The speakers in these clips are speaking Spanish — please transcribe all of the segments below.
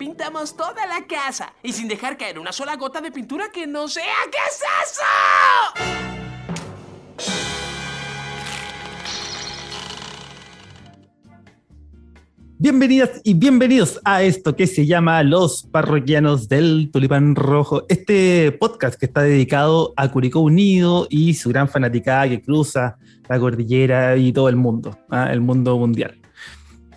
Pintamos toda la casa y sin dejar caer una sola gota de pintura que no sea. ¿Qué es eso? Bienvenidas y bienvenidos a esto que se llama Los Parroquianos del Tulipán Rojo, este podcast que está dedicado a Curicó Unido y su gran fanaticada que cruza la cordillera y todo el mundo, ¿ah? el mundo mundial.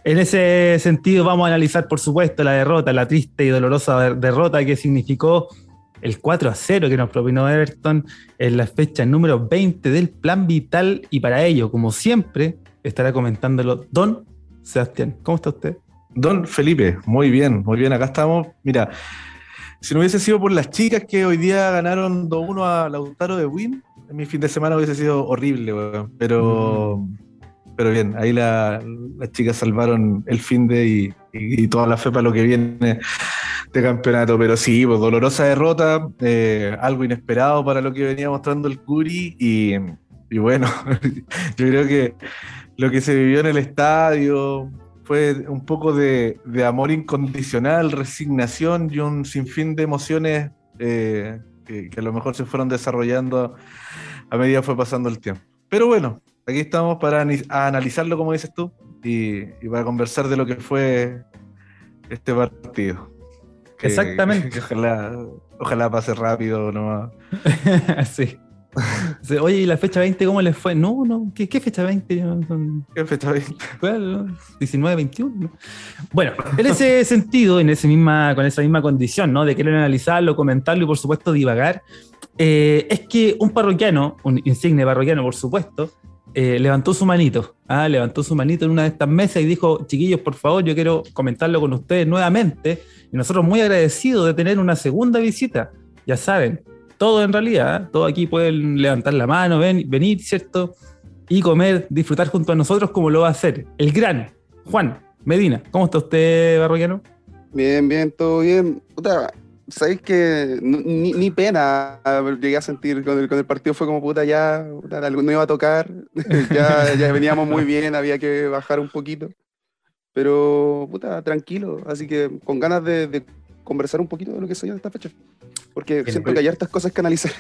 En ese sentido vamos a analizar, por supuesto, la derrota, la triste y dolorosa derrota que significó el 4 a 0 que nos propinó Everton en la fecha número 20 del Plan Vital y para ello, como siempre, estará comentándolo Don Sebastián. ¿Cómo está usted? Don Felipe, muy bien, muy bien, acá estamos. Mira, si no hubiese sido por las chicas que hoy día ganaron 2-1 a Lautaro de Win, en mi fin de semana hubiese sido horrible, pero... Mm pero bien, ahí las chicas salvaron el fin de y, toda la fe para lo que viene de campeonato. Pero sí, pues, dolorosa derrota, eh, algo inesperado para lo que venía mostrando el Curi. Y, bueno, yo creo que lo que se vivió en el estadio fue un poco de, amor incondicional, resignación y un sinfín de emociones eh, que, que a lo mejor se fueron desarrollando a medida que fue pasando el tiempo. Pero bueno, aquí estamos para analizarlo, como dices tú, y, para conversar de lo que fue este partido. Exactamente. ojalá, pase rápido nomás. sí. Oye, ¿y la fecha 20 cómo les fue? No, no, ¿qué, fecha 20? ¿Qué fecha 20? ¿Cuál? 19, 21. Bueno, en ese sentido, en ese misma, con esa misma condición, ¿no? De querer analizarlo, comentarlo y por supuesto divagar, eh, es que un parroquiano, un insigne parroquiano, por supuesto, eh, levantó su manito, ¿ah? levantó su manito en una de estas mesas y dijo, chiquillos, por favor, yo quiero comentarlo con ustedes nuevamente. Y nosotros muy agradecidos de tener una segunda visita. Ya saben, todo en realidad, ¿ah? todo aquí pueden levantar la mano, ven, venir, ¿cierto? Y comer, disfrutar junto a nosotros como lo va a hacer el gran Juan Medina. ¿Cómo está usted, Barroquiano? Bien, bien, todo bien. Puta, sabéis que ni, pena llegué a sentir con el, con el partido, fue como puta, ya no iba a tocar, ya, ya veníamos muy bien, había que bajar un poquito, pero puta, tranquilo, así que con ganas de, conversar un poquito de lo que dio de esta fecha, porque siento que hay hartas cosas que analizar.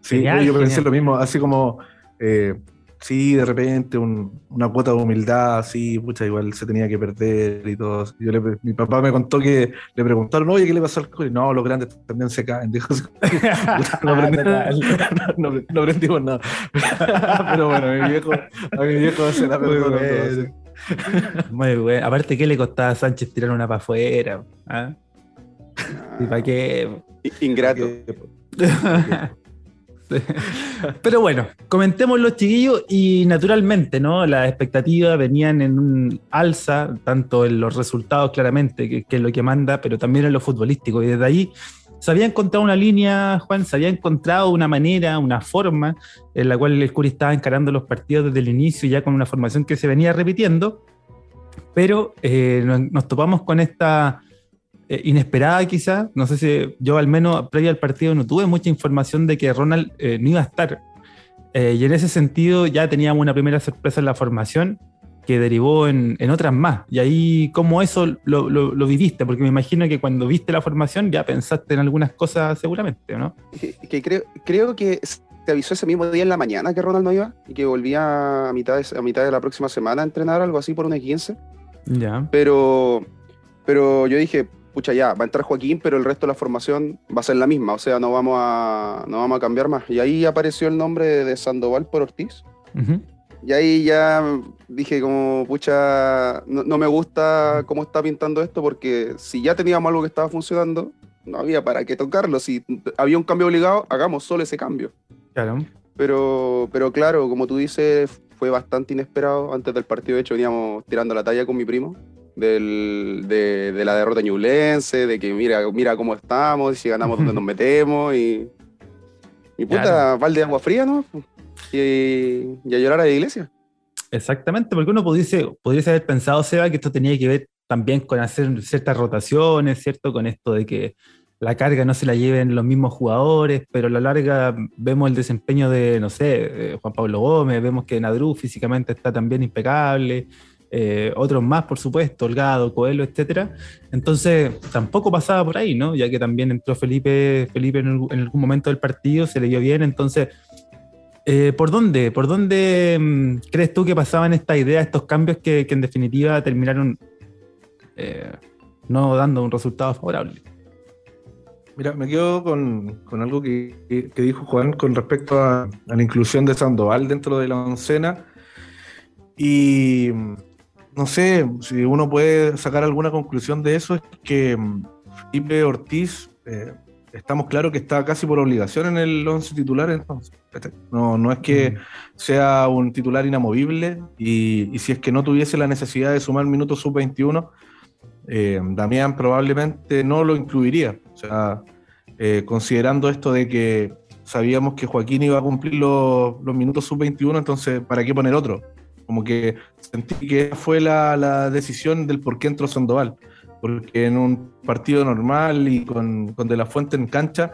Sí, yo pensé lo mismo, así como eh, sí, de repente una cuota de humildad, así, pucha, igual se tenía que perder y todo. Yo mi papá me contó que le preguntaron, oye, ¿qué le pasó al cole? No, los grandes también se caen. Dijo, no, aprendimos nada. Pero bueno, a mi viejo, a mi viejo se la perdonó Muy bueno. Aparte, ¿qué le costaba a Sánchez tirar una para afuera? ¿Ah? ¿Y para qué? Ingrato. Pero bueno, comentemos los chiquillos y naturalmente, ¿no? Las expectativas venían en un alza, tanto en los resultados claramente, que, es lo que manda, pero también en lo futbolístico. Y desde ahí se había encontrado una línea, Juan, se había encontrado una manera, una forma en la cual el Curi estaba encarando los partidos desde el inicio, ya con una formación que se venía repitiendo, pero eh, nos topamos con esta eh, inesperada quizá. No sé si yo al menos previo al partido no tuve mucha información de que Ronald eh, no iba a estar. Eh, y en ese sentido ya teníamos una primera sorpresa en la formación que derivó en, en otras más. Y ahí, ¿cómo eso lo, lo, viviste? Porque me imagino que cuando viste la formación ya pensaste en algunas cosas seguramente, ¿no? Que, creo, creo que te avisó ese mismo día en la mañana que Ronald no iba y que volvía a mitad de, a mitad de la próxima semana a entrenar, algo así por una 15. Ya. Pero, pero yo dije, pucha, ya, va a entrar Joaquín, pero el resto de la formación va a ser la misma, o sea, no vamos a, no vamos a cambiar más. Y ahí apareció el nombre de Sandoval por Ortiz. Y ahí ya dije como, pucha, no, me gusta cómo está pintando esto, porque si ya teníamos algo que estaba funcionando, no había para qué tocarlo. Si había un cambio obligado, hagamos solo ese cambio. Claro. Pero, pero claro, como tú dices, fue bastante inesperado. Antes del partido, de hecho, veníamos tirando la talla con mi primo del, de, la derrota ñulense, de que mira, mira cómo estamos, si ganamos donde nos metemos y, y puta, val de agua fría, ¿no? Y, a llorar a la iglesia. Exactamente, porque uno pudiese, podría haber pensado, Seba, que esto tenía que ver también con hacer ciertas rotaciones, ¿cierto? Con esto de que la carga no se la lleven los mismos jugadores, pero a la larga vemos el desempeño de, no sé, Juan Pablo Gómez, vemos que Nadru físicamente está también impecable, eh, otros más, por supuesto, Holgado, Coelho, etcétera. Entonces, tampoco pasaba por ahí, ¿no? Ya que también entró Felipe, Felipe en, algún momento del partido, se le dio bien, entonces, eh, ¿por dónde? ¿Por dónde mm, crees tú que pasaban estas ideas, estos cambios que, en definitiva terminaron eh, no dando un resultado favorable? Mira, me quedo con, algo que, dijo Juan con respecto a, la inclusión de Sandoval dentro de la oncena. Y no sé si uno puede sacar alguna conclusión de eso, es que mm, Felipe Ortiz, eh, estamos claros que está casi por obligación en el once titular, entonces. No, no es que sea un titular inamovible y, si es que no tuviese la necesidad de sumar minutos sub-21, eh, Damián probablemente no lo incluiría. O sea, eh, considerando esto de que sabíamos que Joaquín iba a cumplir los, los minutos sub-21, entonces, ¿para qué poner otro? Como que sentí que fue la, decisión del por qué entró Sandoval. Porque en un partido normal y con, De La Fuente en cancha,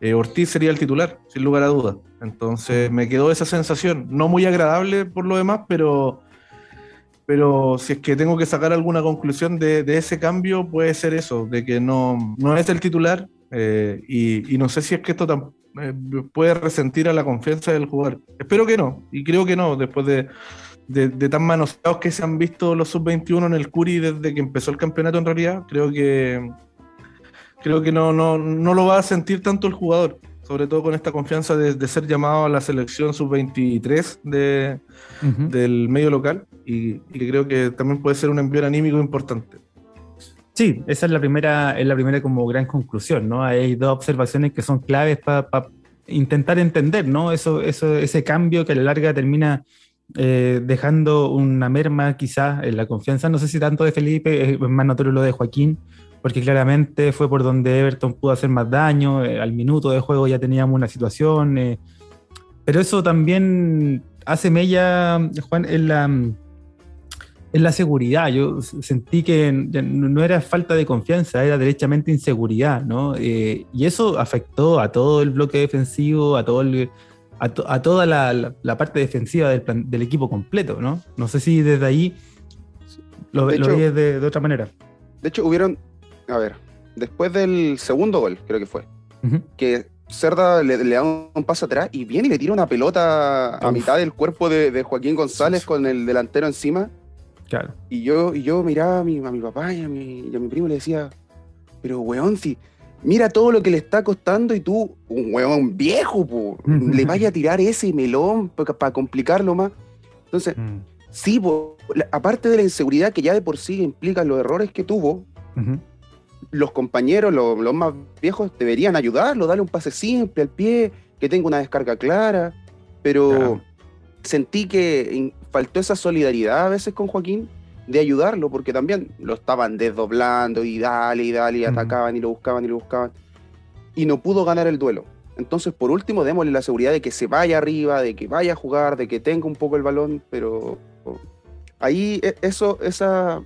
eh, Ortiz sería el titular, sin lugar a dudas. Entonces me quedó esa sensación, no muy agradable por lo demás, pero, pero si es que tengo que sacar alguna conclusión de, ese cambio, puede ser eso, de que no, no es el titular eh, y, no sé si es que esto eh, puede resentir a la confianza del jugador. Espero que no, y creo que no, después de, de, tan manoseados que se han visto los sub-21 en el Curi desde que empezó el campeonato en realidad, creo que creo que no, no, no lo va a sentir tanto el jugador, sobre todo con esta confianza de, ser llamado a la selección sub-23 de, del medio local y, que creo que también puede ser un envío anímico importante. Sí, esa es la primera, es la primera como gran conclusión, ¿no? Hay dos observaciones que son claves para intentar entender, ¿no? Eso, eso, ese cambio que a la larga termina eh, dejando una merma quizás en la confianza, no sé si tanto de Felipe, es más notorio lo de Joaquín, porque claramente fue por donde Everton pudo hacer más daño, eh, al minuto de juego ya teníamos una situación, eh, pero eso también hace mella, Juan, en la, en la seguridad. Yo sentí que no era falta de confianza, era derechamente inseguridad, ¿no? y eso afectó a todo el bloque defensivo, a todo el a, toda la, parte defensiva del, equipo completo, ¿no? No sé si desde ahí lo, de, de, otra manera. De hecho, hubieron, a ver, después del segundo gol, creo que fue, que Cerda le, da un paso atrás y viene y le tira una pelota a mitad del cuerpo de, Joaquín González con el delantero encima. Claro. Y yo, y yo miraba a mi, a mi papá y a mi, y a mi primo y le decía, pero weón, si mira todo lo que le está costando y tú, un huevón viejo, le vaya a tirar ese melón para complicarlo más. Entonces, mm. sí, aparte de la inseguridad que ya de por sí implican los errores que tuvo, los compañeros, los, más viejos, deberían ayudarlo, darle un pase simple al pie, que tenga una descarga clara, pero sentí que faltó esa solidaridad a veces con Joaquín de ayudarlo, porque también lo estaban desdoblando y dale y dale y atacaban y lo buscaban y lo buscaban. Y no pudo ganar el duelo. Entonces, por último, démosle la seguridad de que se vaya arriba, de que vaya a jugar, de que tenga un poco el balón, pero ahí e, eso, esa,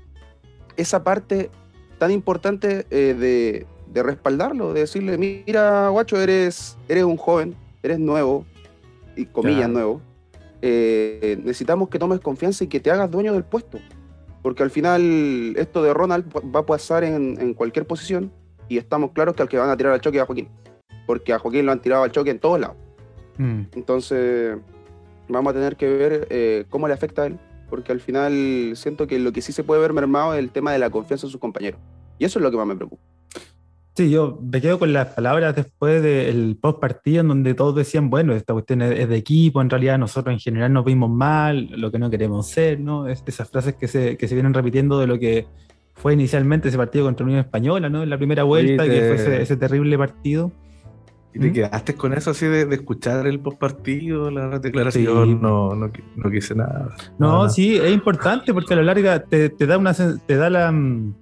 esa parte tan importante eh, de, de, respaldarlo, de decirle, mira, guacho, eres, eres un joven, eres nuevo, y comillas nuevo, eh, necesitamos que tomes confianza y que te hagas dueño del puesto porque al final esto de Ronald va a pasar en, cualquier posición y estamos claros que al que van a tirar al choque es a Joaquín, porque a Joaquín lo han tirado al choque en todos lados. Mm. Entonces vamos a tener que ver eh, cómo le afecta a él, porque al final siento que lo que sí se puede ver mermado es el tema de la confianza en sus compañeros. Y eso es lo que más me preocupa. Sí, yo me quedo con las palabras después del post partido en donde todos decían, bueno, esta cuestión es de equipo, en realidad nosotros en general nos vimos mal, lo que no queremos ser, ¿no? esas frases que se, que se vienen repitiendo de lo que fue inicialmente ese partido contra Unión Española, ¿no? En la primera vuelta, que fue ese, terrible partido. ¿Y te ¿Mm? quedaste con eso así de, escuchar el post partido, la declaración? No, no, no, quise nada. No, sí, es importante porque a la larga te, te da una te da la mm,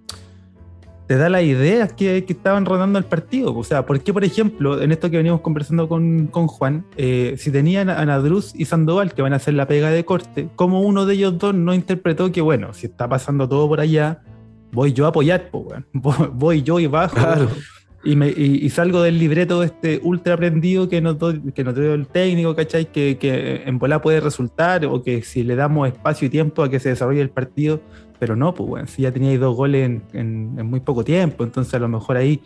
te da la idea que, que, estaban rodando el partido. O sea, ¿por qué, por ejemplo, en esto que venimos conversando con, con Juan, eh, si tenían a Nadruz y Sandoval que van a hacer la pega de corte, ¿cómo uno de ellos dos no interpretó que, bueno, si está pasando todo por allá, voy yo a apoyar, voy yo y bajo. y, salgo del libreto este ultra aprendido que nos, que nos dio el técnico, ¿cachai? Que, que en bola puede resultar, o que si le damos espacio y tiempo a que se desarrolle el partido, pero no, pues bueno, si ya teníais dos goles en, muy poco tiempo, entonces a lo mejor ahí,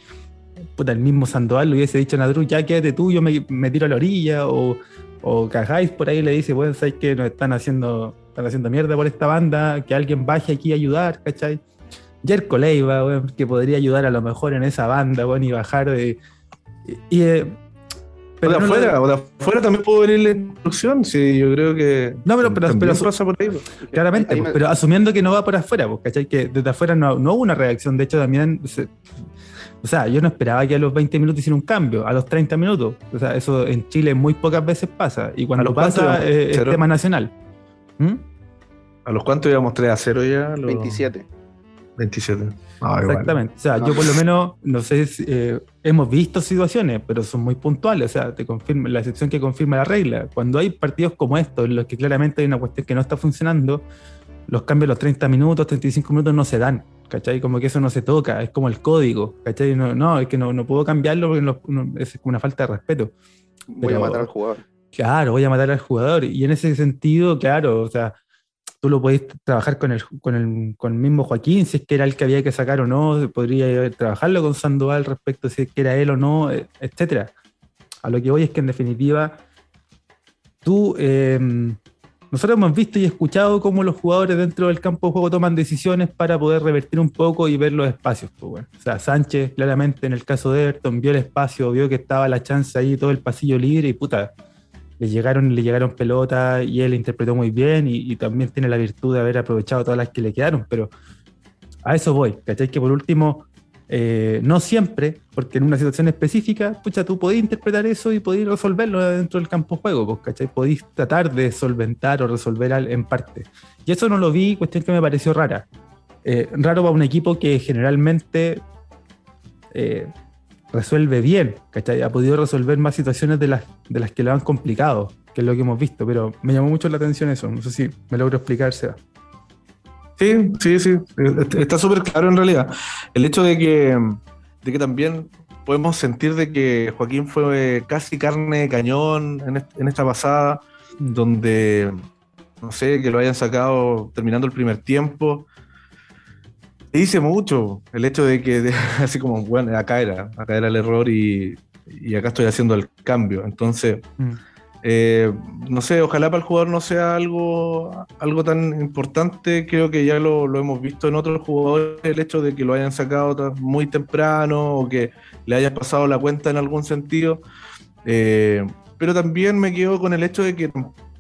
puta, el mismo Sandoval le hubiese dicho a Nadru, ya quédate tú, yo me, me tiro a la orilla, o, o Cajáis por ahí le dice, bueno, sabes que nos están haciendo, están haciendo mierda por esta banda, que alguien baje aquí a ayudar, ¿cachai? Jerko Leiva, que podría ayudar a lo mejor en esa banda, bueno, y bajar de. Y, eh, pero o de afuera, o de afuera también pudo venir la instrucción, sí, yo creo que. No, pero, pero, pasa por ahí. Claramente, pero asumiendo que no va por afuera, pues, ¿cachai? Que desde afuera no, no hubo una reacción, de hecho también. o sea, yo no esperaba que a los 20 minutos hiciera un cambio, a los 30 minutos. O sea, eso en Chile muy pocas veces pasa. Y cuando pasa eh, es tema nacional. ¿Mm? ¿A los cuántos íbamos 3 a 0 ya? Los... 27. 27. Exactamente. O sea, yo por lo menos, no sé si eh, hemos visto situaciones, pero son muy puntuales. O sea, te confirma, la excepción que confirma la regla. Cuando hay partidos como estos, en los que claramente hay una cuestión que no está funcionando, los cambios los 30 minutos, 35 minutos no se dan. ¿Cachai? Como que eso no se toca, es como el código. ¿Cachai? No, no es que no, no puedo cambiarlo porque es una falta de respeto. Voy a matar al jugador. Claro, voy a matar al jugador. Y en ese sentido, claro, o sea, tú lo podés trabajar con el, con, el, con el mismo Joaquín, si es que era el que había que sacar o no, podría trabajarlo con Sandoval respecto a si es que era él o no, e, etcétera. A lo que voy es que en definitiva, tú, em, nosotros hemos visto y escuchado cómo los jugadores dentro del campo de juego toman decisiones para poder revertir un poco y ver los espacios. Pues bueno. O sea, Sánchez, claramente en el caso de Everton, vio el espacio, vio que estaba la chance ahí, todo el pasillo libre y puta, le llegaron, le llegaron pelotas y él interpretó muy bien y, también tiene la virtud de haber aprovechado todas las que le quedaron, pero a eso voy, ¿cachai? Que por último, eh, no siempre, porque en una situación específica, pucha, tú podés interpretar eso y podés resolverlo dentro del campo juego, ¿cachai? Podés tratar de solventar o resolver en parte. Y eso no lo vi, cuestión que me pareció rara. Eh, raro para un equipo que generalmente eh, resuelve bien, ¿cachai? Ha podido resolver más situaciones de las, de las que le han complicado, que es lo que hemos visto, pero me llamó mucho la atención eso, no sé si me logro explicar, Seba. Sí, sí, sí, está súper claro en realidad. El hecho de que, de que también podemos sentir de que Joaquín fue casi carne de cañón en, en esta pasada, donde, no sé, que lo hayan sacado terminando el primer tiempo, dice mucho el hecho de que, así como, bueno, acá era, acá era el error y, acá estoy haciendo el cambio. Entonces, mm. eh, no sé, ojalá para el jugador no sea algo, algo tan importante. Creo que ya lo, hemos visto en otros jugadores, el hecho de que lo hayan sacado muy temprano o que le hayan pasado la cuenta en algún sentido. Eh, pero también me quedo con el hecho de que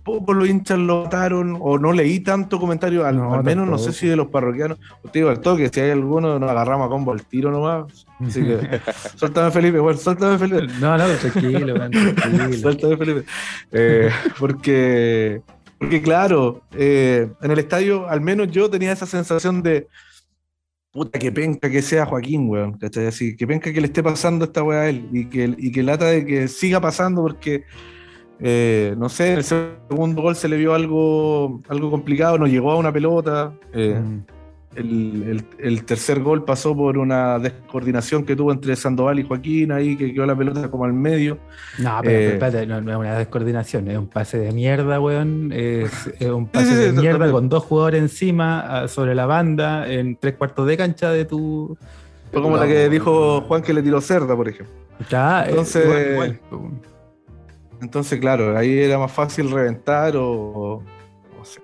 poco los hinchas lo votaron o no leí tanto comentario, al, menos no sé si de los parroquianos. Te digo al toque, si hay alguno, nos agarramos a combo al tiro nomás. Así que, suéltame Felipe, bueno, suéltame Felipe. No, no, tranquilo, tranquilo. suéltame Felipe. Eh, porque, porque claro, eh, en el estadio, al menos yo tenía esa sensación de. Puta, que penca que sea Joaquín, weón, ¿cachai? Así, que penca que le esté pasando esta weá a él y que, y que lata de que siga pasando porque eh, no sé, en el segundo gol se le vio algo, algo complicado, no llegó a una pelota. Eh, mm. el, tercer gol pasó por una descoordinación que tuvo entre Sandoval y Joaquín, ahí que quedó la pelota como al medio. No, pero, eh, espérate, no, es una descoordinación, es un pase de mierda, weón. Es, un pase de mierda con dos jugadores encima, ah, sobre la banda, en tres cuartos de cancha de tu. Fue como la que dijo Juan que le tiró cerda, por ejemplo. Ya, Entonces. Entonces, claro, ahí era más fácil reventar o, no sé.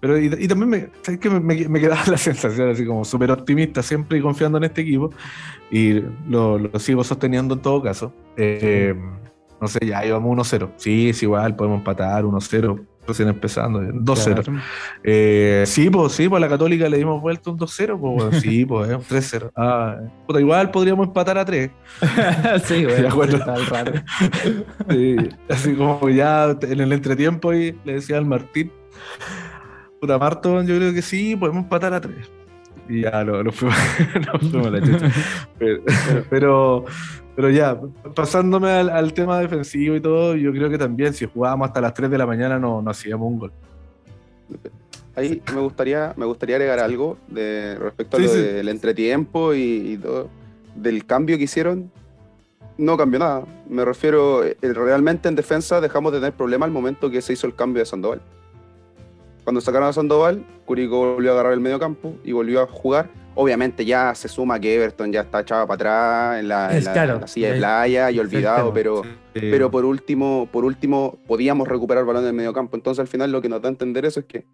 Pero y, también me, que me, quedaba la sensación así como súper optimista siempre y confiando en este equipo y lo, sigo sosteniendo en todo caso. Eh, no sé, ya íbamos 1-0. Sí, es igual, podemos empatar 1-0 recién empezando, 2-0. Eh, sí, pues sí, pues a la Católica le dimos vuelta un 2-0, pues sí, pues un 3-0. Ah, puta, igual podríamos empatar a 3. sí, bueno, sí, así como ya en el entretiempo y le decía al Martín, puta Marto, yo creo que sí, podemos empatar a 3. Y ya lo, lo fuimos, a la chucha. pero pero ya, pasándome al, tema defensivo y todo, yo creo que también si jugábamos hasta las 3 de la mañana no, no hacíamos un gol. Ahí me gustaría, me gustaría agregar algo de respecto a lo del entretiempo y, todo, del cambio que hicieron no cambió nada. Me refiero, eh, realmente en defensa dejamos de tener problemas al momento que se hizo el cambio de Sandoval. Cuando sacaron a Sandoval, Curicó volvió a agarrar el medio campo y volvió a jugar. Obviamente ya se suma que Everton ya está echado para atrás en la, silla de playa y olvidado, pero, pero por último, por último podíamos recuperar el balón del medio campo. Entonces al final lo que nos da a entender eso es que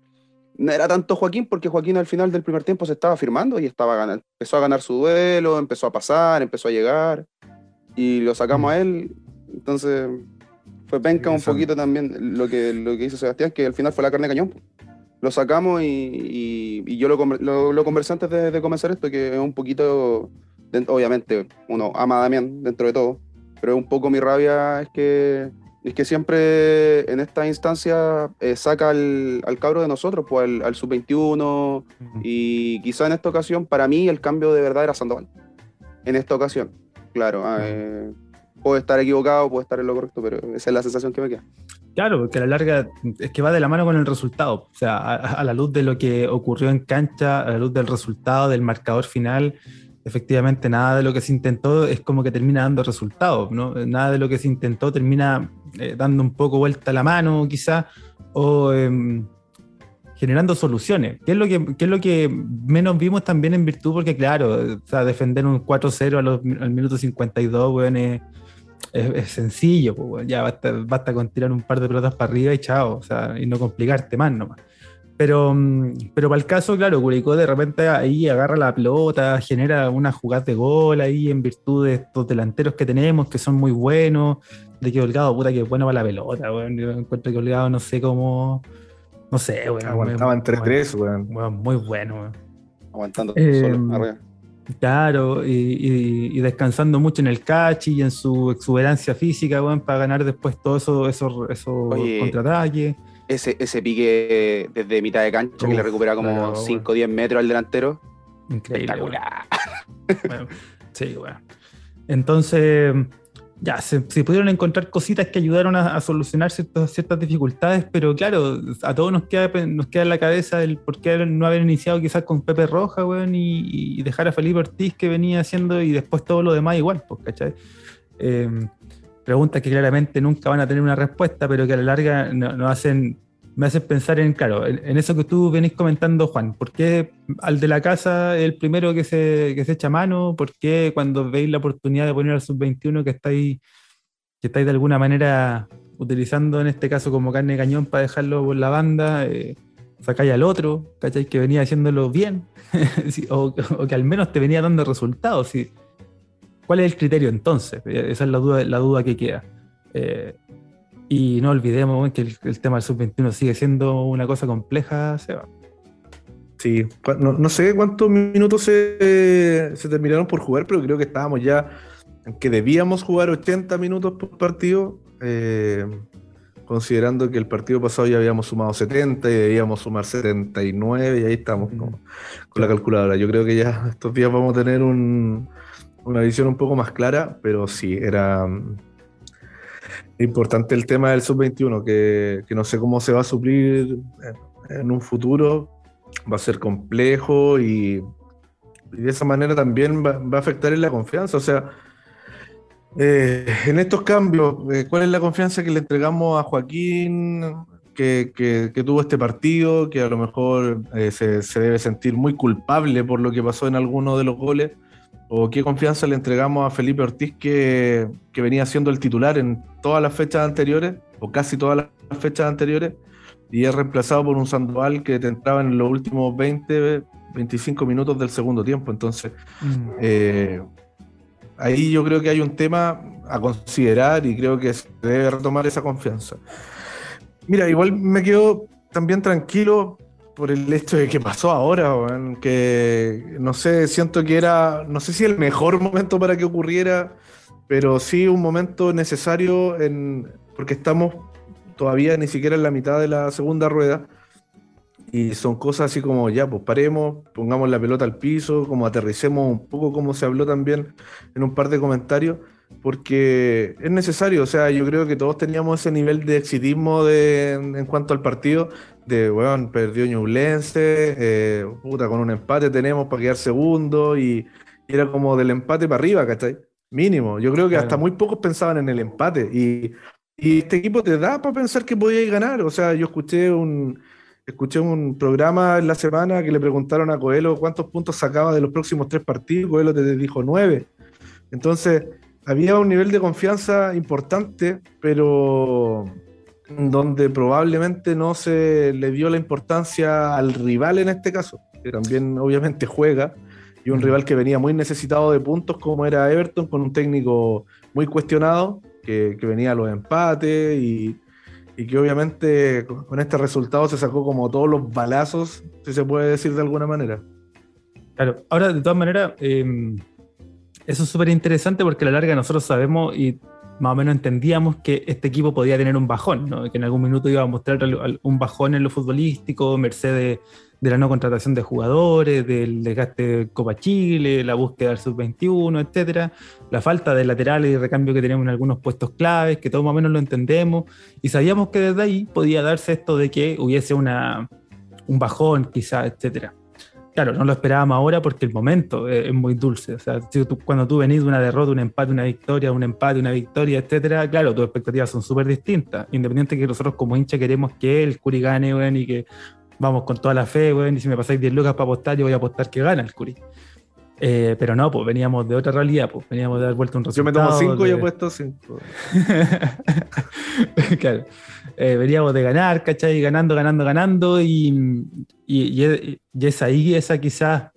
no era tanto Joaquín, porque Joaquín al final del primer tiempo se estaba firmando y estaba ganando. Empezó a ganar su duelo, empezó a pasar, empezó a llegar y lo sacamos a él. Entonces fue penca un poquito también lo que, lo que hizo Sebastián, que al final fue la carne de cañón. Lo sacamos y, y, yo lo, lo, conversé antes de, comenzar esto, que es un poquito, obviamente, uno ama a Damián dentro de todo, pero un poco mi rabia es que es que siempre en esta instancia eh, saca al, al, cabro de nosotros, pues al, sub-21, y quizá en esta ocasión, para mí, el cambio de verdad era Sandoval. En esta ocasión, claro. Ah, eh, puedo estar equivocado, puedo estar en lo correcto, pero esa es la sensación que me queda. Claro, porque a la larga es que va de la mano con el resultado. O sea, a la luz de lo que ocurrió en cancha, a la luz del resultado, del marcador final, efectivamente nada de lo que se intentó es como que termina dando resultados, ¿no? Nada de lo que se intentó termina eh, dando un poco vuelta a la mano, quizá, o em, generando soluciones. ¿Qué es, lo que, es lo que menos vimos también en virtud? Porque, claro, o defender un 4-0 al minuto 52, weón, es, es, sencillo, pues, ya basta, basta, con tirar un par de pelotas para arriba y chao, o sea, y no complicarte más nomás. Pero, mm, pero para el caso, claro, Curicó de repente ahí agarra la pelota, genera una jugada de gol ahí en virtud de estos delanteros que tenemos, que son muy buenos. De que Holgado, puta, que es bueno para la pelota, weón. Yo encuentro que Holgado no sé cómo. No sé, weón. Aguantaba entre tres, weón. Muy bueno, weón. Aguantando eh, solo, arriba. Claro, y, descansando mucho en el catch y en su exuberancia física, weón, para ganar después todo eso, esos eso contraataques ese, ese pique desde mitad de cancha que le recupera como 5 o 10 metros al delantero. Increíble. Espectacular. sí, bueno. Entonces, ya, se, pudieron encontrar cositas que ayudaron a, solucionar ciertas, dificultades, pero claro, a todos nos queda, nos queda en la cabeza el por qué no haber iniciado quizás con Pepe Roja, weón, y, dejar a Felipe Ortiz que venía haciendo y después todo lo demás igual, pues, ¿cachai? Eh, preguntas que claramente nunca van a tener una respuesta, pero que a la larga no, hacen, me hacen pensar en, claro, en, eso que tú venís comentando, Juan. ¿Por qué al de la casa es el primero que se, que se echa mano? ¿Por qué cuando veis la oportunidad de poner al sub-21 que estáis, que estáis de alguna manera utilizando en este caso como carne de cañón para dejarlo por la banda, eh, sacáis al otro, ¿cachai? Que venía haciéndolo bien, o, que al menos te venía dando resultados. ¿sí? ¿Cuál es el criterio entonces? Esa es la duda, la duda que queda. Eh, y no olvidemos que el, tema del sub-21 sigue siendo una cosa compleja, Seba. Sí, no, sé cuántos minutos se, terminaron por jugar, pero creo que estábamos ya en que debíamos jugar 80 minutos por partido, eh, considerando que el partido pasado ya habíamos sumado 70 y debíamos sumar 79 y ahí estamos con la calculadora. Yo creo que ya estos días vamos a tener un, una visión un poco más clara, pero sí, era importante el tema del sub-21, que, no sé cómo se va a suplir en, un futuro, va a ser complejo y, de esa manera también va, a afectar en la confianza. O sea, eh, en estos cambios, eh, ¿cuál es la confianza que le entregamos a Joaquín? Que, tuvo este partido, que a lo mejor eh, se, se, debe sentir muy culpable por lo que pasó en alguno de los goles o qué confianza le entregamos a Felipe Ortiz que, venía siendo el titular en todas las fechas anteriores, o casi todas las fechas anteriores, y es reemplazado por un Sandoval que te entraba en los últimos 20, 25 minutos del segundo tiempo. Entonces, mm. eh, ahí yo creo que hay un tema a considerar y creo que se debe retomar esa confianza. Mira, igual me quedo también tranquilo por el hecho de que pasó ahora, que no sé, siento que era, no sé si el mejor momento para que ocurriera, pero sí un momento necesario en, porque estamos todavía ni siquiera en la mitad de la segunda rueda y son cosas así como ya, pues paremos, pongamos la pelota al piso, como aterricemos un poco como se habló también en un par de comentarios porque es necesario, o sea, yo creo que todos teníamos ese nivel de exitismo de, en cuanto al partido, de, weón, perdió Ñublense, eh, puta, con un empate tenemos para quedar segundo, y, era como del empate para arriba, ¿cachai? Mínimo. Yo creo que hasta muy pocos pensaban en el empate. Y, este equipo te da para pensar que podíais ganar. O sea, yo escuché un, escuché un programa en la semana que le preguntaron a Coelho cuántos puntos sacaba de los próximos tres partidos. Coelho te dijo nueve. Entonces, había un nivel de confianza importante, pero donde probablemente no se le dio la importancia al rival en este caso, que también obviamente juega, y un rival que venía muy necesitado de puntos como era Everton, con un técnico muy cuestionado, que, venía a los empates y, que obviamente con este resultado se sacó como todos los balazos, si se puede decir de alguna manera. Claro, ahora de todas maneras, em, eso es súper interesante porque a la larga nosotros sabemos y más o menos entendíamos que este equipo podía tener un bajón, que en algún minuto iba a mostrar un bajón en lo futbolístico, merced de, la no contratación de jugadores, del desgaste de Copa Chile, la búsqueda del sub-21, etcétera, la falta de laterales y recambio que tenemos en algunos puestos claves, que todos más o menos lo entendemos, y sabíamos que desde ahí podía darse esto de que hubiese un bajón, quizás, etcétera. Claro, no lo esperábamos ahora porque el momento es, muy dulce. O sea, cuando tú venís de una derrota, un empate, una victoria, un empate, una victoria, etcétera, claro, tus expectativas son súper distintas. Independiente que nosotros como hincha queremos que el Curi gane, weón, y que vamos con toda la fe, weón, y si me pasáis 10 lucas para apostar, yo voy a apostar que gana el Curi. Eh, pero no, pues veníamos de otra realidad, pues veníamos de dar vuelta un resultado. Yo me tomo 5 y apuesto 5. claro. Eh, de ganar, ¿cachai? Ganando, ganando, ganando, y, y, es ahí esa quizás,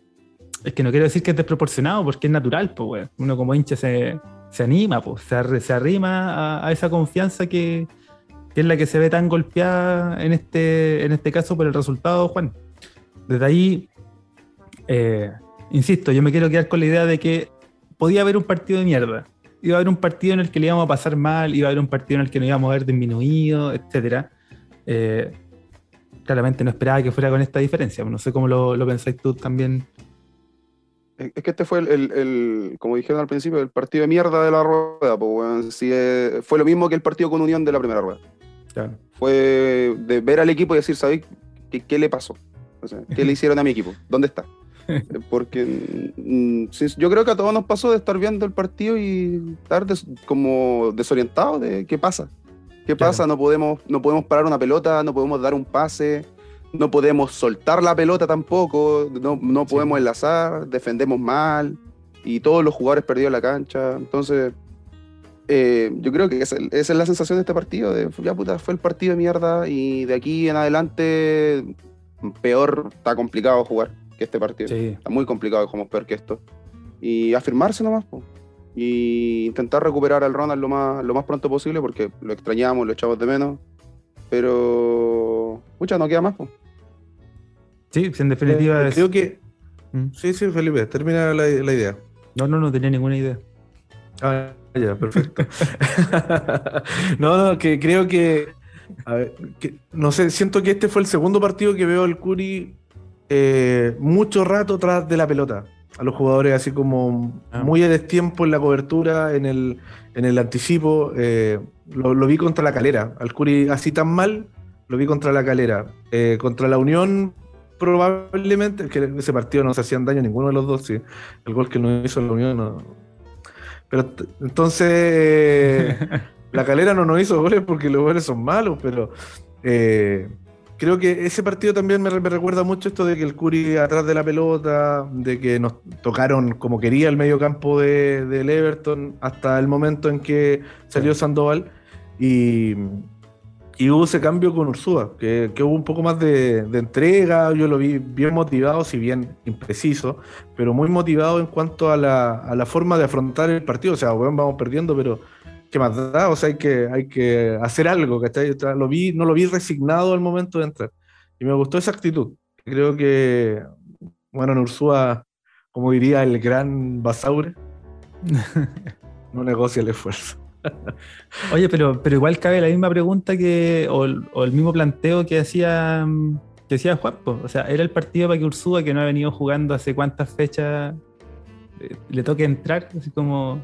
es que no quiero decir que es desproporcionado, porque es natural, pues, uno como hincha se, se anima, pues, se, se arrima a, esa confianza que, que, es la que se ve tan golpeada en este, en este caso por el resultado, Juan. Desde ahí, eh, insisto, yo me quiero quedar con la idea de que podía haber un partido de mierda, iba a haber un partido en el que le íbamos a pasar mal, iba a haber un partido en el que nos íbamos a ver disminuido, etc. Eh, claramente no esperaba que fuera con esta diferencia. No sé cómo lo, pensáis tú también. Es que este fue el, como dijeron al principio, el partido de mierda de la rueda. Pues, eh, fue lo mismo que el partido con Unión de la primera rueda. Fue de ver al equipo y decir, ¿sabéis qué, qué le pasó? ¿Qué le hicieron a mi equipo? ¿Dónde está? Porque mm, yo creo que a todos nos pasó de estar viendo el partido y estar como desorientados de qué pasa. ¿Qué pasa? No podemos, no podemos parar una pelota, no podemos dar un pase, no podemos soltar la pelota tampoco, no, podemos enlazar, defendemos mal y todos los jugadores perdidos la cancha. Entonces, eh, yo creo que esa, es la sensación de este partido. De, ya puta, fue el partido de mierda y de aquí en adelante peor, está complicado jugar que este partido. Está muy complicado, como peor que esto. Y afirmarse nomás, y intentar recuperar al Ronald lo más, lo más pronto posible, porque lo extrañamos, lo echamos de menos. Pero. Mucha, no queda más, pues. Sí, en definitiva. Eh, creo que. ¿Mm? Sí, sí, Felipe, termina la, idea. No, no, no tenía ninguna idea. Ah, ya, perfecto. no, no, que creo que, a ver, que, no sé, siento que este fue el segundo partido que veo al Curi eh, mucho rato tras de la pelota. A los jugadores así como ah. muy a destiempo en la cobertura, en el, en el anticipo. Eh, lo, vi contra la calera. Al Curi así tan mal, lo vi contra la calera. Eh, contra la Unión, probablemente, que ese partido no se hacían daño ninguno de los dos. Sí. El gol que no hizo la Unión no. Pero entonces, la calera no nos hizo goles porque los goles son malos, pero creo que ese partido también me, recuerda mucho esto de que el Curi atrás de la pelota, de que nos tocaron como quería el medio campo de, del Everton hasta el momento en que salió Sandoval. Y, hubo ese cambio con Ursúa, que, hubo un poco más de, entrega, yo lo vi bien motivado, si bien impreciso, pero muy motivado en cuanto a la, a la forma de afrontar el partido, o sea, bueno, vamos perdiendo, pero ¿qué más da? O sea, hay que, hay que hacer algo, ¿cachai? Lo vi, no lo vi resignado al momento de entrar. Y me gustó esa actitud. Creo que, bueno, en Ursúa, como diría el gran Basaure, no negocia el esfuerzo. Oye, pero, pero igual cabe la misma pregunta que, o, el mismo planteo que hacía, que decía Juan. O sea, era el partido para que Ursúa, que no ha venido jugando hace cuántas fechas, le, le toque entrar, así como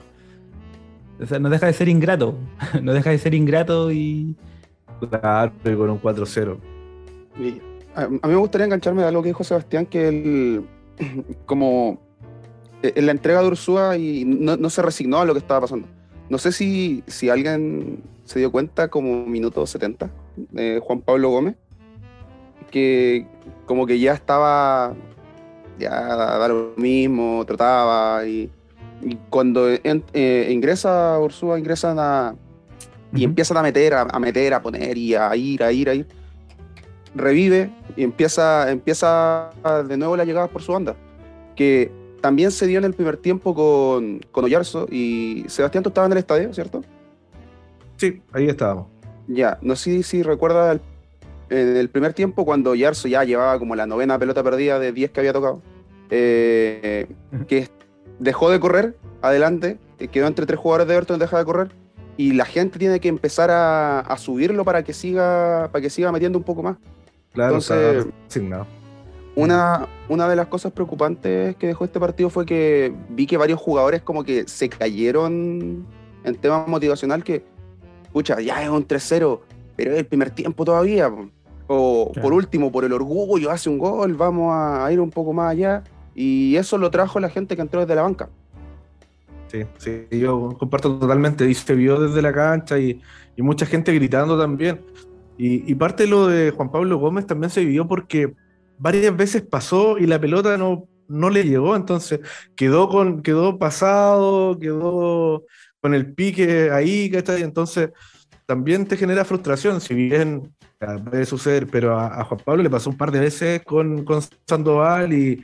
o sea, no deja de ser ingrato. no deja de ser ingrato y. Claro, con un 4-0. A, mí me gustaría engancharme de algo que dijo Sebastián, que él, como en la entrega de Ursúa y no, se resignó a lo que estaba pasando. No sé si, si alguien se dio cuenta como minuto 70, de Juan Pablo Gómez, que como que ya estaba, ya da lo mismo, trataba y, cuando eh, ingresa Ursúa, ingresan a, y empiezan a meter, a, meter, a poner y a ir, a ir, a ir, revive y empieza, empieza de nuevo la llegada por su banda, que también se dio en el primer tiempo con, con Oyarzo y Sebastián, tú estabas en el estadio, ¿cierto? Sí, ahí estábamos. Ya, no sé si recuerdas en el primer tiempo cuando Yarzo ya llevaba como la novena pelota perdida de 10 que había tocado, eh, que dejó de correr adelante, eh, quedó entre tres jugadores de Everton, deja de correr, y la gente tiene que empezar a, subirlo para que siga para que siga metiendo un poco más. Claro, Entonces, una, una de las cosas preocupantes que dejó este partido fue que vi que varios jugadores como que se cayeron en tema motivacional que, escucha, ya es un 3-0, pero es el primer tiempo todavía. O por último, por el orgullo, hace un gol, vamos a ir un poco más allá. Y eso lo trajo la gente que entró desde la banca. Sí, sí, yo comparto totalmente. Y se vio desde la cancha y, mucha gente gritando también. Y, parte de lo de Juan Pablo Gómez también se vivió porque varias veces pasó y la pelota no, no le llegó, entonces quedó, con, quedó pasado, quedó con el pique ahí, ¿cachai? Entonces también te genera frustración, si bien puede suceder, pero a, Juan Pablo le pasó un par de veces con, con Sandoval y,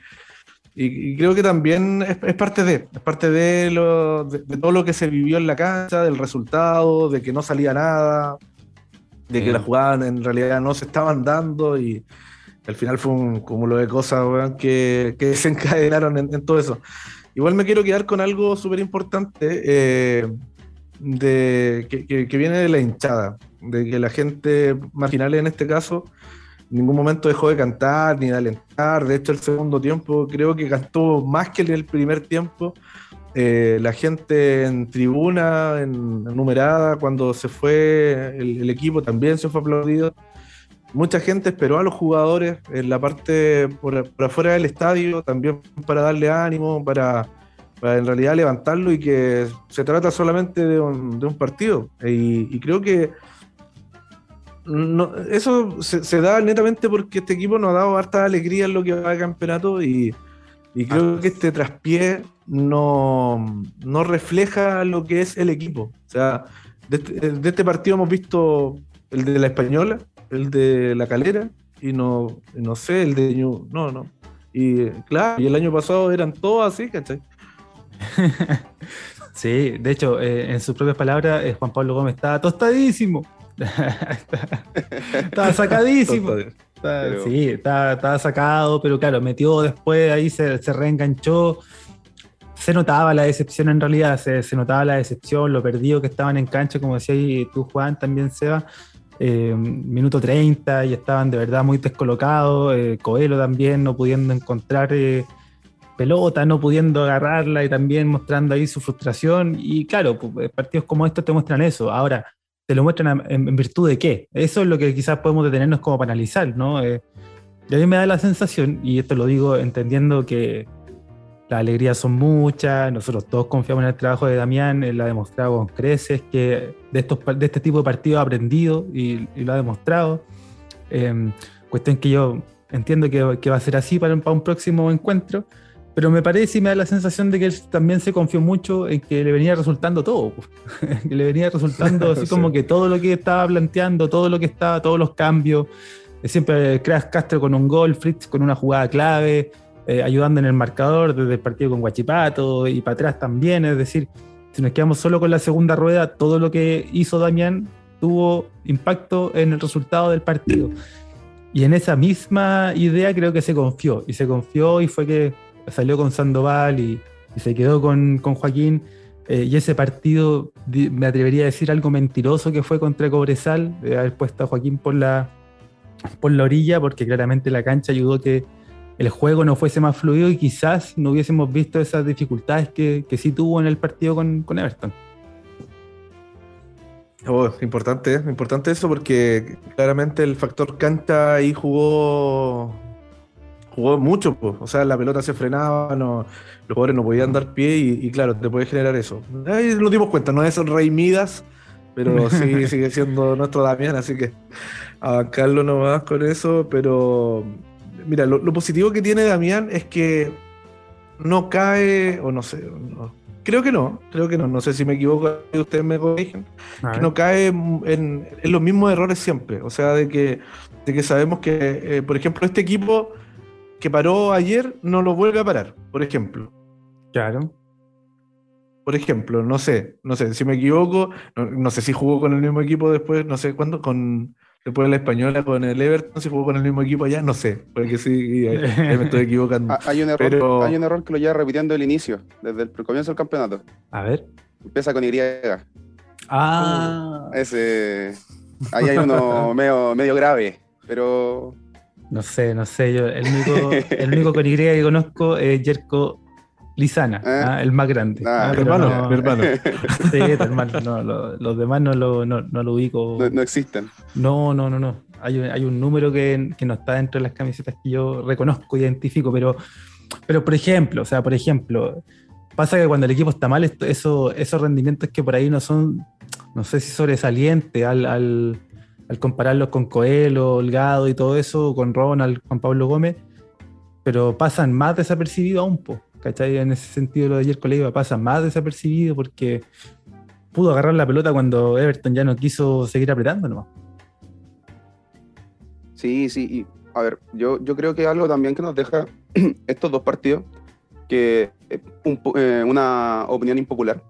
y, creo que también es, parte de, es parte de, lo, de, todo lo que se vivió en la cancha, del resultado, de que no salía nada, de que las jugadas en realidad no se estaban dando y al final fue un cúmulo de cosas que, que desencadenaron en, en, todo eso. Igual me quiero quedar con algo súper importante. Eh, de, que, viene de la hinchada, de que la gente marginal en este caso en ningún momento dejó de cantar ni de alentar. De hecho, el segundo tiempo creo que cantó más que en el primer tiempo. Eh, la gente en tribuna, en, numerada, cuando se fue el, equipo también se fue aplaudido. Mucha gente esperó a los jugadores en la parte por, afuera del estadio también para darle ánimo, para, en realidad levantarlo y que se trata solamente de un partido. Y, creo que no, eso se, da netamente porque este equipo nos ha dado harta alegría en lo que va de campeonato y, y creo que este traspié no, no, refleja lo que es el equipo. O sea, de este, de este, partido hemos visto el de la Española, el de la Calera y no, no sé, el de No, no. Y claro, y el año pasado eran todos así, ¿cachai? sí, de hecho, eh, en sus propias palabras, eh, Juan Pablo Gómez estaba tostadísimo. Estaba sacadísimo. Sí, estaba, sacado, pero claro, metió después, ahí se, reenganchó. Se notaba la decepción en realidad, se, notaba la decepción, lo perdido que estaban en cancha, como decía tú, Juan, también Seba. Eh, minuto 30 y estaban de verdad muy descolocados. Coelho también no pudiendo encontrar pelota, no pudiendo agarrarla y también mostrando ahí su frustración. Y claro, pues, eh, partidos como estos te muestran eso. Ahora, ¿te lo muestran en, virtud de qué? Eso es lo que quizás podemos detenernos como para analizar, ¿no? Eh, y a mí me da la sensación, y esto lo digo entendiendo que las alegrías son muchas, nosotros todos confiamos en el trabajo de Damián, él lo ha demostrado con creces, que de, estos, de este tipo de partidos ha aprendido y, lo ha demostrado. Eh, cuestión que yo entiendo que, que, va a ser así para, para un próximo encuentro, pero me parece y me da la sensación de que él también se confió mucho en que le venía resultando todo. que le venía resultando así como que todo lo que estaba planteando, todo lo que estaba, todos los cambios. Siempre Crash Castro con un gol, Fritz con una jugada clave, eh, ayudando en el marcador desde el partido con Guachipato y para atrás también. Es decir, si nos quedamos solo con la segunda rueda, todo lo que hizo Damián tuvo impacto en el resultado del partido. Y en esa misma idea creo que se confió. Y se confió y fue que salió con Sandoval y, se quedó con, Joaquín. Eh, y ese partido, me atrevería a decir algo mentiroso que fue contra Cobresal, de haber puesto a Joaquín por la, por la orilla, porque claramente la cancha ayudó que el juego no fuese más fluido y quizás no hubiésemos visto esas dificultades que, que sí tuvo en el partido con, con Everton. Oh, importante, importante eso porque claramente el factor cancha ahí jugó jugó mucho, o sea, la pelota se frenaba, no, los jugadores no podían dar pie y, claro, te puede generar eso. Ahí nos dimos cuenta, no es Rey Midas, pero sí sigue siendo nuestro Damián, así que a Carlos no más con eso, pero mira, lo, positivo que tiene Damián es que no cae, o no sé, creo que no, creo que no, no sé si me equivoco, ustedes me corrigen, que no cae en, los mismos errores siempre, o sea, de que, de que sabemos que, eh, por ejemplo, este equipo que paró ayer no lo vuelve a parar, por ejemplo. Claro. Por ejemplo, no sé, no sé, si me equivoco, no, sé si jugó con el mismo equipo después, no sé cuándo, con después de la española con el Everton, si jugó con el mismo equipo allá, no sé, porque sí, me estoy equivocando. Ah, hay, un error, hay un error que lo lleva repitiendo el inicio, desde el comienzo del campeonato. A ver. Empieza con Y. Ah. Ese. Ahí hay uno medio, medio grave, pero no sé, no sé. Yo, el, único, el único con Y que conozco es Jerko Lizana, ¿Eh? ¿ah? el más grande. Ah, mi hermano, mi hermano. Sí, hermano. No, los demás no lo, no, no lo ubico. No, existen. No, no, no, no. Hay, hay un número que, que, no está dentro de las camisetas que yo reconozco, identifico, pero, pero por ejemplo, o sea, por ejemplo, pasa que cuando el equipo está mal, eso, esos rendimientos que por ahí no son, no sé si sobresalientes al, al al compararlos con Coelho, Holgado y todo eso, con Ronald, Juan Pablo Gómez, pero pasan más desapercibidos aún, po, ¿cachai? En ese sentido lo de ayer con Leiva pasa más desapercibido porque pudo agarrar la pelota cuando Everton ya no quiso seguir apretando nomás. Sí, sí, y a ver, yo, yo creo que algo también que nos deja estos dos partidos, que eh, eh, una opinión impopular,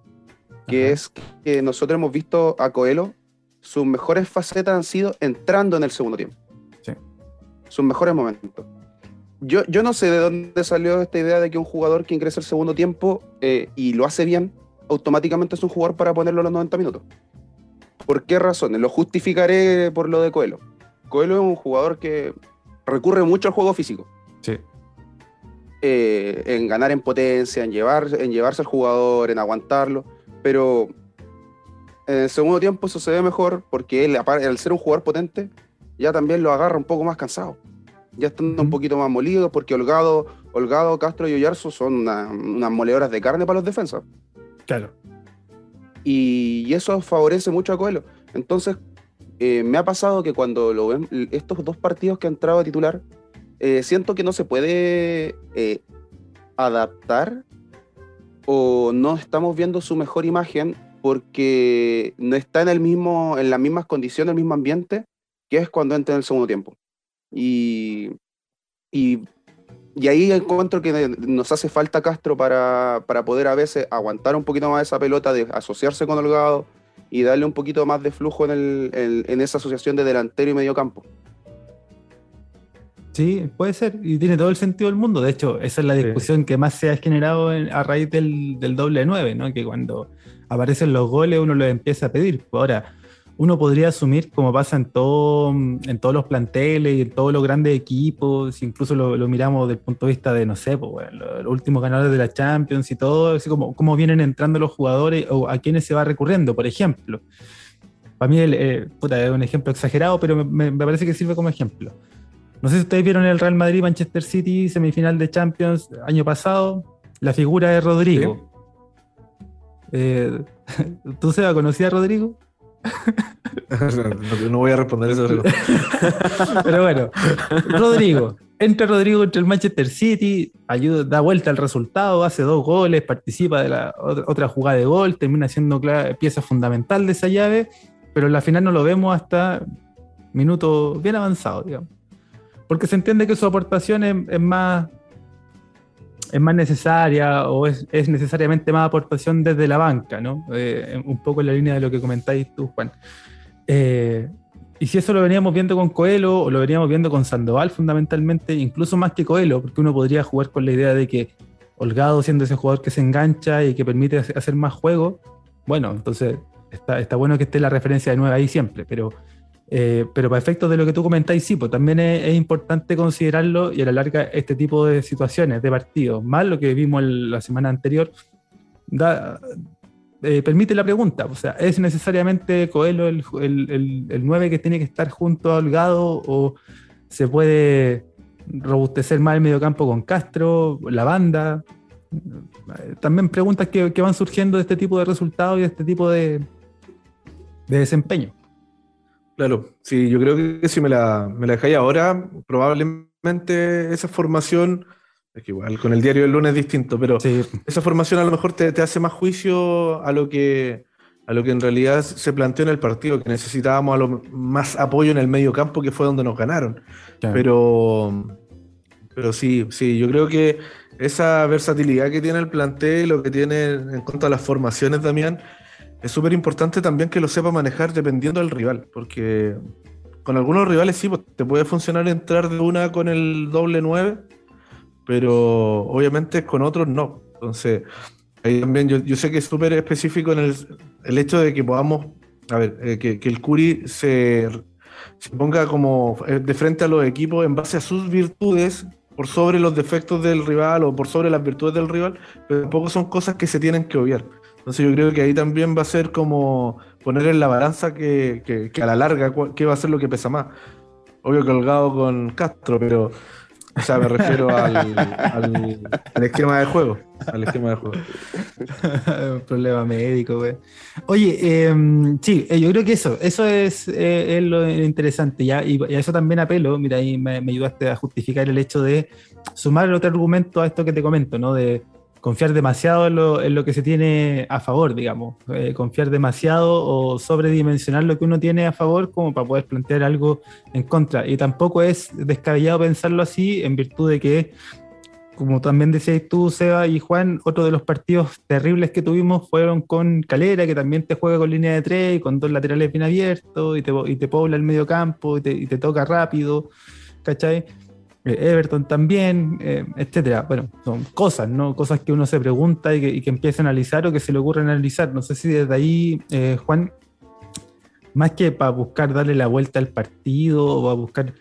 que es que nosotros hemos visto a Coelho sus mejores facetas han sido entrando en el segundo tiempo. Sí. Sus mejores momentos. Yo, yo no sé de dónde salió esta idea de que un jugador que ingresa el segundo tiempo eh, y lo hace bien, automáticamente es un jugador para ponerlo a los 90 minutos. ¿Por qué razones? Lo justificaré por lo de Coelho. Coelho es un jugador que recurre mucho al juego físico. Sí. Eh, en ganar en potencia, en, llevar, en llevarse al jugador, en aguantarlo. Pero en el segundo tiempo eso se ve mejor porque él, al ser un jugador potente, ya también lo agarra un poco más cansado. Ya están un poquito más molidos porque Holgado, Holgado Castro y Oyarzo son unas moledoras de carne para los defensas. Claro. Y, eso favorece mucho a Coelho. Entonces, eh, me ha pasado que cuando lo ven, estos dos partidos que ha entrado a titular, eh, siento que no se puede eh, adaptar o no estamos viendo su mejor imagen porque no está en, el mismo, en las mismas condiciones, el mismo ambiente, que es cuando entra en el segundo tiempo. Y, y, ahí encuentro que nos hace falta Castro para, para, poder a veces aguantar un poquito más esa pelota, de asociarse con Holgado y darle un poquito más de flujo en, el, en, esa asociación de delantero y medio campo. Sí, puede ser, y tiene todo el sentido del mundo. De hecho, esa es la discusión que más se ha generado a raíz del, del doble 9, ¿no? Que cuando aparecen los goles, uno los empieza a pedir. Ahora, uno podría asumir, como pasa en, todo, en todos los planteles y en todos los grandes equipos, incluso lo, miramos desde el punto de vista de, no sé, pues, los, últimos ganadores de la Champions y todo, así como cómo vienen entrando los jugadores o a quiénes se va recurriendo, por ejemplo. Para mí eh, es un ejemplo exagerado, pero me, parece que sirve como ejemplo. No sé si ustedes vieron el Real Madrid-Manchester City, semifinal de Champions año pasado, la figura de Rodrigo. Eh, ¿Tú se conocía a Rodrigo? no, voy a responder eso. Pero bueno, Rodrigo. Entra Rodrigo entre el Manchester City, ayuda, da vuelta al resultado, hace dos goles, participa de la otra, jugada de gol, termina siendo pieza fundamental de esa llave, pero en la final no lo vemos hasta minutos bien avanzados, digamos. Porque se entiende que su aportación es más es más necesaria o es, necesariamente más aportación desde la banca, ¿no? Eh, un poco en la línea de lo que comentáis tú, Juan. Eh, y si eso lo veníamos viendo con Coelho o lo veníamos viendo con Sandoval fundamentalmente, incluso más que Coelho, porque uno podría jugar con la idea de que Holgado siendo ese jugador que se engancha y que permite hacer más juego, bueno, entonces está, está bueno que esté la referencia de nuevo ahí siempre, pero eh, pero para efectos de lo que tú comentáis, sí, pues también es, importante considerarlo y a la larga este tipo de situaciones, de partidos, más lo que vimos la semana anterior, eh, permite la pregunta. O sea, ¿es necesariamente Coelho el, el, el, 9 que tiene que estar junto a Holgado o se puede robustecer más el mediocampo con Castro, la banda. También preguntas que, van surgiendo de este tipo de resultados y de este tipo de desempeño. Claro, sí, yo creo que si me la, me la dejáis ahora, probablemente esa formación, es que igual con el diario del lunes es distinto, pero esa formación a lo mejor te, te, hace más juicio a lo que a lo que en realidad se planteó en el partido, que necesitábamos a lo más apoyo en el medio campo, que fue donde nos ganaron. Pero, pero sí, sí, yo creo que esa versatilidad que tiene el plantel, lo que tiene en cuanto a las formaciones, Damián, es súper importante también que lo sepa manejar dependiendo del rival, porque con algunos rivales sí, pues, te puede funcionar entrar de una con el doble 9, pero obviamente con otros no. Entonces, ahí también yo, sé que es súper específico en el, hecho de que podamos, a ver, eh, que, el Curi se, se ponga como eh, de frente a los equipos en base a sus virtudes por sobre los defectos del rival o por sobre las virtudes del rival, pero tampoco son cosas que se tienen que obviar. Entonces yo creo que ahí también va a ser como poner en la balanza que, a la larga qué va a ser lo que pesa más. Obvio colgado con Castro, pero o sea, me refiero al, esquema de juego. Al esquema de juego. Problema médico, güey. Oye, em, sí, eh, yo creo que eso, eso es, eh, lo interesante. Y, a eso también apelo. Mira, ahí me, ayudaste a justificar el hecho de sumar el otro argumento a esto que te comento, ¿no? Confiar demasiado en lo, que se tiene a favor, digamos, eh, confiar demasiado o sobredimensionar lo que uno tiene a favor como para poder plantear algo en contra. Y tampoco es descabellado pensarlo así en virtud de que, como también decías tú, Seba y Juan, otro de los partidos terribles que tuvimos fueron con Calera, que también te juega con línea de tres y con dos laterales bien abiertos y te, y te pobla el medio campo y te, y te toca rápido, ¿cachai? Eh, Everton también, eh, etcétera. Bueno, son cosas, ¿no? Cosas que uno se pregunta y que, empieza a analizar o que se le ocurre analizar. No sé si desde ahí, eh, Juan, más que para buscar darle la vuelta al partido o a buscar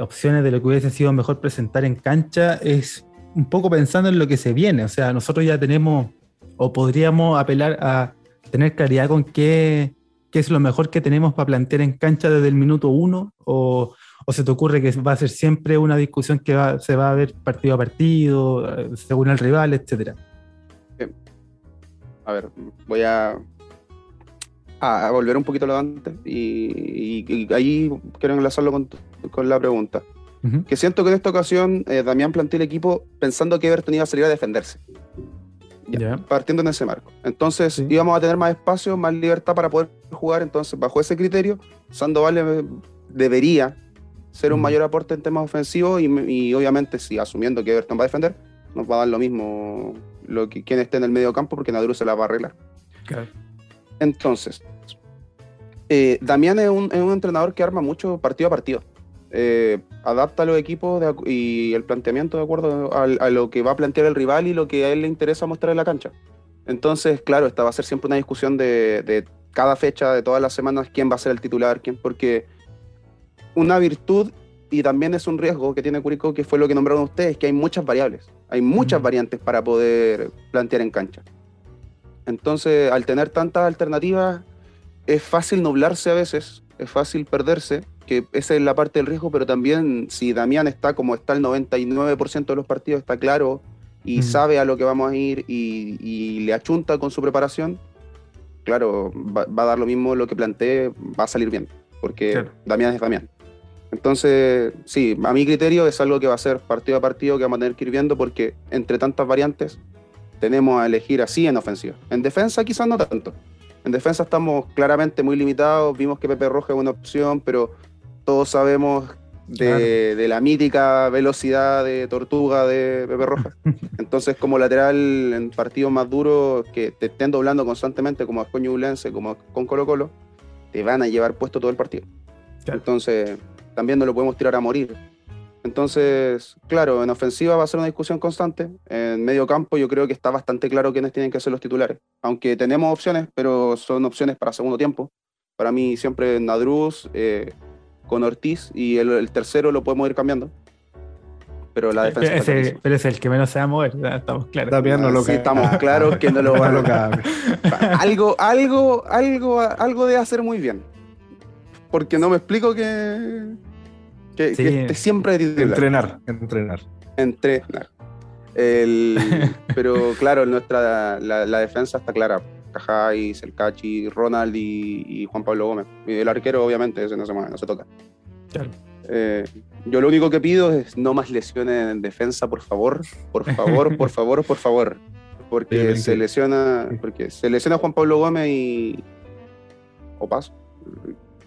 opciones de lo que hubiese sido mejor presentar en cancha, es un poco pensando en lo que se viene. O sea, nosotros ya tenemos o podríamos apelar a tener claridad con qué, qué es lo mejor que tenemos para plantear en cancha desde el minuto uno o ¿O se te ocurre que va a ser siempre una discusión que se va a ver partido a partido, eh, según el rival, etcétera? A ver, voy a, a, volver un poquito lo antes y, ahí quiero enlazarlo con, la pregunta. Que siento que en esta ocasión eh, Damián planteó el equipo pensando que Everton iba a salir a defenderse. Partiendo en ese marco. Entonces íbamos a tener más espacio, más libertad para poder jugar. Entonces, bajo ese criterio, Sandoval eh, debería ser un mayor aporte en temas ofensivos y, obviamente si asumiendo que Everton va a defender, nos va a dar lo mismo lo que, quien esté en el medio campo porque Naduru se la va a arreglar. Entonces, eh, Damián es un, entrenador que arma mucho partido a partido. Eh, adapta los equipos y el planteamiento de acuerdo a, lo que va a plantear el rival y lo que a él le interesa mostrar en la cancha. Entonces, claro, esta va a ser siempre una discusión de, de cada fecha, de todas las semanas, quién va a ser el titular, quién, porque una virtud y también es un riesgo que tiene Curicó, que fue lo que nombraron ustedes, que hay muchas variables, hay muchas variantes para poder plantear en cancha. Entonces, al tener tantas alternativas, es fácil nublarse a veces, es fácil perderse, que esa es la parte del riesgo, pero también si Damián está como está el 99% de los partidos, está claro y sabe a lo que vamos a ir y, le achunta con su preparación, claro, va, a dar lo mismo lo que plantee, va a salir bien, porque Damián es Damián. Entonces, sí, a mi criterio es algo que va a ser partido a partido que vamos a tener que ir viendo porque entre tantas variantes tenemos a elegir así en ofensiva. En defensa quizás no tanto. En defensa estamos claramente muy limitados, vimos que Pepe Roja es una opción, pero todos sabemos de, la mítica velocidad de tortuga de Pepe Roja. Entonces, como lateral en partidos más duros que te estén doblando constantemente, como a Ulense, como con Colo Colo, te van a llevar puesto todo el partido. Entonces, también no lo podemos tirar a morir. Entonces, claro, en ofensiva va a ser una discusión constante. En medio campo yo creo que está bastante claro quiénes tienen que ser los titulares. Aunque tenemos opciones, pero son opciones para segundo tiempo. Para mí siempre Nadruz, eh, con Ortiz y el, tercero lo podemos ir cambiando. Pero la defensa... pero es el que menos se va a mover, estamos claros. También no lo sí, estamos claros que no lo va a lograr. algo, algo, algo, algo de hacer muy bien porque no me explico que, Que, esté siempre Entrenar, entrenar. Entrenar. pero claro, nuestra, la, defensa está clara. Cajay, Selcachi, Ronald y, Juan Pablo Gómez. Y el arquero, obviamente, ese no se mueve, no se toca. Claro. Eh, yo lo único que pido es no más lesiones en defensa, por favor. Por favor, por favor, por favor. Porque se lesiona. Porque se lesiona Juan Pablo Gómez y. O paso.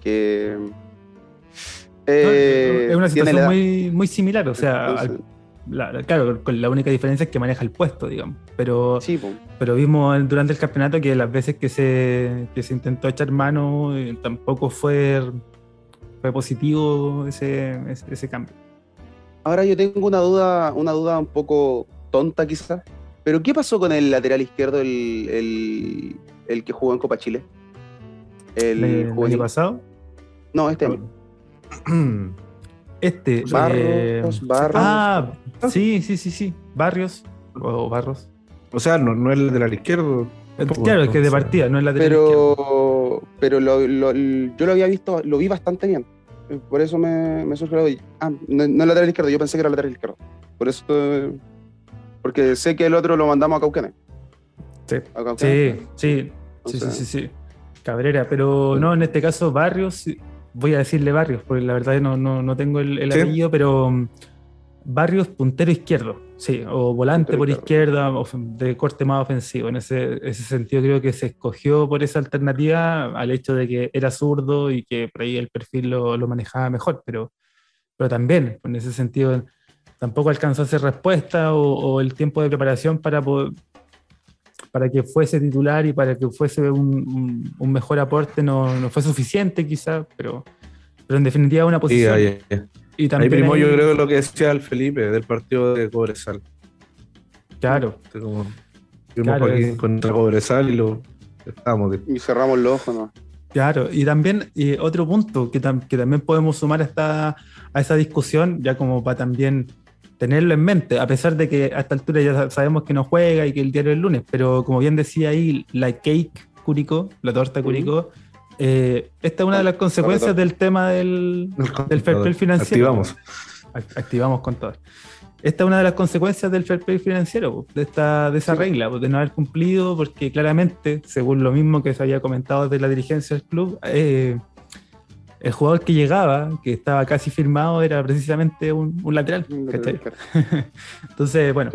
Que. es una eh, situación muy, muy similar. O sea, claro, con la única diferencia es que maneja el puesto, digamos. Pero, pero vimos durante el campeonato que las veces que se, que se intentó echar mano eh, tampoco fue fue positivo ese, ese, cambio. Ahora yo tengo una duda, una duda un poco tonta quizás, pero ¿qué pasó con el lateral izquierdo, el, que jugó en Copa Chile? ¿El, año pasado? No, este. Este. Barros, eh, Barros. Ah, sí, sí, sí, sí. Barrios o Barros. O sea, no, no es el lateral izquierdo. Claro, es que de partida, no es lateral pero, izquierdo. Pero yo lo había visto, lo vi bastante bien. Por eso me, me surge la Ah, no, es lateral izquierdo, yo pensé que era lateral izquierdo. Por eso. Porque sé que el otro lo mandamos a Cauquenes. Sí. sí, sí, sí, sí, Cabrera, pero no, en este caso Barrios, voy a decirle Barrios, porque la verdad no, no, no tengo el, el apellido, pero mm, Barrios puntero izquierdo, sí, o volante por izquierda, de corte más ofensivo. En ese, ese, sentido creo que se escogió por esa alternativa al hecho de que era zurdo y que por ahí el perfil lo, lo manejaba mejor, pero, pero también, en ese sentido, tampoco alcanzó a hacer respuesta o, el tiempo de preparación para, para que fuese titular y para que fuese un, un, mejor aporte no, no, fue suficiente quizá, pero, pero en definitiva una posición... Y también ahí primó yo creo lo que decía el Felipe del partido de Cobresal. Claro. Como, claro contra Cobresal y lo estábamos. Y cerramos los ojos, ¿no? Claro, y también otro punto que, que, también podemos sumar a, esta, a esa discusión, ya como para también tenerlo en mente, a pesar de que a esta altura ya sabemos que no juega y que el diario es el lunes, pero como bien decía ahí, la cake Curicó, la torta Curicó, eh, esta es una de las consecuencias del tema del, del fair play financiero. Activamos. Activamos con todo. Esta es una de las consecuencias del fair play financiero, de, esta, de esa regla, de no haber cumplido, porque claramente, según lo mismo que se había comentado de la dirigencia del club, eh, el jugador que llegaba, que estaba casi firmado, era precisamente un, lateral. Entonces, bueno,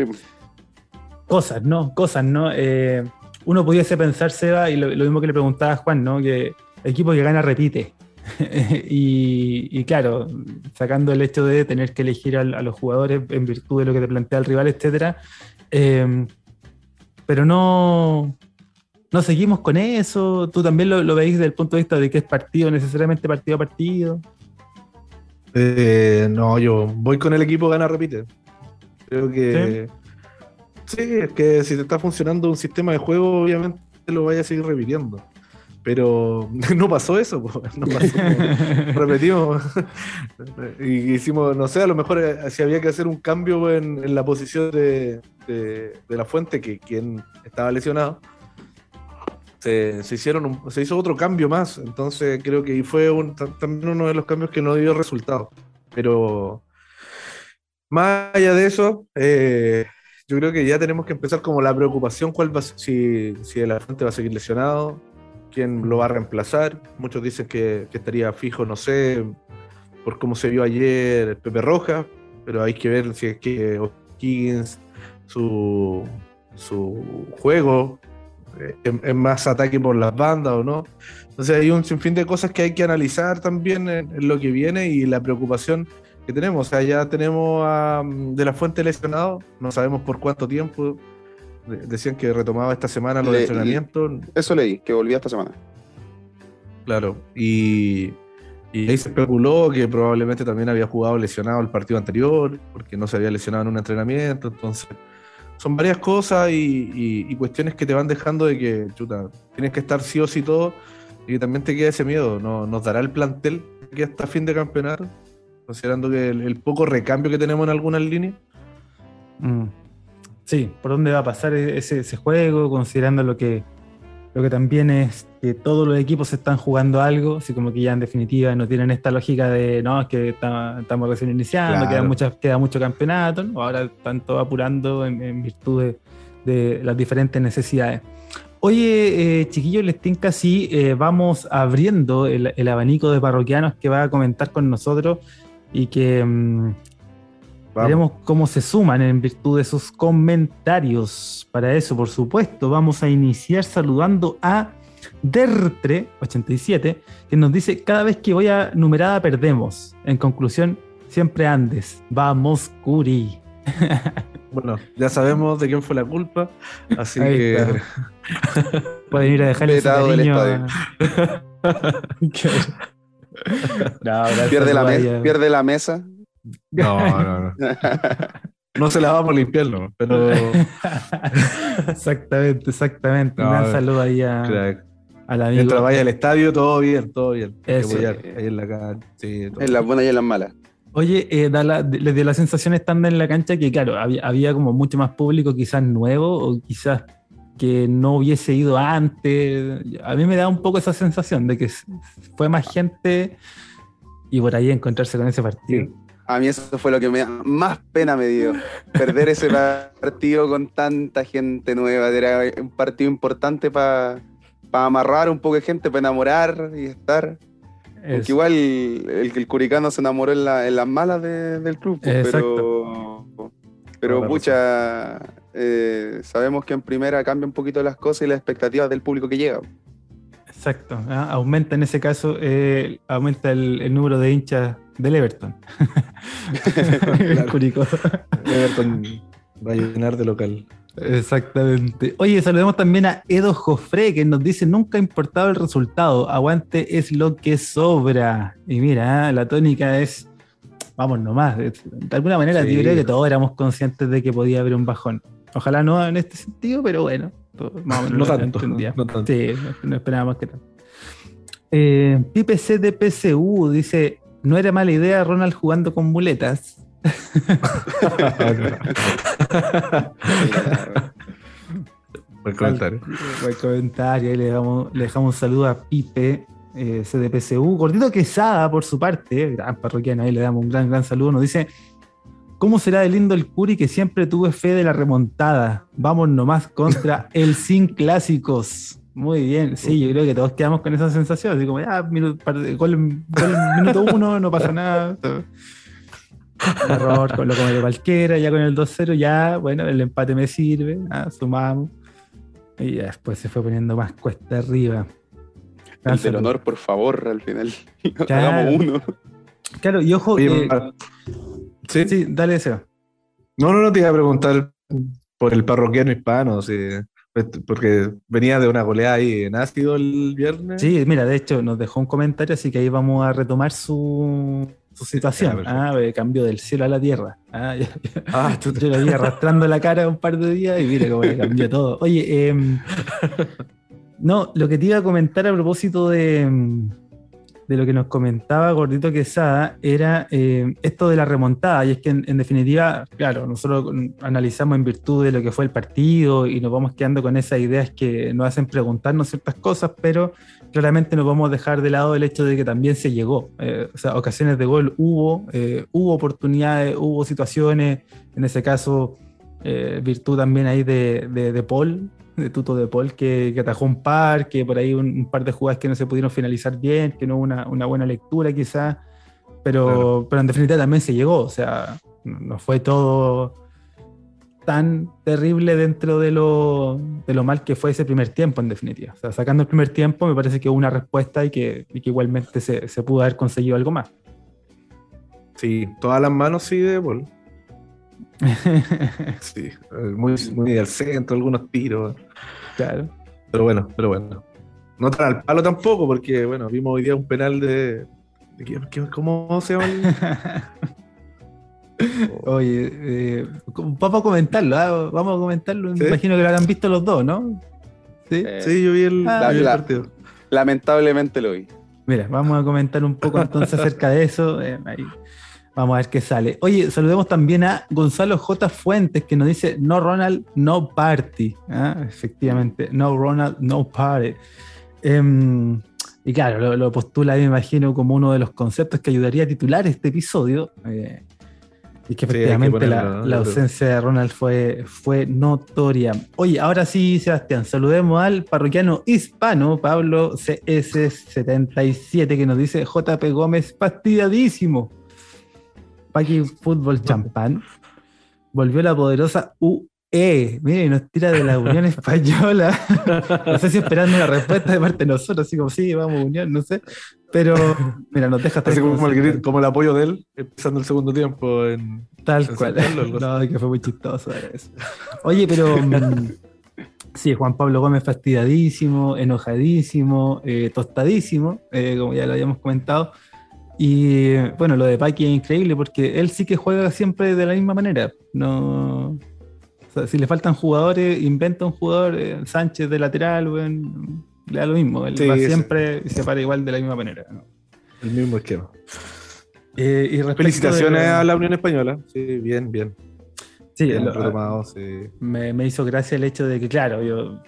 cosas, ¿no? Cosas, ¿no? Eh, uno pudiese pensar, Seba, y lo, lo, mismo que le preguntaba a Juan, ¿no? Que equipo que gana repite. y, claro, sacando el hecho de tener que elegir a, los jugadores en virtud de lo que te plantea el rival, etcétera. Eh, pero no, no seguimos con eso. Tú también lo, veis desde el punto de vista de que es partido, necesariamente partido a partido. Eh, no, yo voy con el equipo gana repite. Creo que. ¿Sí? ¿Sí? es que si te está funcionando un sistema de juego, obviamente lo vaya a seguir repitiendo. Pero no pasó eso, no pasó. repetimos. y hicimos, no sé, a lo mejor eh, si había que hacer un cambio en, la posición de, la fuente, que quien estaba lesionado, se, hicieron se hizo otro cambio más. Entonces creo que fue también uno de los cambios que no dio resultado. Pero más allá de eso, eh, yo creo que ya tenemos que empezar como la preocupación cuál va si, si el fuente va a seguir lesionado quién lo va a reemplazar. Muchos dicen que, estaría fijo, no sé, por cómo se vio ayer Pepe Roja, pero hay que ver si es que O'Higgins, su, su juego es, más ataque por las bandas o no. Entonces hay un sinfín de cosas que hay que analizar también en, lo que viene y la preocupación que tenemos. O sea, ya tenemos a, de la fuente lesionado, no sabemos por cuánto tiempo Decían que retomaba esta semana los entrenamientos. Eso leí, que volvía esta semana. Claro, y, ahí se especuló que probablemente también había jugado lesionado el partido anterior, porque no se había lesionado en un entrenamiento. Entonces, son varias cosas y, cuestiones que te van dejando de que, chuta, tienes que estar sí o sí todo, y también te queda ese miedo. ¿no? ¿Nos dará el plantel que hasta fin de campeonato? Considerando que el, poco recambio que tenemos en algunas líneas. Mm. Sí, por dónde va a pasar ese, juego, considerando lo que, Lo que también es que todos los equipos están jugando algo, así como que ya en definitiva no tienen esta lógica de no, es que estamos recién iniciando, queda, mucha, queda mucho campeonato, ahora están todos apurando en, virtud de, las diferentes necesidades. Oye, eh, chiquillos, les tinca eh, vamos abriendo el, abanico de parroquianos que va a comentar con nosotros y que veremos cómo se suman en virtud de sus comentarios. Para eso, por supuesto, vamos a iniciar saludando a Dertre87, que nos dice, cada vez que voy a numerada perdemos. En conclusión, siempre andes. Vamos, Curi. Bueno, ya sabemos de quién fue la culpa, así que... Pueden ir a dejarle ese cariño ¿Pierde, la ¿Pierde la mesa? No, no, no. No se la vamos a limpiarlo, pero. exactamente, exactamente. Un saludo ahí a, al amigo. Mientras vaya al estadio, todo bien, todo bien. ahí en la cancha. en las buenas y en las malas. Oye, eh, les dio la sensación estando en la cancha que, claro, había, había como mucho más público, quizás nuevo, o quizás que no hubiese ido antes. A mí me da un poco esa sensación de que fue más gente y por ahí encontrarse con ese partido. A mí eso fue lo que me, más pena me dio. Perder ese partido con tanta gente nueva. Era un partido importante para amarrar un poco de gente, para enamorar y estar. Porque igual el, el, Curicano se enamoró en, las malas del club. Pues, pero, pero pucha, eh, sabemos que en primera cambia un poquito las cosas y las expectativas del público que llega. Exacto. ¿ah? Aumenta en ese caso, eh, aumenta el, número de hinchas del Everton. Everton va a llenar de local. Exactamente. Oye, saludemos también a Edo Jofre, que nos dice, nunca ha importado el resultado, aguante es lo que sobra. Y mira, ¿ah? la tónica es, vamos nomás, de alguna manera yo creo que todos éramos conscientes de que podía haber un bajón. Ojalá no en este sentido, pero bueno, no, tanto, Sí, no esperábamos que tanto. Eh, Pipe de PCU dice: No era mala idea Ronald jugando con muletas. Buen comentario. Buen comentario. le dejamos, le dejamos un saludo a Pipe, eh, CDPCU. Gordito Quesada, por su parte, gran parroquiano, ahí le damos un gran, gran saludo. Nos dice: ¿Cómo será de lindo el Curi que siempre tuve fe de la remontada? Vamos nomás contra el Sin Clásicos. Muy bien, sí, yo creo que todos quedamos con esa sensación, así como, ya, minuto, gol, minuto uno, no pasa nada. error, con lo como de cualquiera, ya con el 2-0, ya, bueno, el empate me sirve, ah, sumamos. Y ya después se fue poniendo más cuesta arriba. El del honor, por favor, al final. Hagamos uno. Claro, y ojo, Sí, sí dale deseo. No, no, no te iba a preguntar por el parroquiano hispano, pues, porque venía de una goleada ahí en ácido el viernes. Sí, mira, de hecho nos dejó un comentario, así que ahí vamos a retomar su, situación. Ah, cambio del cielo a la tierra. Ah, ah yo lo vi arrastrando la cara un par de días y mira cómo le cambió todo. Oye, em, no, lo que te iba a comentar a propósito de, em, de lo que nos comentaba Gordito Quesada era eh, esto de la remontada. Y es que en, definitiva, claro, nosotros analizamos en virtud de lo que fue el partido y nos vamos quedando con esas ideas que nos hacen preguntarnos ciertas cosas, pero claramente no podemos dejar de lado el hecho de que también se llegó. Eh, o sea, ocasiones de gol hubo, eh, hubo oportunidades, hubo situaciones, en ese caso, virtud también ahí de, de Paul, de Tuto de Paul que, atajó un par, que por ahí un, par de jugadas que no se pudieron finalizar bien, que no hubo una, una buena lectura quizás, pero, pero en definitiva también se llegó, o sea, no fue todo tan terrible dentro de lo, de lo mal que fue ese primer tiempo en definitiva. O sea, sacando el primer tiempo me parece que hubo una respuesta y que, y que igualmente se, se, pudo haber conseguido algo más. Sí, todas las manos sí de Paul. sí, muy, muy al centro, algunos tiros. Claro. Pero bueno, pero bueno. No tan al palo tampoco, porque bueno, vimos hoy día un penal de. ¿Cómo se llama? Oye, eh, vamos a comentarlo, ¿ah? vamos a comentarlo. Me imagino que lo habrán visto los dos, ¿no? Sí, sí yo vi el, ah, partido. Lamentablemente lo vi. Mira, vamos a comentar un poco entonces acerca de eso. Eh, Vamos a ver qué sale. Oye, saludemos también a Gonzalo J. Fuentes, que nos dice, no Ronald, no party. ¿ah? Efectivamente, no Ronald, no party. Em, y claro, lo, postula, me imagino, como uno de los conceptos que ayudaría a titular este episodio. Eh, y que efectivamente la, ausencia de Ronald fue, fue notoria. Oye, ahora sí, Sebastián, saludemos al parroquiano hispano, Pablo CS77, que nos dice JP Gómez, fastidiadísimo. Paqui Fútbol Champán. Volvió la poderosa UE. Mire, nos tira de la Unión Española. no sé si esperando una respuesta de parte de nosotros, así como sí, vamos, Unión, no sé. Pero, mira, nos deja Así como el, como el, apoyo de él, empezando el segundo tiempo en. Tal cual. no, que fue muy chistoso eso. Oye, pero. Mm, sí, Juan Pablo Gómez fastidiadísimo, enojadísimo, eh, tostadísimo, eh, como ya lo habíamos comentado. Y bueno, lo de Paqui es increíble porque él sí que juega siempre de la misma manera. No. si le faltan jugadores, inventa un jugador, eh, Sánchez de lateral, bueno, le da lo mismo. Él va siempre y se para igual de la misma manera. El mismo esquema. Eh, y Felicitaciones a la Unión Española. Sí, bien, bien. Sí, Me, hizo gracia el hecho de que, claro, yo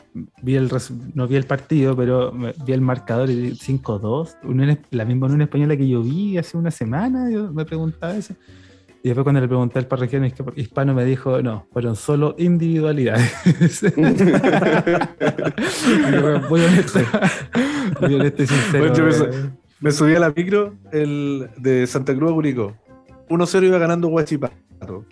vi el no vi el partido, pero vi el marcador y 5-2. La misma Unión Española que yo vi hace una semana, yo me preguntaba eso. Y después cuando le pregunté al parroquiano hispano me dijo, no, fueron solo individualidades. muy honesto, muy honesto y sincero. me, subí a la micro el de Santa Cruz a Curicó. 1-0 iba ganando Guachipato.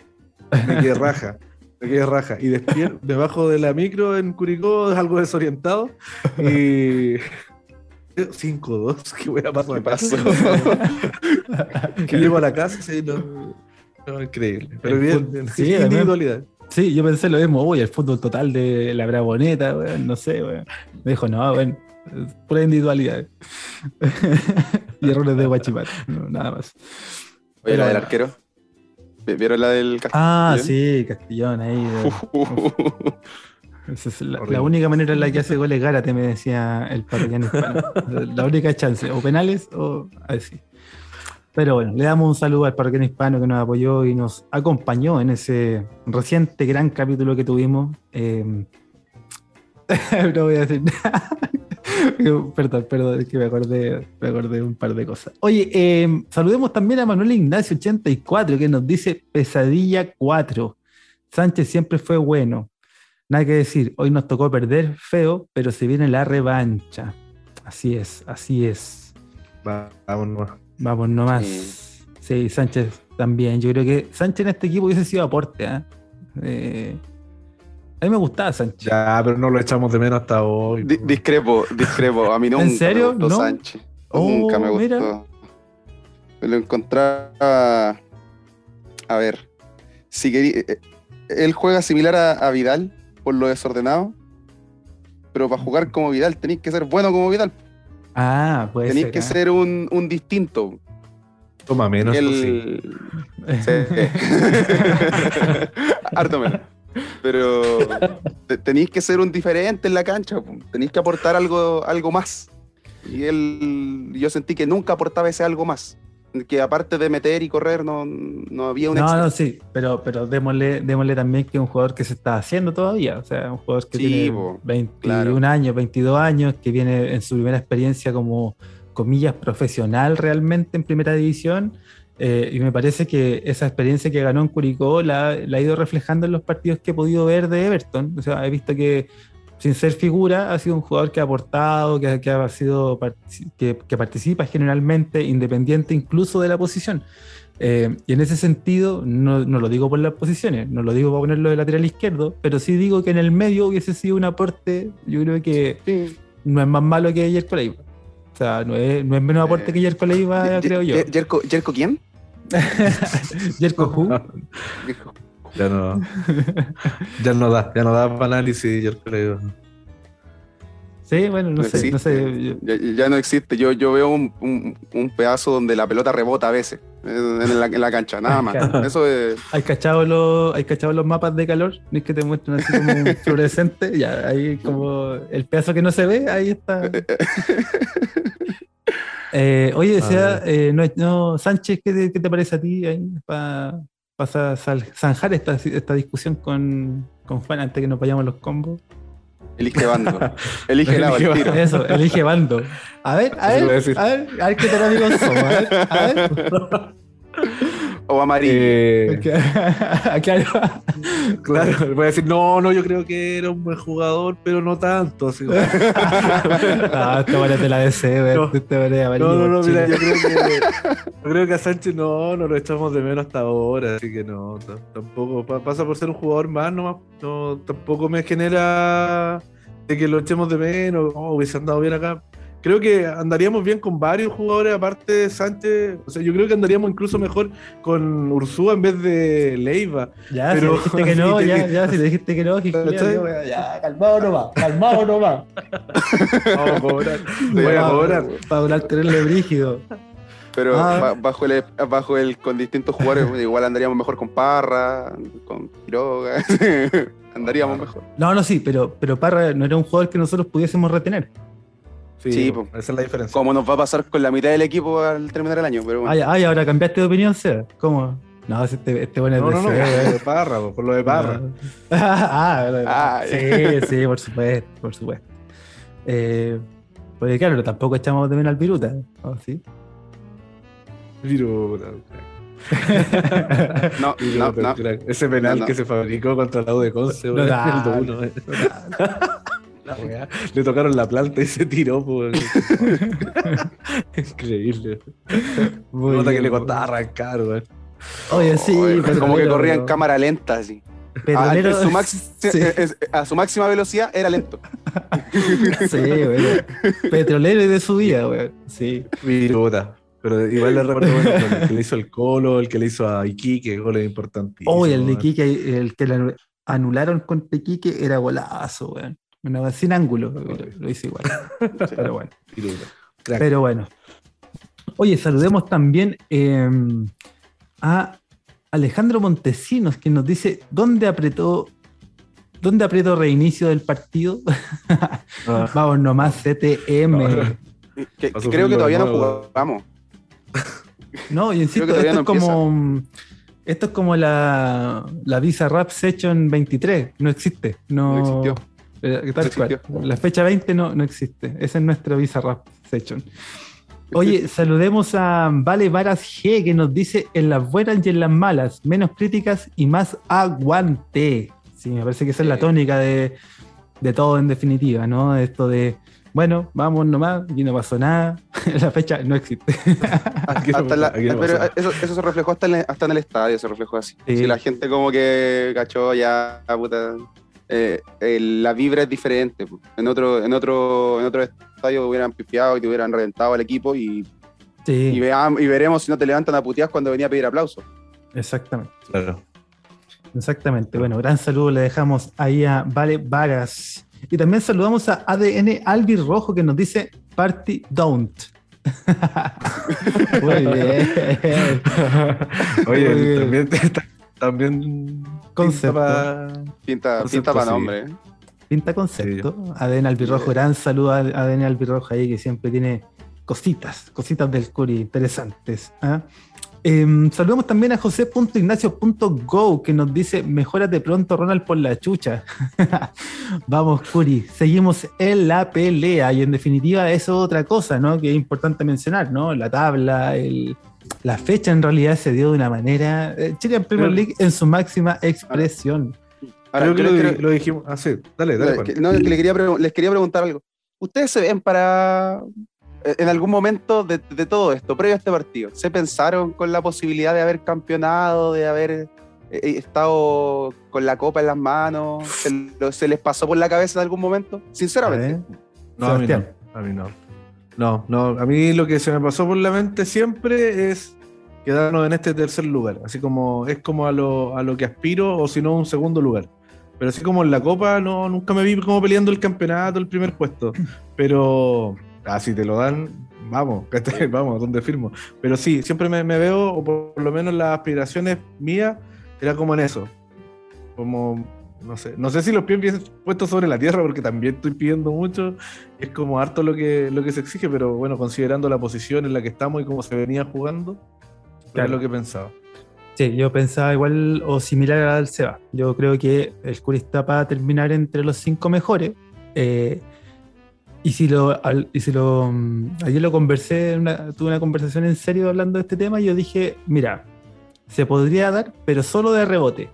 Me quedé raja. Me quedé raja. Y debajo de la micro en Curicó, algo desorientado. Y 5-2, ¿qué voy a pasar? ¿Qué pasó? que llego a la casa y no, increíble. Pero bien, sí, individualidad. Sí, yo pensé lo mismo, uy, el fútbol total de la Braboneta, no sé, Me dijo, no, bueno, pura individualidad. y errores de Guachipat, nada más. Oye, la del arquero. ¿Vieron la del Castellón? Ah, sí, Castellón ahí. Esa es la, única manera en la que hace goles Gárate, me decía el parroquiano hispano. la única chance, o penales o así. Pero bueno, le damos un saludo al parroquiano hispano que nos apoyó y nos acompañó en ese reciente gran capítulo que tuvimos. Eh, no voy a decir nada. perdón, perdón, es que me acordé, me acordé un par de cosas. Oye, eh, saludemos también a Manuel Ignacio 84 que nos dice Pesadilla 4. Sánchez siempre fue bueno. Nada que decir, hoy nos tocó perder feo, pero se viene la revancha. Así es, así es. Vamos Vamos nomás. Sí. Sánchez también. Yo creo que Sánchez en este equipo hubiese sido aporte. ¿eh? eh a mí me gustaba Sánchez. Ya, pero no lo echamos de menos hasta hoy. discrepo, discrepo. A mí nunca ¿En serio? me gustó Sánchez. nunca me oh, gustó. Me lo encontraba. A ver. Si quería, eh, él juega similar a, Vidal por lo desordenado. Pero para jugar como Vidal tenéis que ser bueno como Vidal. Ah, pues. Tenéis que ah. ser un, un, distinto. Toma menos. El... Sí. Harto menos. Pero tenéis que ser un diferente en la cancha, tenéis que aportar algo, algo más. Y él, yo sentí que nunca aportaba ese algo más. Que aparte de meter y correr, no, no había un No, no, sí, pero, pero démosle, démosle también que es un jugador que se está haciendo todavía. O sea, un jugador que tiene 21 años, 22 años, que viene en su primera experiencia como, comillas, profesional realmente en primera división eh, y me parece que esa experiencia que ganó en Curicó la, ha ido reflejando en los partidos que he podido ver de Everton. O sea, he visto que sin ser figura ha sido un jugador que ha aportado, que, que ha sido que, participa generalmente, independiente incluso de la posición. Eh, y en ese sentido, no, no, lo digo por las posiciones, no lo digo para ponerlo de lateral izquierdo, pero sí digo que en el medio hubiese sido un aporte, yo creo que no es más malo que ayer Leiva. O sea, no es, no es menos aporte eh, que Jerko Leiva, creo yo. ¿Jerko quién? Jerko Who. Ya no. Ya no da, ya no da para análisis, Jerko Leiva. Sí, bueno, no, sé, no sé. Ya, no existe. Yo, yo veo un, un, pedazo donde la pelota rebota a veces en la, en la cancha, nada más. Eso es... ¿Hay cachado, los, ¿Hay cachado los mapas de calor? ¿No es que te muestran así como un fluorescente? Ya, ahí como el pedazo que no se ve, ahí está. Eh, oye, decía, eh, no, Sánchez, ¿qué te, parece a ti para zanjar esta, esta discusión con, con Juan antes que nos vayamos los combos? Elige bando. Elige lado el tiro. Eso, elige bando. A ver, a ver, a ver, a ver, qué tal amigos somos. A ver, a ver. O amarillo. Eh, claro. claro, voy a decir, no, no, yo creo que era un buen jugador, pero no tanto. Así, no, esta te la deseo, no, no, no, no, mira, yo creo, que, yo creo que a Sánchez no, no lo echamos de menos hasta ahora, así que no, tampoco pasa por ser un jugador más, no, no tampoco me genera de que lo echemos de menos, oh, hubiese andado bien acá creo que andaríamos bien con varios jugadores, aparte de Sánchez. O sea, yo creo que andaríamos incluso mejor con Ursúa en vez de Leiva. Ya, pero, si dijiste que no, ya, ya, si dijiste que no, ya, calmado nomás, calmado nomás. Vamos a cobrar, voy a cobrar. Para tenerle brígido. Pero ah. bajo, el, bajo el, con distintos jugadores, igual andaríamos mejor con Parra, con Quiroga. andaríamos mejor. No, no, sí, pero, pero Parra no era un jugador que nosotros pudiésemos retener. Sí, esa es la diferencia. Como nos va a pasar con la mitad del equipo al terminar el año. Pero ay, ay, ahora cambiaste de opinión, Seba. ¿Cómo? No, este, este bueno es no, de no, no, de Parra, por lo de Parra. ah, ah sí, sí, por supuesto, por supuesto. Eh, porque claro, tampoco echamos de menos al Viruta, ¿no? ¿Sí? Viruta. no, no, no, Ese penal que se fabricó contra la U de Conce, no, le tocaron la planta y se tiró. Pues. Increíble. Nota que le costaba arrancar, Oye, sí. como que corría en cámara lenta, así. Ah, a su máxima velocidad era lento. sí, güey. Petrolero y de su vida, güey. Sí. Pero igual le recuerdo el que le hizo el Colo, el que le hizo a Iquique, goles importantísimos. Oye, el de Iquique, el que le anularon con Iquique era golazo, güey. Bueno, sin ángulo, lo, hice igual. Pero bueno. Pero bueno. Oye, saludemos también em, a Alejandro Montesinos, que nos dice, ¿dónde apretó, dónde apretó reinicio del partido? Ah. Vamos nomás, CTM. creo que todavía no jugamos. No, y insisto, esto es como... Esto es como la, la Visa Rap Session 23, no existe. No, no existió. Eh, la fecha 20 no, no existe. Esa es nuestra Visa Rap Session. Oye, saludemos a Vale Varas G que nos dice en las buenas y en las malas, menos críticas y más aguante. Sí, me parece que esa es la tónica de, todo en definitiva, ¿no? Esto de, bueno, vamos nomás y no pasó nada. la fecha no existe. pero eso, se reflejó hasta en, hasta en el estadio, se reflejó así. Si la gente como que cachó ya, puta, eh, la vibra es diferente. En otro, en otro, en otro estadio hubieran pifiado y te hubieran reventado al equipo y, y, veremos si no te levantan a putear cuando venía a pedir aplauso. Exactamente. Claro. Exactamente. Bueno, gran saludo le dejamos ahí a Vale Vargas. Y también saludamos a ADN Albi Rojo que nos dice Party Don't. Muy bien. Oye, también, también concepto. Pinta, pinta para nombre. Pinta concepto. Sí. ADN Albirrojo, gran saludo a ADN Albirrojo ahí que siempre tiene cositas, cositas del Curi interesantes. Em, saludamos también a josé.ignacio.go que nos dice: Mejórate pronto, Ronald, por la chucha. Vamos, Curi, seguimos en la pelea y en definitiva, eso es otra cosa, ¿no? Que es importante mencionar, ¿no? La tabla, el, la fecha en realidad se dio de una manera. Eh, Chile en Premier League en su máxima expresión. Ahora, Creo que, lo, dijimos. Ah, sí. Dale, dale. no, les, quería les quería preguntar algo. ¿Ustedes se ven para. Eh, en algún momento de, todo esto, previo a este partido, ¿se pensaron con la posibilidad de haber campeonado, de haber eh, estado con la copa en las manos? ¿Se, les pasó por la cabeza en algún momento? Sinceramente. No, a mí no. A mí no. No, no, a mí lo que se me pasó por la mente siempre es quedarnos en este tercer lugar, así como es como a lo, a lo que aspiro o si no un segundo lugar. Pero así como en la Copa, no, nunca me vi como peleando el campeonato, el primer puesto. Pero así ah, te lo dan, vamos, vamos, donde firmo. Pero sí, siempre me, me, veo, o por lo menos las aspiraciones mías, era como en eso. Como no sé. No sé si los pies bien puestos sobre la tierra, porque también estoy pidiendo mucho. Es como harto lo que, lo que se exige, pero bueno, considerando la posición en la que estamos y cómo se venía jugando, claro. es lo que pensaba. Sí, yo pensaba igual o similar al Seba. Yo creo que el Curi está para terminar entre los cinco mejores. Eh, y si lo, y si lo mm, ayer lo conversé, tuve una conversación en serio hablando de este tema, y yo dije, mira, se podría dar, pero solo de rebote.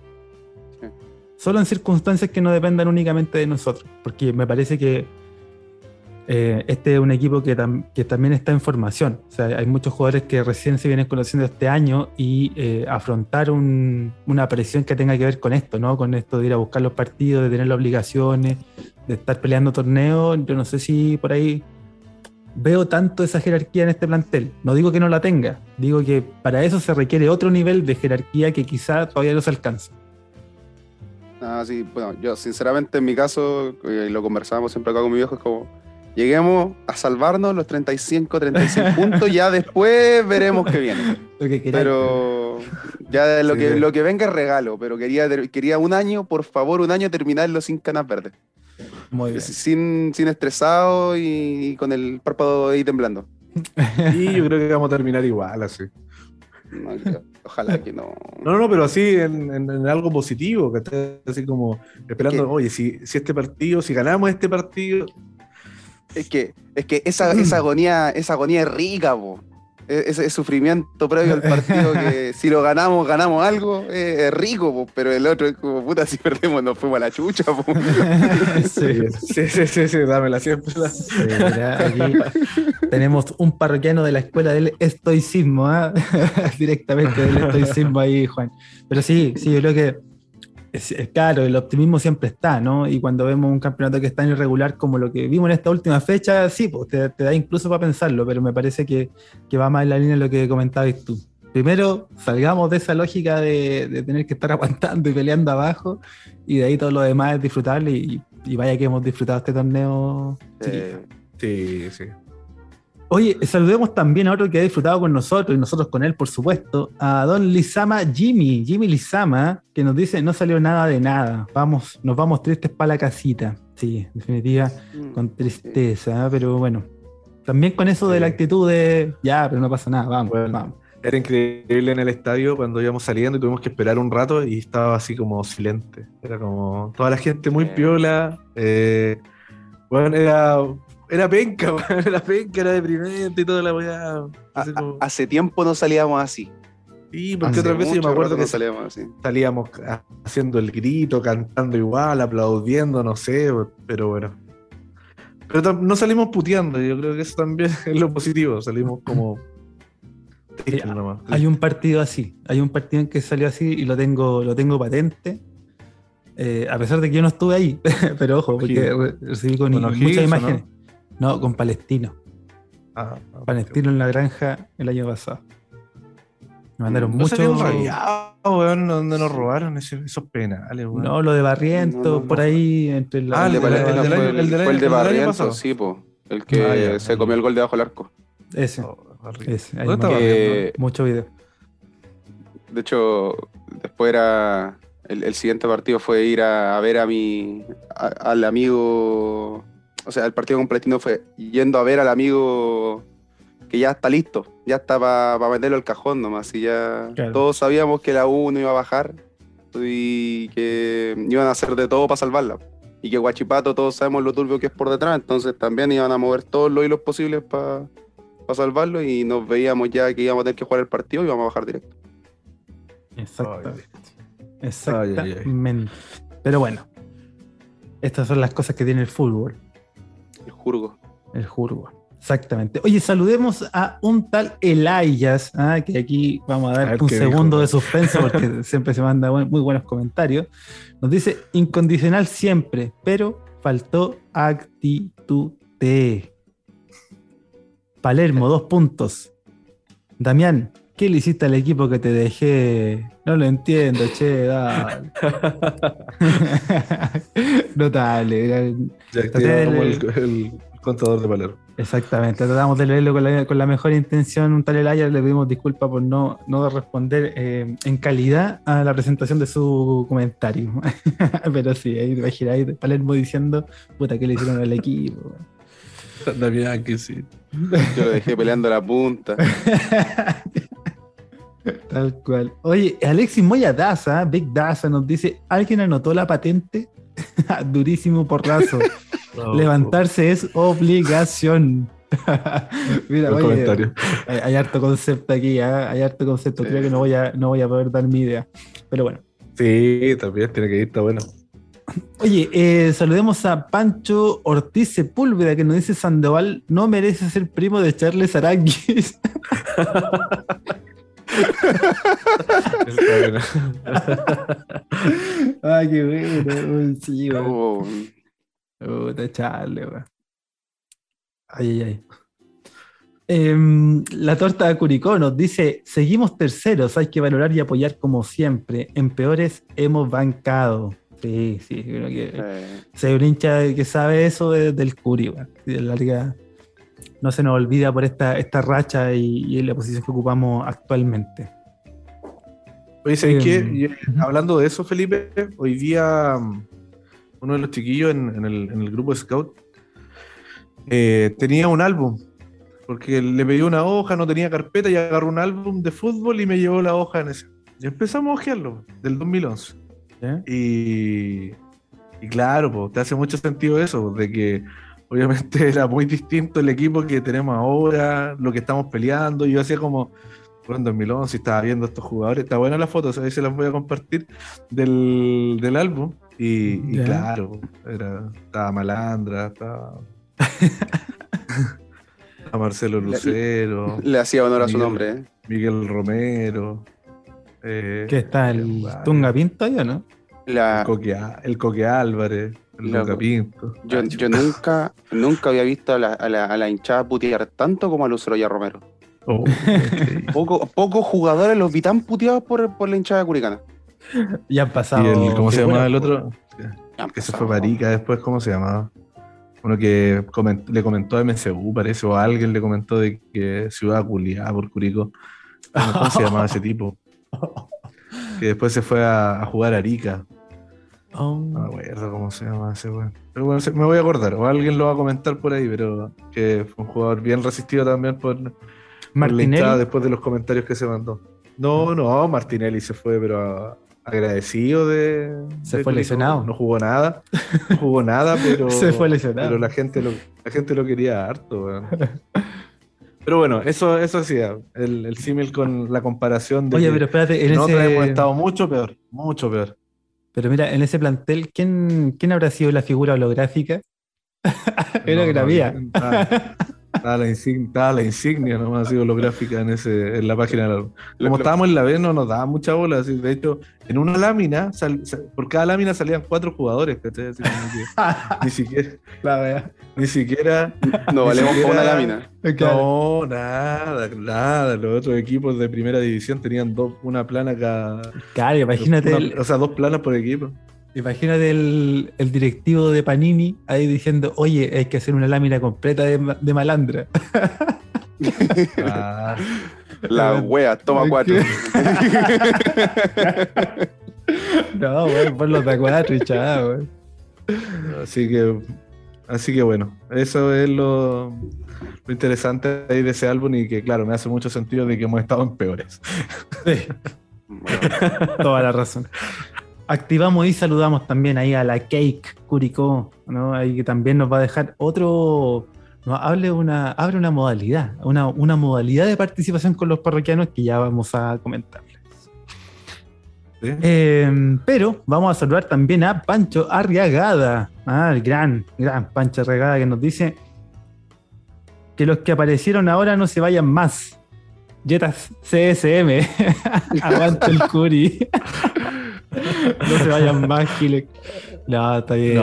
Solo en circunstancias que no dependan únicamente de nosotros. Porque me parece que eh, este es un equipo que, también está en formación. O sea, hay muchos jugadores que recién se vienen conociendo este año y eh, afrontar una presión que tenga que ver con esto, ¿no? Con esto de ir a buscar los partidos, de tener las obligaciones, de estar peleando torneos. Yo no sé si por ahí veo tanto esa jerarquía en este plantel. No digo que no la tenga, digo que para eso se requiere otro nivel de jerarquía que quizá todavía no se alcanza. Ah, sí, bueno, yo sinceramente en mi caso, y lo conversábamos siempre acá con mi viejo, es como Lleguemos a salvarnos los 35, 36 puntos, ya después veremos qué viene. pero ya lo, que, lo que venga es regalo, pero quería, quería un año, por favor, un año terminarlo sin canas verdes. Muy bien. Sin, sin estresado y, con el párpado ahí temblando. Y yo creo que vamos a terminar igual, así. Ojalá que no. No, no, pero así en, algo positivo, que esté así como esperando, oye, si, si este partido, si ganamos este partido, es que, es que esa, esa agonía, esa agonía es rica, po. E, ese, sufrimiento previo al partido que si lo ganamos, ganamos algo, es, rico, po. pero el otro es como puta, si perdemos nos fuimos a la chucha, po. sí, sí, sí, sí, dámela siempre. aquí tenemos un parroquiano de la escuela del estoicismo, ¿eh? directamente del estoicismo ahí, Juan. Pero sí, sí, yo creo que es, claro, el optimismo siempre está, ¿no? Y cuando vemos un campeonato que está tan irregular como lo que vimos en esta última fecha, sí, pues te, da incluso para pensarlo, pero me parece que, va más en la línea de lo que comentabas tú. Primero, salgamos de esa lógica de, tener que estar aguantando y peleando abajo, y de ahí todo lo demás es disfrutable, y, vaya que hemos disfrutado este torneo. sí, sí. Oye, saludemos también a otro que ha disfrutado con nosotros y nosotros con él, por supuesto, a don Lizama Jimmy, Jimmy Lizama, que nos dice no salió nada de nada. Vamos, nos vamos tristes para la casita. Sí, en definitiva, con tristeza, pero bueno. También con eso de la actitud de ya, pero no pasa nada, vamos, vamos. Era increíble en el estadio cuando íbamos saliendo y tuvimos que esperar un rato y estaba así como silente. Era como toda la gente muy piola. Eh, bueno, era era penca, era penca, era deprimente y toda la weá. Hace tiempo no salíamos así. Sí, porque otras veces yo me acuerdo que salíamos así. Salíamos haciendo el grito, cantando igual, aplaudiendo, no sé, pero bueno. Pero no salimos puteando, yo creo que eso también es lo positivo, salimos como... hay un partido así, hay un partido en que salió así y lo tengo, lo tengo patente. Eh, a pesar de que yo no estuve ahí, pero ojo, porque recibí con muchas imágenes. No, con Palestino. Ah, ah Palestino en la granja el año pasado. Me mandaron mucho. donde nos robaron esos penales, weón. No, lo de Barriento, por ahí, entre la. Ah, el de Palestino fue el, de Barriento, sí, po. El que ah, se comió el gol debajo del arco. Ese. Oh, ese. Ahí mucho video. De hecho, después era. El, siguiente partido fue ir a, ver a mi. al amigo o sea, el partido completino fue yendo a ver al amigo que ya está listo, ya está para meterlo al cajón nomás. Y ya todos sabíamos que la U no iba a bajar y que iban a hacer de todo para salvarla. Y que Guachipato, todos sabemos lo turbio que es por detrás, entonces también iban a mover todos los hilos posibles para salvarlo y nos veíamos ya que íbamos a tener que jugar el partido y íbamos a bajar directo. Exactamente. Exactamente. Pero bueno, estas son las cosas que tiene el fútbol. Jurgo. El Jurgo. Exactamente. Oye, saludemos a un tal Elayas, ¿ah? que aquí vamos a dar un segundo de suspenso porque siempre se manda muy buenos comentarios. Nos dice incondicional siempre, pero faltó actitud. Palermo, dos puntos. Damián, ¿qué le hiciste al equipo que te dejé? No lo entiendo, che, dale. Notable. Ya el, contador de Palermo. Exactamente, tratamos de leerlo con la, mejor intención. Un tal Elaya le pedimos disculpas por no, no responder eh, en calidad a la presentación de su comentario. Pero sí, ahí te imagináis Palermo diciendo, puta, ¿qué le hicieron al equipo? También que sí. Yo lo dejé peleando la punta. Tal cual. Oye, Alexis Moya Daza, Big Daza, nos dice: ¿Alguien anotó la patente? Durísimo porrazo. Levantarse es obligación. Mira, oye, hay, harto concepto aquí, ¿eh? hay harto concepto. Creo que no voy, a, no voy a poder dar mi idea. Pero bueno. Sí, también tiene que ir, está bueno. Oye, eh, saludemos a Pancho Ortiz Sepúlveda que nos dice Sandoval no merece ser primo de Charles Aranguis. Ay, qué bueno. Sí, oh. Puta, chale, Ay, ay, ay. Em, la torta de Curicó nos dice: Seguimos terceros, hay que valorar y apoyar como siempre. En peores hemos bancado. Sí, sí, creo que se un hincha que sabe eso del Curi, de larga. No se nos olvida por esta, esta racha y, la posición que ocupamos actualmente. Oye, ¿sabes qué? Em, hablando de eso, Felipe, hoy día uno de los chiquillos en, el, grupo Scout, eh, tenía un álbum, porque le pidió una hoja, no tenía carpeta y agarró un álbum de fútbol y me llevó la hoja en ese. Y empezamos a ojearlo, del 2011. Y, y, claro, pues, te hace mucho sentido eso, de que obviamente era muy distinto el equipo que tenemos ahora, lo que estamos peleando. Y yo hacía como, en 2011 estaba viendo estos jugadores, está buena la foto, a ver se las voy a compartir del, del álbum. Y, claro, era, estaba Malandra, estaba. a Marcelo Lucero. Le, hacía honor a su nombre, ¿eh? Miguel Romero. Eh, ¿Qué está el Tunga Pinto ahí o no? El, Coque, Álvarez, Pinto. Yo, yo nunca, nunca había visto a la, a la, hinchada putear tanto como a Lucero y a Romero. Oh, Pocos jugadores los vi tan puteados por, por la hinchada curicana. Ya han pasado. ¿Y cómo se llamaba el otro? Que se fue Marica después, ¿cómo se llamaba? Uno que le comentó a MCU, parece, o alguien le comentó de que Ciudad Culiada por Curico. ¿Cómo se llamaba ese tipo? Que después se fue a, jugar a Arica. Oh. No me acuerdo cómo se llama ese weón. Pero bueno, me voy a acordar, o alguien lo va a comentar por ahí, pero que fue un jugador bien resistido también por, Martinelli. después de los comentarios que se mandó. No, no, Martinelli se fue, pero agradecido de. Se fue lesionado. No jugó nada. No jugó nada, pero. se fue lesionado. Pero la gente lo, la gente lo quería harto, Pero bueno, eso, eso hacía, el, el símil con la comparación de. Oye, pero espérate, en ese... hemos estado mucho peor, mucho peor. Pero mira, en ese plantel, ¿quién, quién habrá sido la figura holográfica? Era que la había. Estaba la, insignia, la insignia nomás así holográfica en, ese, en la página Como estábamos en la B, no nos daba mucha bola. de hecho, en una lámina, por cada lámina salían cuatro jugadores, ni siquiera. La Ni siquiera. No valemos por una lámina. No, nada, nada. Los otros equipos de primera división tenían dos, una plana cada. Claro, imagínate. O sea, dos planas por equipo. Imagínate el, directivo de Panini ahí diciendo, oye, hay que hacer una lámina completa de, malandra. Ah. la wea, toma cuatro. no, por los de cuatro y chao, Así que, así que bueno, eso es lo, interesante ahí de ese álbum y que claro, me hace mucho sentido de que hemos estado en peores. Sí. toda la razón activamos y saludamos también ahí a la Cake Curicó, ¿no? Ahí que también nos va a dejar otro, nos hable una, abre una modalidad, una, una modalidad de participación con los parroquianos que ya vamos a comentarles. Em, pero vamos a saludar también a Pancho Arriagada, ah, el gran, gran Pancho Arriagada que nos dice que los que aparecieron ahora no se vayan más. Jetas CSM, aguanta el Curi. no se vayan más, Gile. No, está bien.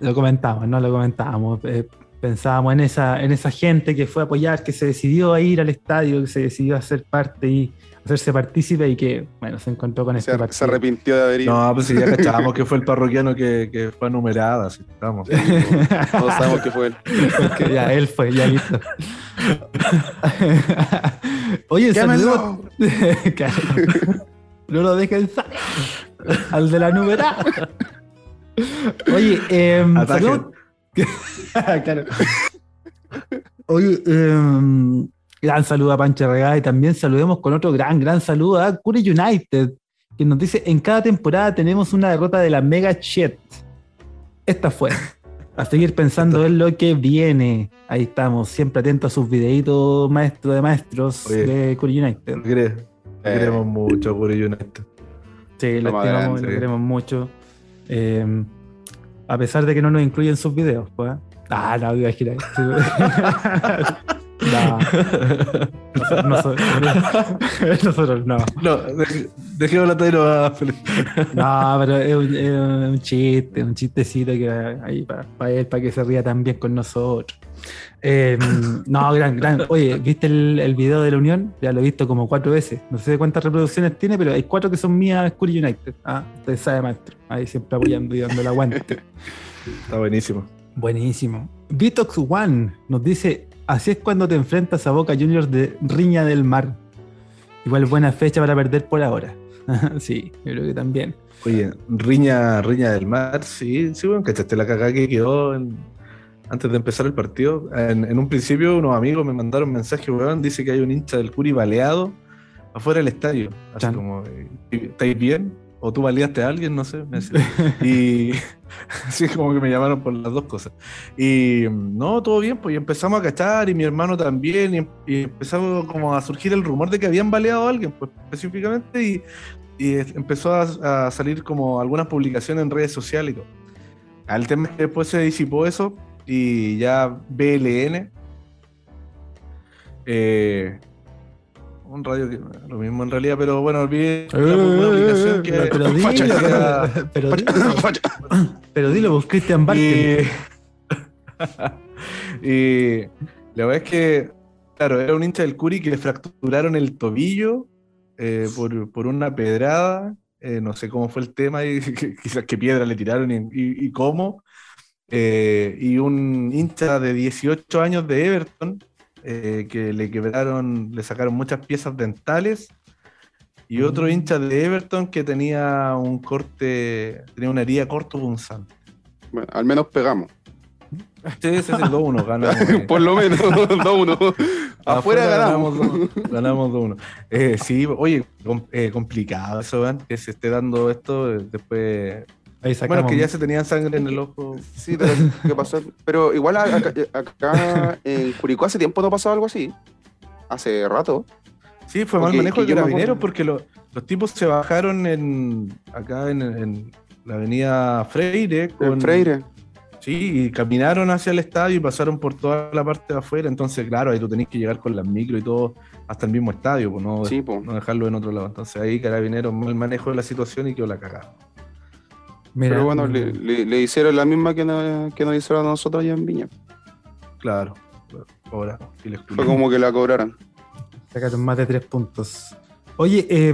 Lo comentamos, no lo comentábamos. Eh, pensábamos en esa, en esa gente que fue a apoyar, que se decidió a ir al estadio, que se decidió a ser parte y hacerse partícipe y que, bueno, se encontró con este partido. Se arrepintió de haber ido. No, pues si ya cachábamos que fue el parroquiano que, que fue numerada, así estamos. Todos sabemos que fue él. ya, él fue, ya listo. Oye, saludemos. No lo dejen salir. Al de la numerada. Oye, eh, claro. Oye, eh, Gran saludo a Pancha Regada y también saludemos con otro gran, gran saludo a Curry United, que nos dice, en cada temporada tenemos una derrota de la Mega Chet. Esta fue. A seguir pensando en lo que viene. Ahí estamos, siempre atentos a sus videitos maestro de maestros de Curry United. Lo, queremos mucho, Curry United. Sí, lo, lo queremos mucho. Eh, a pesar de que no nos incluyen sus videos, pues. Ah, no, girar. No. Nosotros, no. No, dejemos la tarea a No, pero es un, chiste, un chistecito que ahí para él, para que se ría también con nosotros. Em, no, gran, gran. Oye, ¿viste el, el, video de la Unión? Ya lo he visto como cuatro veces. No sé cuántas reproducciones tiene, pero hay cuatro que son mías Curry United. Ah, usted sabe, maestro. Ahí siempre apoyando y dando el aguante. Está buenísimo. Buenísimo. Vitox One nos dice: Así es cuando te enfrentas a Boca Juniors de Riña del Mar. Igual buena fecha para perder por ahora. sí, yo creo que también. Oye, Riña, Riña del Mar, sí, sí, bueno, cachaste la cagada que quedó antes de empezar el partido. En, un principio, unos amigos me mandaron un mensaje, weón, dice que hay un hincha del Curi baleado afuera del estadio. Así como, eh, ¿estáis bien? o tú valíaste a alguien, no sé. y así como que me llamaron por las dos cosas. Y no, todo bien, pues empezamos a cachar y mi hermano también, y, empezamos como a surgir el rumor de que habían baleado a alguien, pues específicamente, y, y empezó a, salir como algunas publicaciones en redes sociales y todo. Al tema es que después se disipó eso y ya BLN eh, un radio que lo mismo en realidad, pero bueno, olvidé una, una aplicación que. Pero, pero dilo, pero, dilo, pero dilo, vos, Christian Barker. Y, y la verdad es que, claro, era un hincha del Curi que le fracturaron el tobillo eh, por, por, una pedrada. Eh, no sé cómo fue el tema, y, quizás qué piedra le tiraron y, y cómo. Eh, y un hincha de 18 años de Everton eh, que le quebraron, le sacaron muchas piezas dentales. Y otro mm. hincha de Everton que tenía un corte, tenía una herida corto punzante. Bueno, al menos pegamos. Sí, ese es el 2-1, ganamos. Por lo menos, 2-1. Afuera, ganamos. Ganamos 2-1. Eh, sí, oye, eh, complicado eso, que se esté dando esto. Después bueno, que ya se tenían sangre en el ojo. Sí, pero ¿qué pasó? Pero igual acá, en Curicó hace tiempo no pasó algo así. Hace rato. Sí, fue mal manejo de carabineros porque los tipos se bajaron en acá en, la avenida Freire. Con, Freire. Sí, y caminaron hacia el estadio y pasaron por toda la parte de afuera. Entonces, claro, ahí tú tenés que llegar con las micro y todo hasta el mismo estadio, pues no, no dejarlo en otro lado. Entonces ahí carabineros mal manejo de la situación y quedó la cagada. Pero bueno, le, hicieron la misma que, que nos hicieron a nosotros allá en Viña. Claro, ahora. Fue como que la cobraron. Sacaron más de tres puntos. Oye, eh,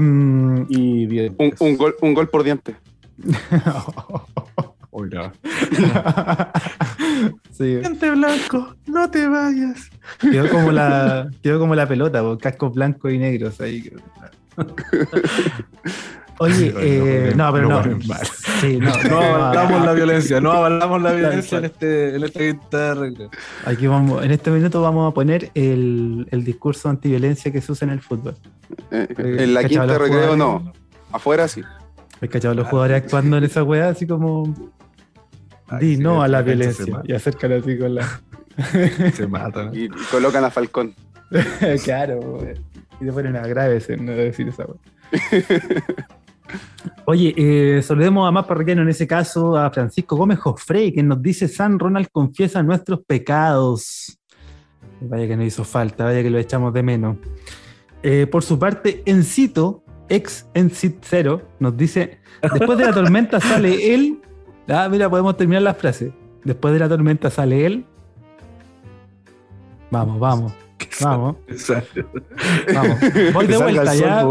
y un, un, gol, un gol por diente. Oiga. sí. Diente blanco, no te vayas. Quedó como la, quedó como la pelota, cascos blancos y negros ahí. Oye, eh, no, pero no. No, sí, no, no avalamos la violencia, no avalamos la violencia en este, en este Aquí vamos, en este minuto vamos a poner el, el discurso antiviolencia que se usa en el fútbol. Eh, en la quinta de recreo no, afuera sí. He cachado los jugadores actuando en esa weá así como di no a la violencia y acércalo así con la. se matan. Y, colocan a Falcón. claro, y se ponen a graves en no decir esa weá. Oye, eh, saludemos a más parroquiano en ese caso, a Francisco Gómez Jofrey, que nos dice: San Ronald confiesa nuestros pecados. Vaya que nos hizo falta, vaya que lo echamos de menos. Eh, por su parte, Encito, ex Encit Cero, nos dice: Después de la tormenta sale él. Ah, mira, podemos terminar la frase. Después de la tormenta sale él. Vamos, vamos. Vamos. Vamos. Voy de vuelta ya.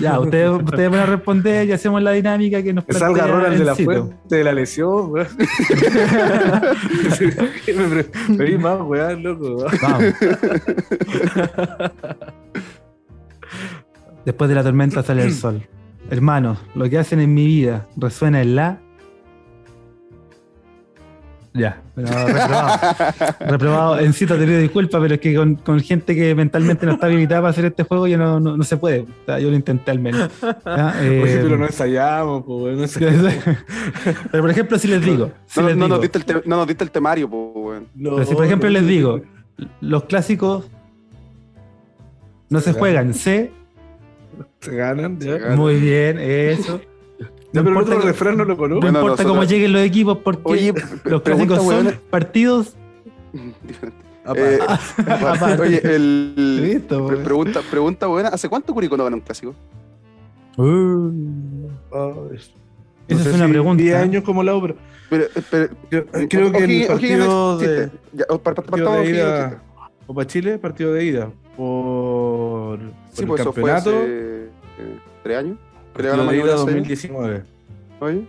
ya, ustedes, ustedes van a responder y hacemos la dinámica que nos que salga Ronald de la fuente de la lesión, weón. me más, weón, loco. Vamos. Después de la tormenta sale el sol. Hermanos, lo que hacen en mi vida resuena en la ya, pero reprobado. reprobado. En cita te pido disculpas, pero es que con, con, gente que mentalmente no está habilitada para hacer este juego ya no, no, se puede. yo lo intenté al menos. Eh, pero no ensayamos, pues, no ensayamos. pero por ejemplo, si les digo. no, les no, nos diste el no nos diste el temario, pues, pero si por ejemplo les digo, los clásicos no se, juegan, se. Se ganan, ya. Muy bien, eso. No, pero importa, el otro refrán no lo conozco. No importa cómo lleguen los equipos porque oye, los clásicos son partidos. Eh, oye, el. Listo, pregunta, pregunta buena. ¿Hace cuánto Curicó no gana un clásico? Uh, oh, Esa es una pregunta. 10 años como lado, pero. pero, pero creo, que el partido de, ya, para, partido de ida. Copa Chile, partido de ida. Por, por sí, el pues campeonato. Eso fue hace, eh, ¿Tres años? Le ganamos a 2019. Oye,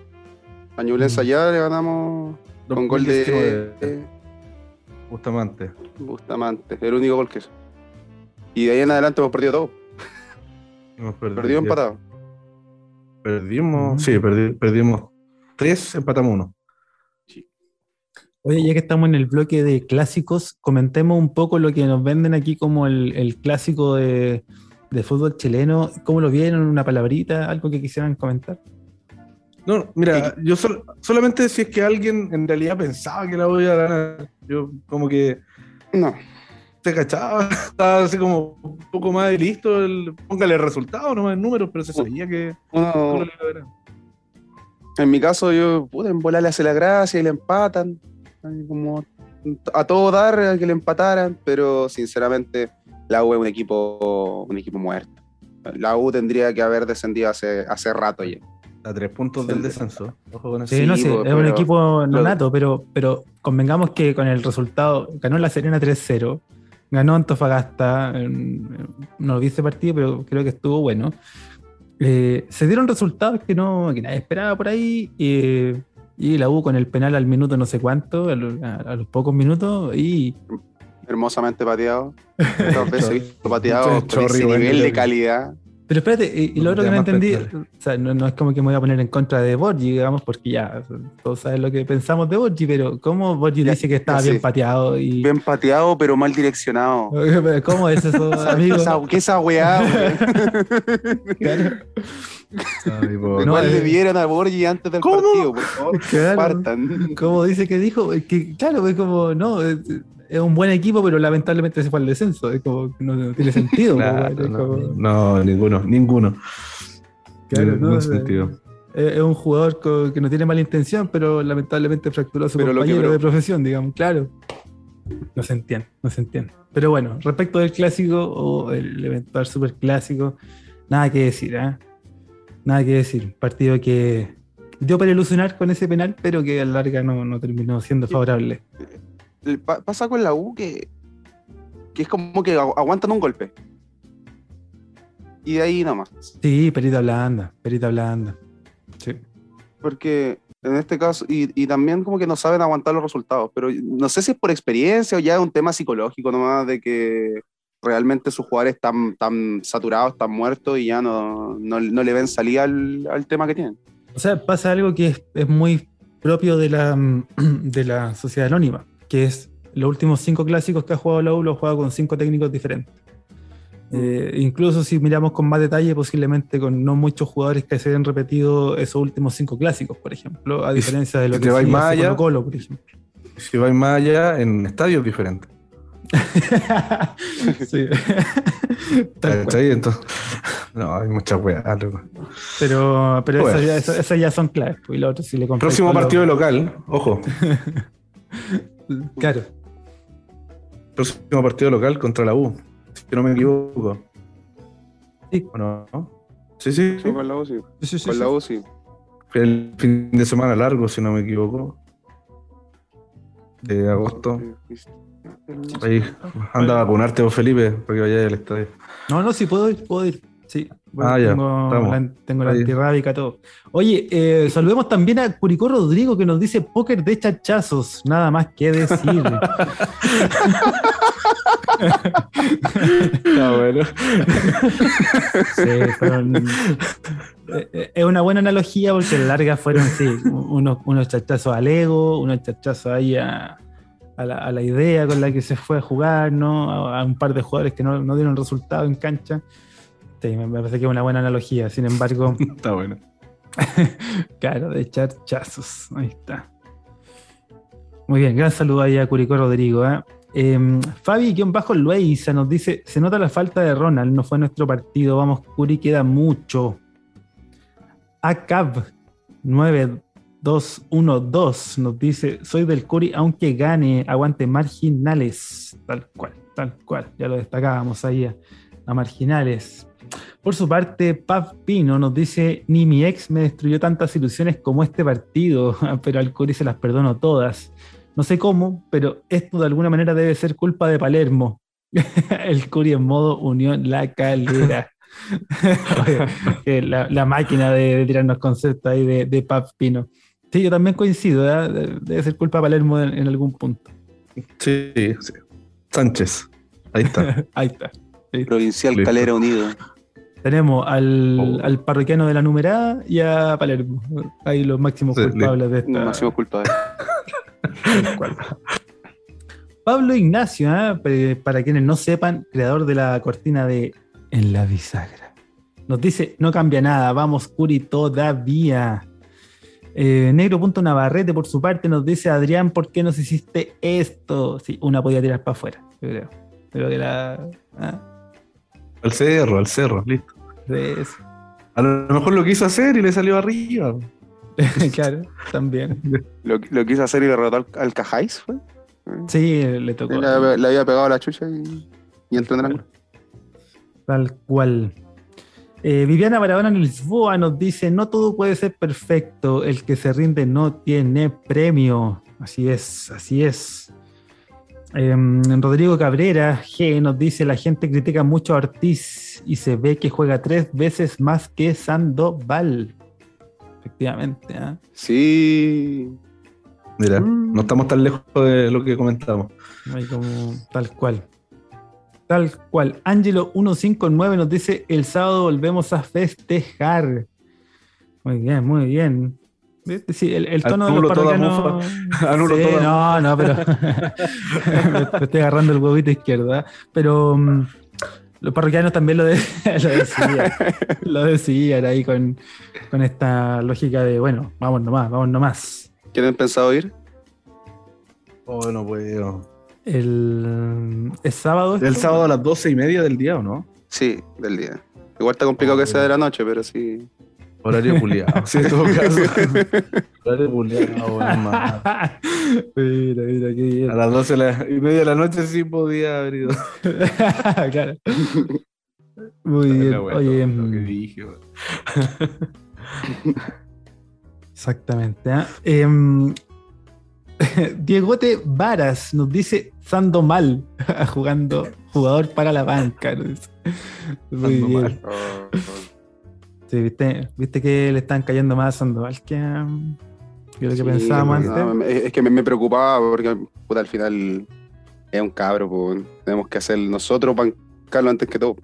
a Ñublense allá le ganamos con gol de Bustamante. Bustamante, el único gol que es. Y de ahí en adelante hemos perdido todo. Hemos perdido empatado. Perdimos, sí, perdimos tres, empatamos uno. Oye, ya que estamos en el bloque de clásicos, comentemos un poco lo que nos venden aquí como el, el clásico de, de fútbol chileno. ¿Cómo lo vieron? ¿Una palabrita? ¿Algo que quisieran comentar? No, mira, yo solamente si es que alguien en realidad pensaba que la voy a ganar, yo como que. No. Se cachaba, estaba así como un poco más de listo, el, póngale el resultado, no más números, pero se sabía que. en mi caso, yo pude en volar le hace la gracia y le empatan. Como a todo dar a que le empataran, pero sinceramente la U es un equipo, un equipo muerto. La U tendría que haber descendido hace, hace rato ya. A tres puntos del descenso. sí, no, sí, es un equipo no nato, pero, pero convengamos que con el resultado ganó la Serena 3-0, ganó Antofagasta, no lo vi ese partido, pero creo que estuvo bueno. Eh, se dieron resultados que no que nadie esperaba por ahí. y la U con el penal al minuto no sé cuánto, a, los pocos minutos, y hermosamente pateado. Dos veces visto pateado con ese nivel de calidad. Pero espérate, y, lo otro que no entendí, o sea, no, es como que me voy a poner en contra de Borgi, digamos, porque ya todos saben lo que pensamos de Borgi, pero ¿cómo Borgi dice que estaba bien pateado? Y... Bien pateado, pero mal direccionado. ¿Cómo es eso, amigo? ¿Qué esa weá, claro. no, le vieron a Borgi antes del partido, por favor. Claro. ¿Cómo dice que dijo? Que, claro, es como, no, es un buen equipo, pero lamentablemente se fue al descenso. Es como, no, tiene sentido. no, ninguno, ninguno. no, sentido. Es, un jugador que no tiene mala intención, pero lamentablemente fracturó a su compañero de profesión, digamos, claro. No se entiende, no se entiende. Pero bueno, respecto del clásico o el eventual super clásico, nada que decir, ¿eh? Nada que decir. Partido que dio para ilusionar con ese penal, pero que a la larga no, no terminó siendo favorable pasa con la U que, que es como que aguantan un golpe. Y de ahí nomás. Sí, perita blanda, perita blanda. Sí. Porque en este caso, y, también como que no saben aguantar los resultados, pero no sé si es por experiencia o ya es un tema psicológico nomás de que realmente sus jugadores están tan saturados, están muertos y ya no, no, le ven salida al, al, tema que tienen. O sea, pasa algo que es, es muy propio de la, de la sociedad anónima que es los últimos cinco clásicos que ha jugado la U, lo ha jugado con cinco técnicos diferentes. Eh, incluso si miramos con más detalle, posiblemente con no muchos jugadores que se hayan repetido esos últimos cinco clásicos, por ejemplo, a diferencia de lo que va más allá, Colo, por ejemplo. Si vais más allá, en estadios diferentes. sí. Entonces, no, hay muchas weas. Pero, pero pues. esas, ya, son claves. Pues, y lo otro, si le Próximo partido local, ojo. Claro. Próximo partido local contra la U, si no me equivoco. Sí. ¿O no? Sí, sí. sí con la U, sí. sí, sí con la U, sí. Fue el fin de semana largo, si no me equivoco. De agosto. Ahí, anda a vacunarte vos, Felipe, para que vayas al estadio. No, no, sí puedo ir, puedo ir. Sí, ah, ya, tengo, la, tengo la antirrábica, todo. Oye, eh, saludemos también a Curicó Rodrigo que nos dice póker de chachazos. Nada más que decir. Está bueno. sí, fueron, eh, eh, es una buena analogía porque largas fueron, sí, unos, unos chachazos al ego, unos chachazos ahí a, a, la, a, la, idea con la que se fue a jugar, ¿no? A, un par de jugadores que no, no dieron resultado en cancha. Me parece que es una buena analogía. Sin embargo. está bueno. claro, de echar chazos. Ahí está. Muy bien, gran saludo ahí a Curicó Rodrigo. ¿eh? Eh, Fabi-Bajo Luisa nos dice: Se nota la falta de Ronald, no fue nuestro partido. Vamos, Curi, queda mucho. ACAB 9212 nos dice: Soy del Curi, aunque gane, aguante marginales. Tal cual, tal cual. Ya lo destacábamos ahí a, a marginales. Por su parte, Pav Pino nos dice: Ni mi ex me destruyó tantas ilusiones como este partido, pero al Curi se las perdono todas. No sé cómo, pero esto de alguna manera debe ser culpa de Palermo. el Curi en modo Unión La Calera. la, la, máquina de, tirarnos conceptos ahí de, de Pav Pino. Sí, yo también coincido, debe ser culpa de Palermo en, algún punto. Sí, sí. Sánchez. Ahí está. ahí está. Provincial Calera Unido. Tenemos al, oh. al, parroquiano de la numerada y a Palermo. Ahí los máximos culpables de esta. Los máximos culpables. Pablo Ignacio, ¿eh? para quienes no sepan, creador de la cortina de En la bisagra. Nos dice, no cambia nada, vamos Curi todavía. Eh, Negro.navarrete, por su parte, nos dice, Adrián, ¿por qué nos hiciste esto? Sí, una podía tirar para afuera, yo creo. Pero que la... ¿ah? Al cerro, al cerro, listo. A lo mejor lo quiso hacer y le salió arriba. claro, también. ¿Lo, quiso hacer y derrotó al, al Cajáis, fue? Sí, le tocó. Le, había pegado la chucha y, y entró en el Tal cual. Eh, Viviana Barahona en Lisboa nos dice: No todo puede ser perfecto. El que se rinde no tiene premio. Así es, así es. Em, Rodrigo Cabrera G nos dice: La gente critica mucho a Ortiz y se ve que juega tres veces más que Sandoval. Efectivamente. ¿eh? Sí. Mira, mm. no estamos tan lejos de lo que comentamos. como, tal cual. Tal cual. Angelo 159 nos dice: El sábado volvemos a festejar. Muy bien, muy bien. Sí, el, tono de los parroquianos. no, no, pero. me, estoy agarrando el huevito izquierdo. ¿eh? Pero um, los parroquianos también lo, de, lo decían. lo decían ahí con, con, esta lógica de, bueno, vamos nomás, vamos nomás. ¿Tienen pensado ir? Oh, no puedo. El, ¿Es sábado? El sábado a las doce y media del día, ¿o no? Sí, del día. Igual está complicado oh, que sea de la noche, pero sí. Horario puliado, sí, en todo caso. Horario puliado, bueno, Mira, mira, qué bien. A las 12 y media de la noche sí podía haber ido. claro. Muy bien. Oye, lo que mm. dije, Exactamente. ¿eh? Eh, Diegote Varas nos dice Sando mal jugando jugador para la banca. Muy bien. Sí, ¿viste, viste que le están cayendo más a Sandoval que, lo que pensábamos antes. es que me, preocupaba porque al final es un cabro, pues, tenemos que hacer nosotros bancarlo antes que todo.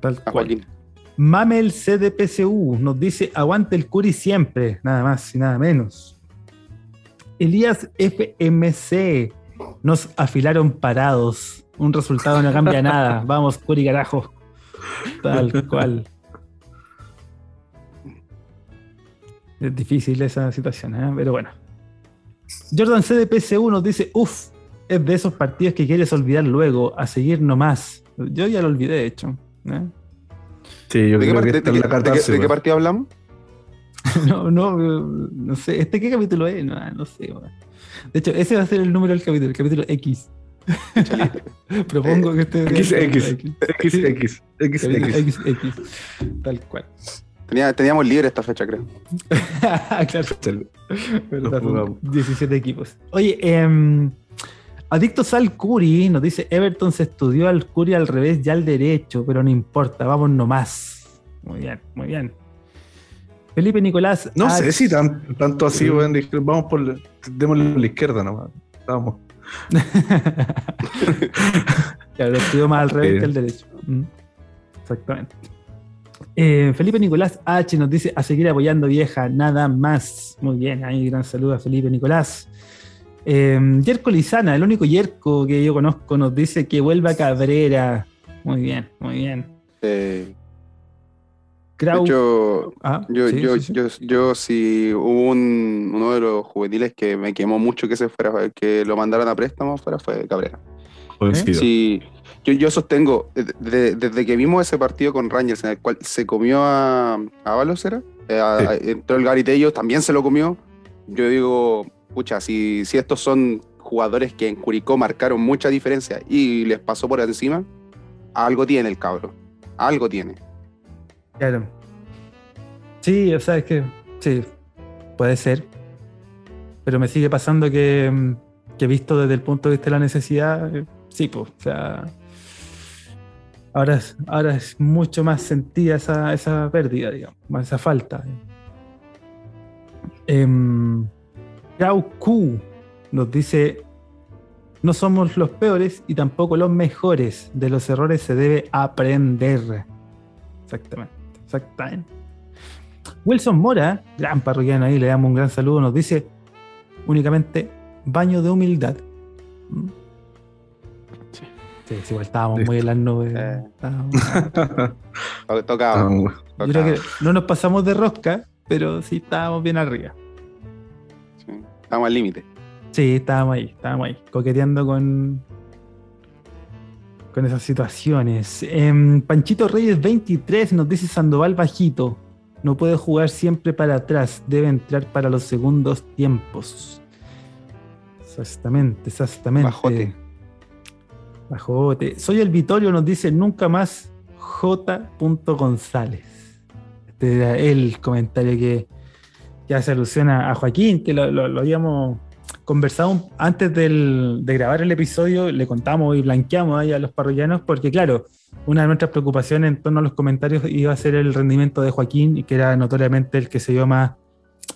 Tal a Joaquín. Mamel CDPCU nos dice aguante el Curi siempre, nada más y nada menos. Elías FMC nos afilaron parados. Un resultado no cambia nada. Vamos, Curi carajo. Tal cual. Es difícil esa situación, ¿eh? pero bueno. Jordan CDPC1 nos dice, uff, es de esos partidos que quieres olvidar luego, a seguir nomás. Yo ya lo olvidé, de hecho. ¿eh? Sí, yo ¿De, creo qué, que de, de, qué partido hablamos? no, no, no sé. ¿Este qué capítulo es? No, no sé. De hecho, ese va a ser el número del capítulo, el capítulo X. Propongo que este X, X, X, X, X, X, X, tal cual teníamos libre esta fecha, creo. claro. 17 equipos. Oye, eh, Adictos al Curi, nos dice Everton se estudió al Curi al revés y al derecho, pero no importa, vamos nomás. Muy bien, muy bien. Felipe Nicolás. No sé si tanto así, bueno, vamos por la, démosle a la izquierda nomás. Vamos. claro, lo estudió más al revés que al derecho. Mm. Exactamente. Eh, Felipe Nicolás H nos dice a seguir apoyando vieja, nada más. Muy bien, ahí gran saludo a Felipe Nicolás. Eh, Yerko Lizana, el único Yerko que yo conozco, nos dice que vuelva Cabrera. Muy bien, muy bien. Eh, yo, ah, yo, yo, yo, yo, si hubo uno de los juveniles que me quemó mucho que se fuera, que lo mandaran a préstamo fuera, fue Cabrera. Sí, yo, yo sostengo, desde que vimos ese partido con Rangers en el cual se comió a, a eh, entró el Garitello, también se lo comió. Yo digo, pucha, si, si estos son jugadores que en Curicó marcaron mucha diferencia y les pasó por encima, algo tiene el cabro. Algo tiene. Claro. Sí, o sea, es que sí, puede ser. Pero me sigue pasando que, que visto desde el punto de vista de la necesidad, eh, sí, pues, o sea, ahora es, mucho más sentida esa, pérdida, digamos, esa falta. Eh, Q nos dice, no somos los peores y tampoco los mejores. De los errores se debe aprender. Exactamente, exactamente. Wilson Mora, gran parroquiano ahí, le damos un gran saludo, nos dice únicamente baño de humildad. Sí, igual estábamos muy en las nubes. Eh. Tocaba. Yo creo que no nos pasamos de rosca, pero sí estábamos bien arriba. Sí, estábamos al límite. Sí, estábamos ahí, estábamos ahí, coqueteando con, con esas situaciones. Em, Panchito Reyes 23 nos dice Sandoval bajito. No puede jugar siempre para atrás, debe entrar para los segundos tiempos. Exactamente, exactamente. Bajote. Soy el Vitorio, nos dice nunca más J. González. Este era el comentario que, hace alusión a, Joaquín, que lo, habíamos conversado antes de grabar el episodio, le contamos y blanqueamos ahí a los parroquianos, porque claro, una de nuestras preocupaciones en torno a los comentarios iba a ser el rendimiento de Joaquín, que era notoriamente el que se vio más,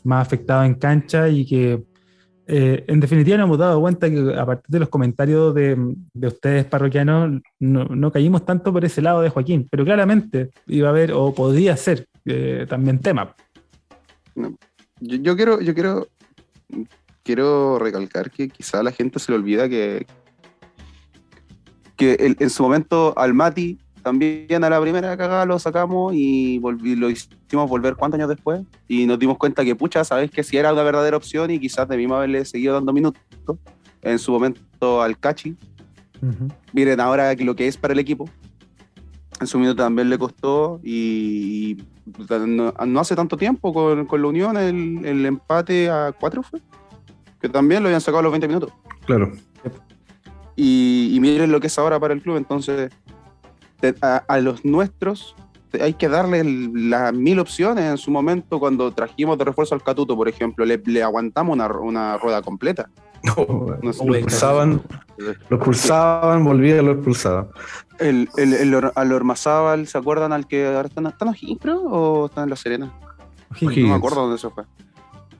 más afectado en cancha y que eh, en definitiva nos hemos dado cuenta que a partir de los comentarios de, ustedes parroquianos no, caímos tanto por ese lado de Joaquín, pero claramente iba a haber o podría ser eh, también tema. yo, quiero, yo quiero, quiero recalcar que quizá a la gente se le olvida que, que en su momento al Mati también a la primera cagada lo sacamos y lo hicimos volver cuántos años después y nos dimos cuenta que, pucha, sabes que si era una verdadera opción y quizás debimos haberle seguido dando minutos en su momento al Cachi. Miren ahora lo que es para el equipo. En su minuto también le costó y, no, hace tanto tiempo con, con la Unión el, el, empate a cuatro fue, que también lo habían sacado a los 20 minutos. Claro. Y, miren lo que es ahora para el club. Entonces, a, los nuestros hay que darle las mil opciones. En su momento, cuando trajimos de refuerzo al Catuto, por ejemplo, le, aguantamos una, una, rueda completa. No, lo expulsaban, lo expulsaban, volvía y lo expulsaban. El, el, el, al Ormazábal, ¿se acuerdan al que ahora están, están en o están en La Serena? No me acuerdo dónde se fue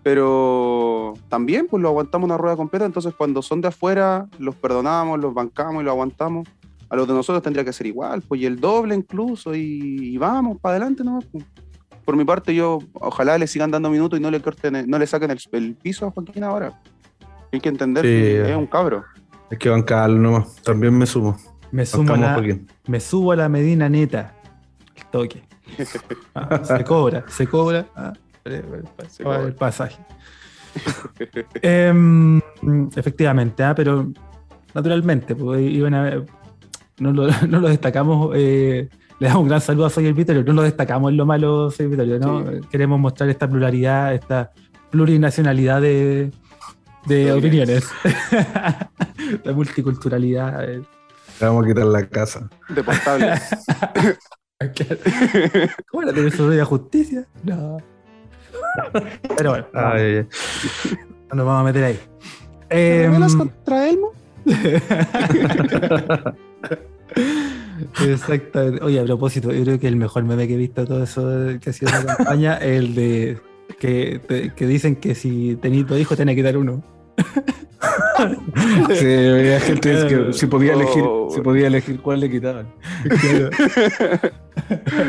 pero también pues lo aguantamos una rueda completa, entonces cuando son de afuera los perdonamos, los bancamos y lo aguantamos. A los de nosotros tendría que ser igual, pues y el doble incluso, y, vamos para adelante, ¿no? Por mi parte, yo ojalá le sigan dando minutos y no le corten, no le saquen el, piso a Joaquín ahora. Hay que entender que es un cabro. Hay que bancarlo nomás, también me sumo. Me sumo, a la, me subo a la Medina neta. El toque. Ah, se cobra, se cobra. Ah el pasaje. Em, efectivamente, ¿ah? pero naturalmente, pues, iban a, no, lo, no lo destacamos. Eh, le damos un gran saludo a Soy el Vitorio, no lo destacamos en lo malo, Soy el Vitorio, ¿no? Queremos mostrar esta pluralidad, esta plurinacionalidad de, de opiniones, la multiculturalidad. Eh. vamos a quitar la casa. De portables. ¿Cómo era eso de justicia? No. Pero bueno, no nos vamos a meter ahí. Eh, contra Elmo? Exactamente. Oye, a propósito, yo creo que el mejor meme que he visto todo eso que ha sido la campaña es el de que, que dicen que si tenéis dos hijos, tenés que dar uno. sí, había gente que si podía elegir, oh. si podía elegir cuál le quitaban.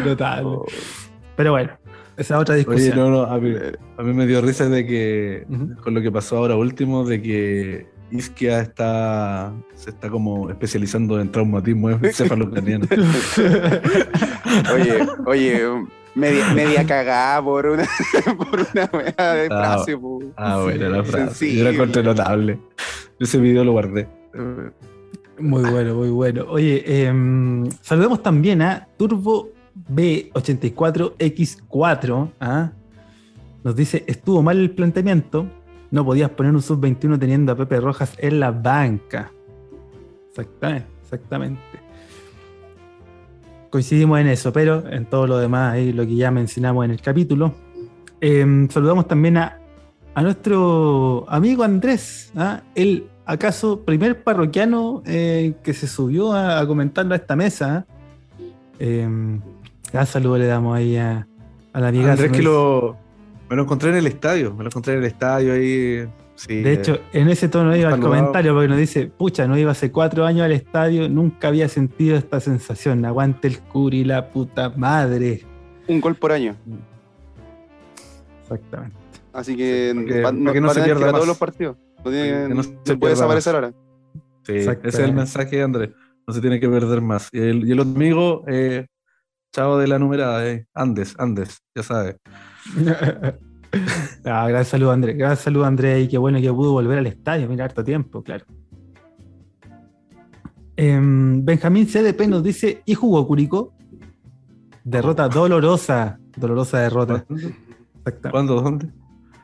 Total. Oh. Pero bueno, esa otra discusión. Oye, no, no, a mí, a mí me dio risa de que, con lo que pasó ahora último, de que Isquia está, se está como especializando en traumatismo encefalocraniano. oye, oye, media, media cagada por una, por una wea de ah, frase. Ah, bueno, la frase. Yo la encontré notable. Ese video lo guardé. Muy bueno, muy bueno. Oye, eh, saludemos también a Turbo B84X4. ¿ah? Nos dice, estuvo mal el planteamiento, no podías poner un sub-21 teniendo a Pepe Rojas en la banca. Exactamente, exactamente. Coincidimos en eso, pero en todo lo demás, ahí lo que ya mencionamos en el capítulo. Em, saludamos también a, nuestro amigo Andrés, ¿ah? el acaso primer parroquiano eh, que se subió a, comentarlo a esta mesa. Eh, saludo le damos ahí a, la amiga. Andrés que lo, me lo encontré en el estadio, me lo encontré en el estadio ahí. de hecho, en ese tono iba el comentario porque nos dice, pucha, no iba hace cuatro años al estadio, nunca había sentido esta sensación. Aguante el curi, la puta madre. Un gol por año. Exactamente. Así que, no, no se pierda todos los partidos. No, se, puede desaparecer ahora. Sí, ese es el mensaje de Andrés. No se tiene que perder más. Y el, y el amigo, eh, chavo de la numerada, eh, Andes, Andes, ya sabes. ah, gran saludo, Andrés. Gran saludo, Andrés. Y qué bueno que pudo volver al estadio. Mira, harto tiempo, claro. Em, Benjamín CDP nos dice: ¿Y jugó Curicó? Derrota dolorosa. Dolorosa derrota. ¿Cuándo? ¿Dónde?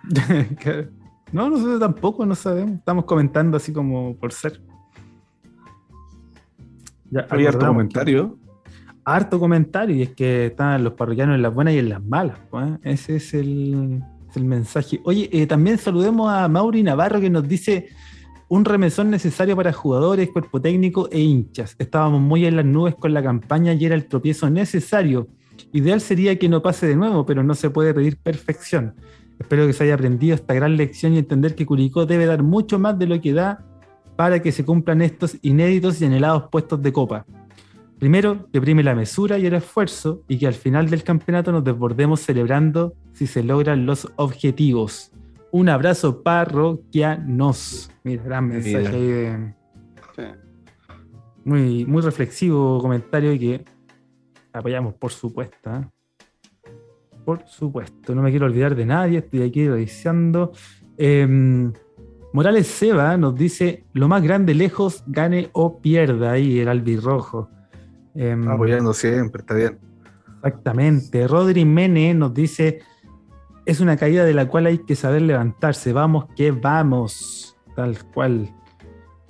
no, nosotros tampoco, no sabemos. Estamos comentando así como por ser. Ya, ¿Había harto comentario? Harto comentario y es que están los parroquianos en las buenas y en las malas. ¿eh? Ese es el, mensaje. Oye, eh, también saludemos a Mauri Navarro que nos dice un remesón necesario para jugadores, cuerpo técnico e hinchas. Estábamos muy en las nubes con la campaña y era el tropiezo necesario. Ideal sería que no pase de nuevo, pero no se puede pedir perfección. Espero que se haya aprendido esta gran lección y entender que Curicó debe dar mucho más de lo que da para que se cumplan estos inéditos y anhelados puestos de copa. Primero, que prime la mesura y el esfuerzo y que al final del campeonato nos desbordemos celebrando si se logran los objetivos. Un abrazo parroquianos. Mira, gran mensaje Muy, muy reflexivo comentario y que apoyamos, por supuesto. ¿eh? Por supuesto, no me quiero olvidar de nadie, estoy aquí revisando. Em, Morales Seba nos dice: Lo más grande lejos, gane o pierda. Ahí el albirrojo. Em, Apoyando siempre, está bien. Exactamente. Rodri Mene nos dice: es una caída de la cual hay que saber levantarse. Vamos que vamos. Tal cual.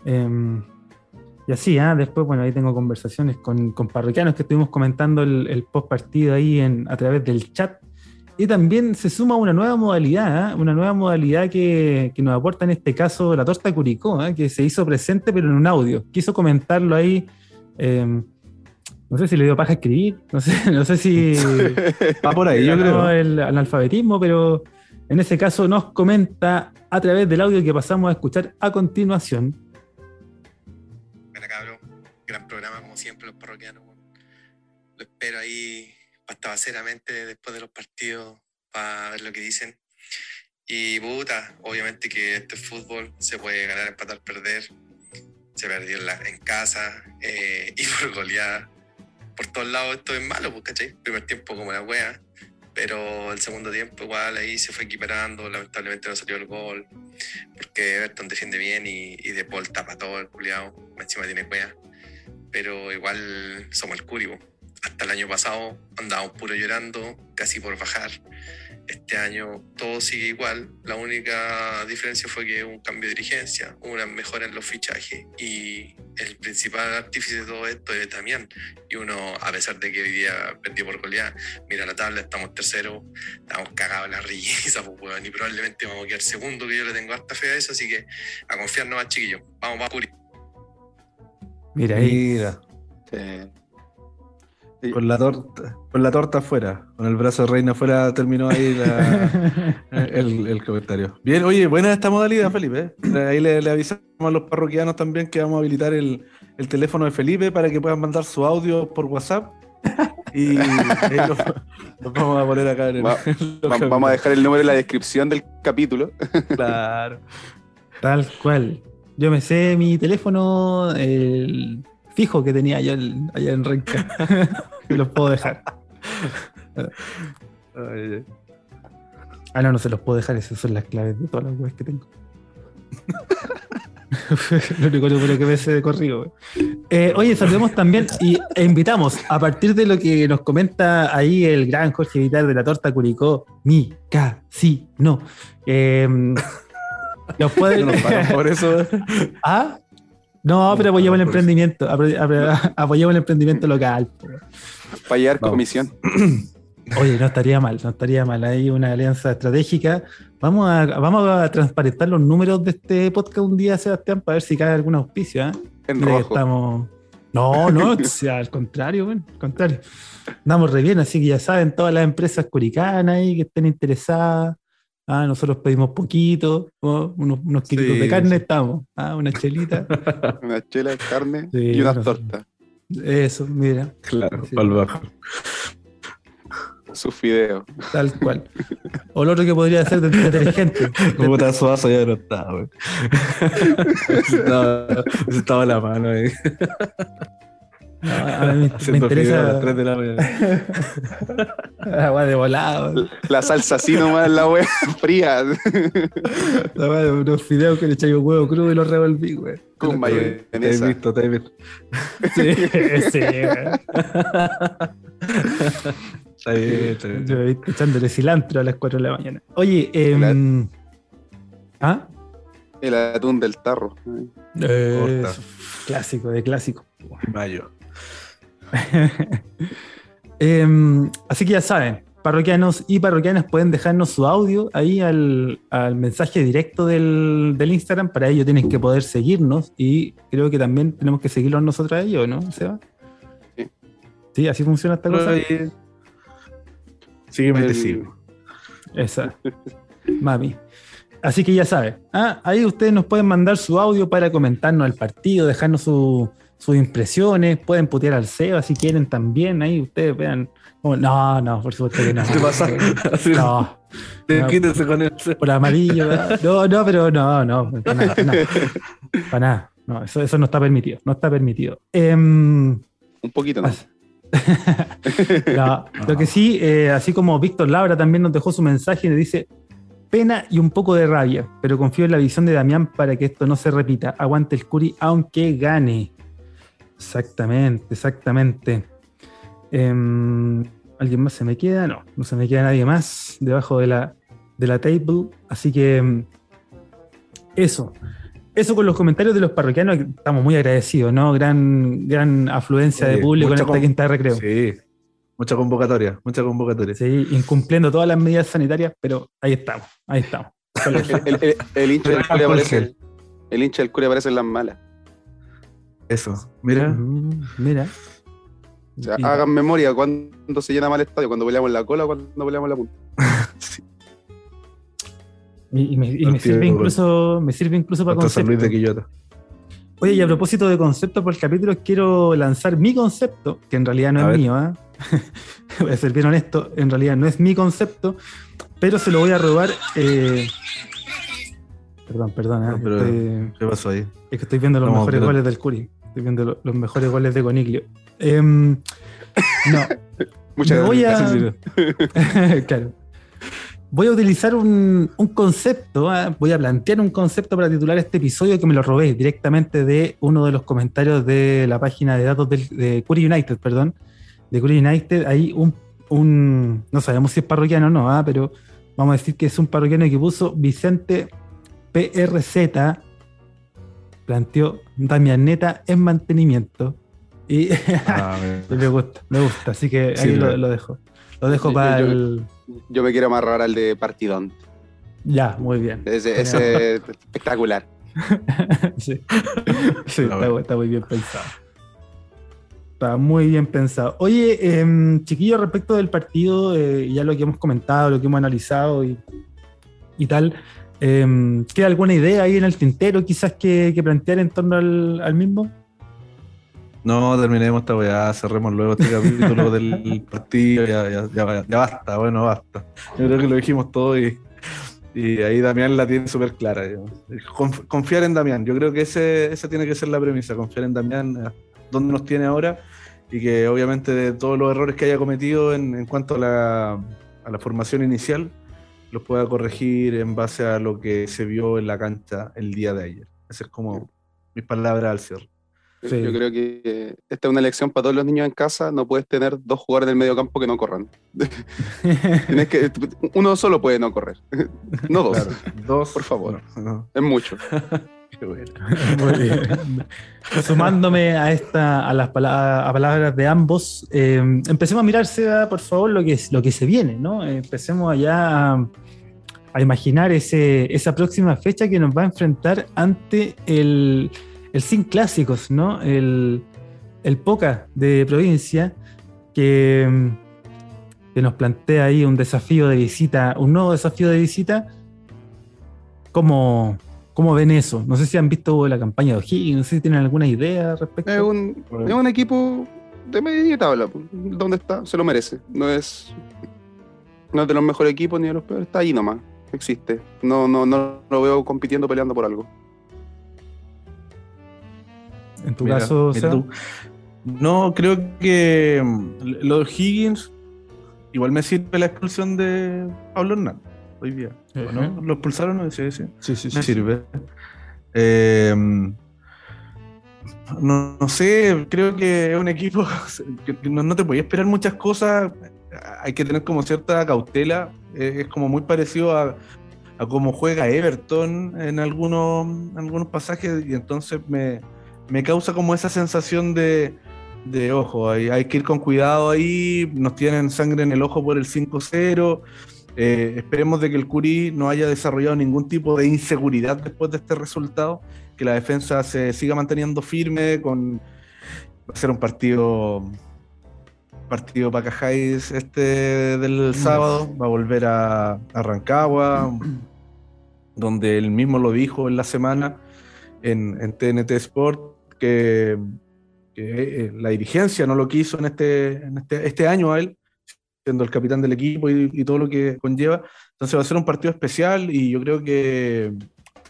Em, y así, ¿ah? después, bueno, ahí tengo conversaciones con, parroquianos que estuvimos comentando el, post partido ahí en, a través del chat. Y también se suma una nueva modalidad, ¿ah? una nueva modalidad que, nos aporta en este caso la torta Curicó, ¿ah? que se hizo presente pero en un audio. Quiso comentarlo ahí em, no sé si le dio paja escribir, no sé, no sé si va por ahí, yo creo. El analfabetismo, pero en ese caso nos comenta a través del audio que pasamos a escuchar a continuación. Bueno, cabrón, gran programa como siempre los parroquianos. Lo espero ahí pastabaceramente después de los partidos para ver lo que dicen. Y puta, obviamente que este fútbol se puede ganar, empatar, perder. Se perdió en, en casa eh, y por goleada por todos lados esto es malo, pues. Primer tiempo como la wea, pero el segundo tiempo igual ahí se fue equiparando, lamentablemente no salió el gol, porque Everton defiende bien y, y De Paul tapa todo el culiado, encima tiene wea, pero igual somos el curibo. Hasta el año pasado andábamos puro llorando, casi por bajar este año todo sigue igual, la única diferencia fue que hubo un cambio de dirigencia, una mejora en los fichajes y el principal artífice de todo esto es Damián. Y uno, a pesar de que hoy día perdió por goleada, mira la tabla, estamos tercero, estamos cagados en la risa, pues, y probablemente vamos a quedar segundo, que yo le tengo harta fe a eso, así que a confiar más chiquillos. Vamos, va, Curi. Mira ahí. Mira. Con la torta, con la torta afuera, con el brazo de reina afuera terminó ahí el, comentario. Bien, oye, buena esta modalidad, Felipe. ¿eh? Ahí le, avisamos a los parroquianos también que vamos a habilitar el, teléfono de Felipe para que puedan mandar su audio por WhatsApp. Y lo, vamos a poner acá en el, Vamos a dejar el número en la descripción del capítulo. Claro. Tal cual. Yo me sé mi teléfono, el fijo que tenía allá, en Renca. los puedo dejar. ah, no, no se los puedo dejar, esas son las claves de todas las webs que tengo. Lo único número que me sé de corrido. Eh, oye, saludemos también y, e invitamos, a partir de lo que nos comenta ahí el gran Jorge Vital de la Torta Curicó, mi, ca, sí, no. Eh, nos pueden... por eso. ¿Ah? No, pero apoyamos el emprendimiento, apoyamos el emprendimiento local. Para llevar comisión. Oye, no estaría mal, no estaría mal. Hay una alianza estratégica. Vamos a, vamos a transparentar los números de este podcast un día, Sebastián, para ver si cae algún auspicio. ¿eh? En rojo. Estamos... No, no, al contrario, bueno, al contrario. Andamos re bien, así que ya saben, todas las empresas curicanas ahí que estén interesadas, Ah, nosotros pedimos poquito, unos, unos kilitos de carne, estamos. Ah, una chelita. una chela de carne y una torta. Eso, mira. Claro, sí. bajo. Su fideo. Tal cual. O lo otro que podría ser de inteligente. Como está suazo ya no está, güey. no, estaba la mano ahí. A mí me, interesa. A las 3 de la mañana. Agua de volado. La salsa así nomás, la wea fría. La wea de unos fideos que le echáis un huevo crudo y los revolví, güey. Con mayonesa. Te he visto, te he visto. Sí, sí, Está bien, está bien. Yo he echándole cilantro a las 4 de la mañana. Oye, eh, ¿ah? El atún del tarro. Eh, clásico, de clásico. Mayo. Em, así que ya saben, parroquianos y parroquianas pueden dejarnos su audio ahí al, mensaje directo del, Instagram. Para ello tienen que poder seguirnos y creo que también tenemos que seguirlos nosotros a ellos, ¿no, Seba? Sí. Sí, así funciona esta cosa. Sígueme, te sigo. Esa. Mami. Así que ya saben, ah, ahí ustedes nos pueden mandar su audio para comentarnos el partido, dejarnos su, sus impresiones, pueden putear al SEO si quieren también, ahí ustedes vean. no, no, por supuesto que no. ¿Qué pasa? No. Quítese con el Por amarillo, no, no, pero no, no, para nada. Para nada. No, eso, eso no está permitido, no está permitido. Em, Un poquito no. Lo que sí, eh, así como Víctor Labra también nos dejó su mensaje y nos dice, pena y un poco de rabia, pero confío en la visión de Damián para que esto no se repita. Aguante el Curi aunque gane. Exactamente, exactamente. Em, ¿Alguien más se me queda? No, no se me queda nadie más debajo de la, de la table. Así que em, eso. Eso con los comentarios de los parroquianos, estamos muy agradecidos, ¿no? Gran, gran afluencia de público en esta quinta de recreo. Sí, mucha convocatoria, mucha convocatoria. Sí, incumpliendo todas las medidas sanitarias, pero ahí estamos, ahí estamos. el, hincha del Cure aparece, el hincha del Cure aparece en las malas. Eso, mira. mira. hagan memoria cuando se llena mal el estadio, cuando peleamos la cola o cuando peleamos la punta. Y, me, sirve incluso, me sirve incluso para concepto. Luis de Quillota. Oye, y a propósito de concepto por el capítulo, quiero lanzar mi concepto, que en realidad no es mío, ¿eh? voy a ser bien honesto, en realidad no es mi concepto, pero se lo voy a robar. Eh, Perdón, perdón. ¿eh? ¿Qué pasó ahí? Es que estoy viendo los mejores goles del Curi. Estoy viendo los mejores goles de Coniglio. Em, no. Muchas voy a... claro. Voy a utilizar un, concepto, ¿ah? voy a plantear un concepto para titular este episodio que me lo robé directamente de uno de los comentarios de la página de datos de Curi United, perdón. De Curi United, hay un, un no sabemos si es parroquiano o no, ¿ah? pero vamos a decir que es un parroquiano que puso Vicente PRZ planteó Damianeta en mantenimiento. Y ah, me gusta, me gusta, así que ahí lo, dejo. Lo dejo para el. Yo me quiero amarrar al de Partidón. Ya, muy bien. Ese, ese espectacular. sí, está, muy bien pensado. Está muy bien pensado. Oye, eh, chiquillo, respecto del partido, eh, ya lo que hemos comentado, lo que hemos analizado y, y tal, eh, ¿queda alguna idea ahí en el tintero quizás que, que plantear en torno al, al mismo? No, terminemos esta weá, cerremos luego este capítulo del partido, ya, ya, ya, ya, basta, bueno, basta. Yo creo que lo dijimos todo y, y ahí Damián la tiene súper clara. confiar en Damián, yo creo que ese, esa tiene que ser la premisa, confiar en Damián, dónde nos tiene ahora y que obviamente de todos los errores que haya cometido en, en cuanto a la, a la formación inicial, los pueda corregir en base a lo que se vio en la cancha el día de ayer. Esas es como mis palabras al cierre. Sí. Yo creo que esta es una lección para todos los niños en casa. No puedes tener dos jugadores del medio campo que no corran. Tienes que, uno solo puede no correr. No dos. Claro, dos, por favor. No, no. Es mucho. Qué bueno. Muy bien. Sumándome a, esta, a las palabras, a palabras de ambos, eh, empecemos a mirarse, por favor, lo que, lo que se viene, ¿no? Empecemos allá a, a imaginar ese, esa próxima fecha que nos va a enfrentar ante el el Sin Clásicos, ¿no? El, el POCA de provincia, que, que, nos plantea ahí un desafío de visita, un nuevo desafío de visita. ¿Cómo, cómo ven eso? No sé si han visto la campaña de O'Higgins, no sé si tienen alguna idea respecto. Es un, es un equipo de media tabla, ¿dónde está? Se lo merece. No es, no es de los mejores equipos ni de los peores, está ahí nomás, existe. No, no, no lo veo compitiendo, peleando por algo. En tu Mira, caso, o sea, tú. No, creo que mm, los Higgins igual me sirve la expulsión de Pablo Hernán hoy día. Uh -huh. ¿no? ¿Lo expulsaron? Sí, sí. sí, sí me sí, sirve. Eh, no, no, sé, creo que es un equipo que no, no te podía esperar muchas cosas. Hay que tener como cierta cautela. Es como muy parecido a, a cómo juega Everton en algunos, en algunos pasajes y entonces me, me causa como esa sensación de, de ojo, hay, hay, que ir con cuidado ahí, nos tienen sangre en el ojo por el 5-0. Eh, esperemos de que el Curi no haya desarrollado ningún tipo de inseguridad después de este resultado, que la defensa se siga manteniendo firme con va a ser un partido partido para Cajáis este del sábado, va a volver a, a Rancagua, donde él mismo lo dijo en la semana en, en TNT Sport, que, que, la dirigencia no lo quiso en este, en este, este año a él, siendo el capitán del equipo y, y, todo lo que conlleva. Entonces va a ser un partido especial y yo creo que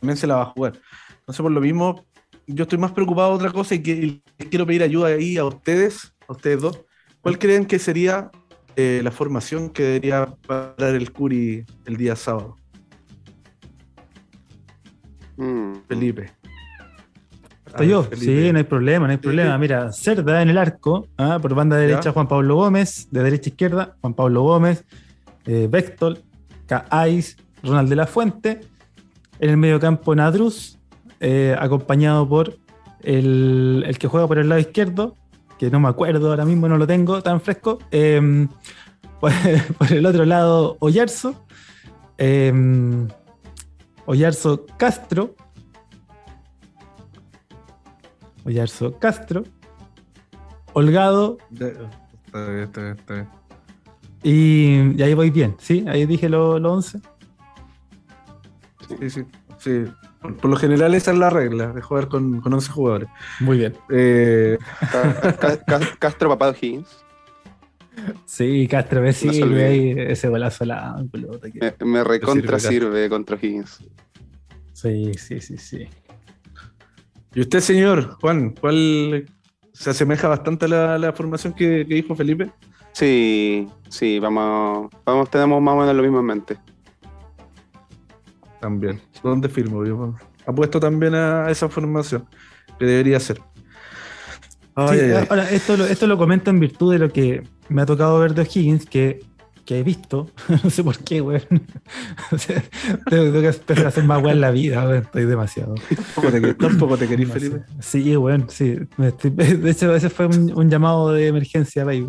también se la va a jugar. Entonces por lo mismo, yo estoy más preocupado de otra cosa y, que, y quiero pedir ayuda ahí a ustedes, a ustedes dos. ¿Cuál creen que sería eh, la formación que debería parar el Curi el día sábado? Mm. Felipe. Hasta yo, Felipe. sí, no hay problema, no hay problema. Mira, Cerda en el arco, ¿ah? por banda derecha ¿Ya? Juan Pablo Gómez, de derecha a izquierda Juan Pablo Gómez, eh, Bextol, Caais, Ronald de la Fuente, en el medio campo Nadruz, eh, acompañado por el, el, que juega por el lado izquierdo, que no me acuerdo ahora mismo, no lo tengo tan fresco, eh, por, por, el otro lado Oyarzo, eh, Oyarzo Castro, Oyarzo Castro, Holgado. Está bien, está bien, está bien. Y, y, ahí voy bien, ¿sí? Ahí dije los lo 11. Sí, sí, sí. Por, por, lo general esa es la regla, de jugar con, con 11 jugadores. Muy bien. Eh... Castro, papá de Higgins. Sí, Castro me sirve ahí ese golazo la Me, me recontra sirve, sirve contra Higgins. Sí, sí, sí, sí. ¿Y usted, señor Juan, cuál se asemeja bastante a la, la formación que, que, dijo Felipe? Sí, sí, vamos, vamos, tenemos más o menos lo mismo en mente. También. ¿Dónde firmo? Yo apuesto también a esa formación, que debería ser. Ay, sí, ay, ay. Ahora, esto lo, esto lo comento en virtud de lo que me ha tocado ver de Higgins, que que he visto, no sé por qué, güey. O sea, tengo, tengo, que empezar a hacer más weón en la vida, güey. Estoy demasiado. Tampoco te, te querís, Felipe. Sí, güey, sí. Estoy, de hecho, ese fue un, un llamado de emergencia, güey.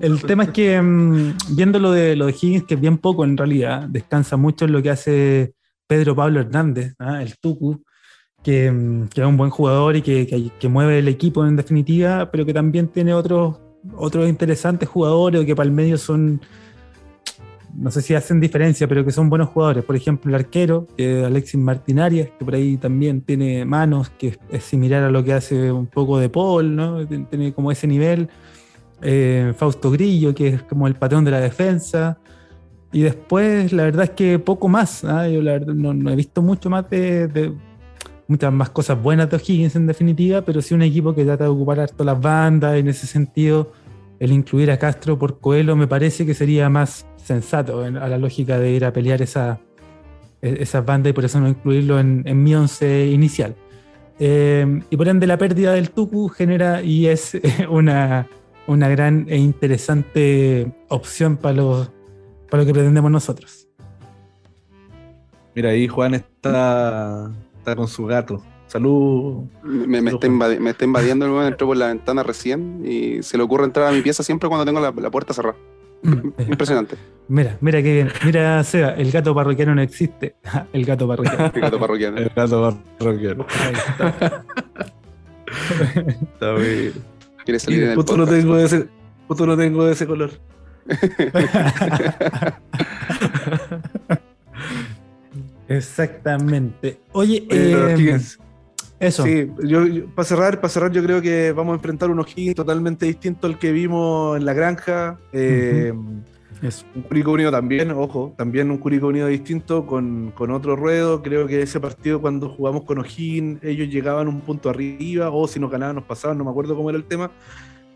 El tema es que, um, viendo lo de, lo de Higgins, que es bien poco en realidad, descansa mucho en lo que hace Pedro Pablo Hernández, ¿ah? el Tucu, que, es un buen jugador y que, que, mueve el equipo en definitiva, pero que también tiene otros, otros interesantes jugadores que para el medio son, no sé si hacen diferencia, pero que son buenos jugadores. Por ejemplo, el arquero, Alexis Martinarias, que por ahí también tiene manos, que es, similar a lo que hace un poco de Paul, ¿no? Tiene como ese nivel. Eh, Fausto Grillo, que es como el patrón de la defensa. Y después, la verdad es que poco más. ¿ah? Yo la verdad no, he visto mucho más de muchas más cosas buenas de O'Higgins en definitiva, pero sí un equipo que trata de ocupar todas las bandas. En ese sentido, el incluir a Castro por Coelho me parece que sería más sensato a la lógica de ir a pelear esa, e, esas bandas y por eso no incluirlo en, mi once inicial. Eh, y por ende la pérdida del Tucu genera y es una, una gran e interesante opción para, los, para lo que pretendemos nosotros. Mira, ahí Juan está está con su gato. Salud. Me, está, invadiendo el weón, entró por la ventana recién y se le ocurre entrar a mi pieza siempre cuando tengo la, puerta cerrada. Mm. Impresionante. Mira, mira qué bien. Mira, Seba, el gato parroquiano no existe. el gato parroquiano. el gato parroquiano. El gato parroquiano. está. bien. ¿Quieres salir en el justo no tengo de ese, justo no tengo de ese color. Exactamente. Oye, eh, eso. Sí, yo, para cerrar, para cerrar, yo creo que vamos a enfrentar un O'Higgins totalmente distinto al que vimos en la granja. Eh, un Curico Unido también, ojo, también un Curico Unido distinto con, otro ruedo. Creo que ese partido cuando jugamos con O'Higgins, ellos llegaban un punto arriba, o si nos ganaban, nos pasaban, no me acuerdo cómo era el tema.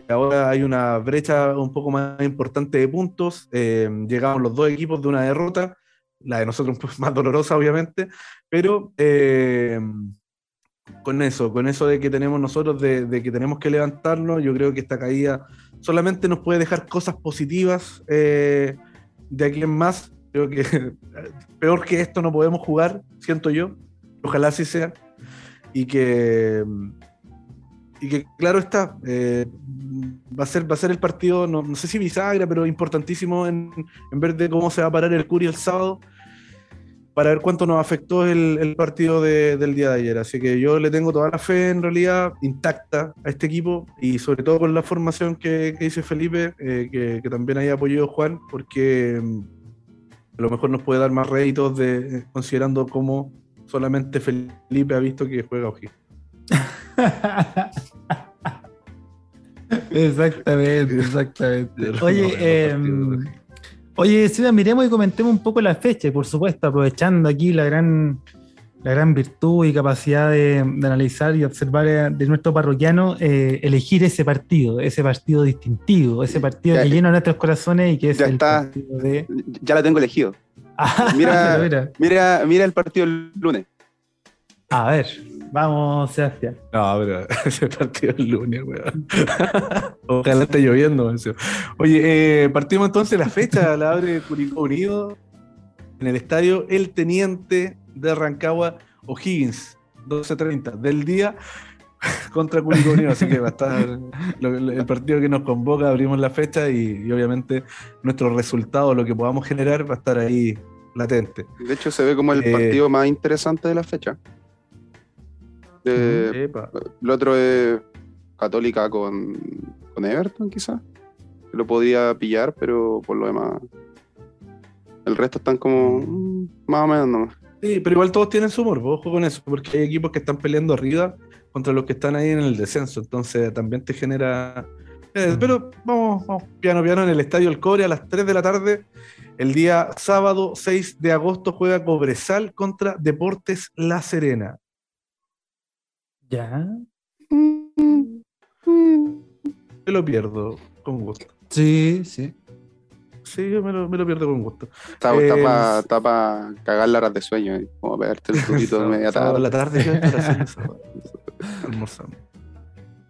Ahora hay una brecha un poco más importante de puntos. Eh, llegamos los dos equipos de una derrota la de nosotros un más dolorosa, obviamente, pero eh, con eso, con eso de que tenemos nosotros, de, que tenemos que levantarnos, yo creo que esta caída solamente nos puede dejar cosas positivas eh, de aquí en más. Creo que peor que esto no podemos jugar, siento yo. Ojalá así sea. Y que, y que claro está, eh, va, a ser, va a ser el partido, no, sé si bisagra, pero importantísimo en, en, ver de cómo se va a parar el Curi el sábado, para ver cuánto nos afectó el, partido del día de ayer. Así que yo le tengo toda la fe en realidad intacta a este equipo y sobre todo con la formación que, dice Felipe, eh, que, también haya apoyado Juan, porque mm, a lo mejor nos puede dar más réditos de, considerando cómo solamente Felipe ha visto que juega Oji. Exactamente, exactamente. Oye, eh, oye, Ciudad, miremos y comentemos un poco la fecha, por supuesto, aprovechando aquí la gran, la gran virtud y capacidad de, analizar y observar eh, de nuestro parroquiano, eh, elegir ese partido, ese partido distintivo, ese partido que llena nuestros corazones y que es ya el partido de. Ya la tengo elegido. Ah, mira, mira, mira el partido el lunes. A ver. Vamos, Sebastián. No, pero ese partido el lunes, weón. Ojalá esté lloviendo. Oye, eh, partimos entonces la fecha, la abre Curicó Unido en el estadio El Teniente de Rancagua O'Higgins, 12.30 del día contra Curicó Unido, así que va a estar el partido que nos convoca, abrimos la fecha y, obviamente nuestro resultado, lo que podamos generar, va a estar ahí latente. De hecho, se ve como el eh, partido más interesante de la fecha. Eh, el otro es Católica con, con Everton, quizás. Lo podía pillar, pero por lo demás. El resto están como mm, más o menos Sí, pero igual todos tienen su humor, ojo con eso, porque hay equipos que están peleando arriba contra los que están ahí en el descenso, entonces también te genera... Eh, pero vamos, vamos, piano piano en el Estadio El Cobre a las 3 de la tarde. El día sábado 6 de agosto juega Cobresal contra Deportes La Serena. Ya. Me lo pierdo con gusto. Sí, sí. Sí, yo me lo, me lo pierdo con gusto. Está, eh, para cagar la horas de sueño, eh, como a pegarte el frutito de media tarde. la tarde Almorzando.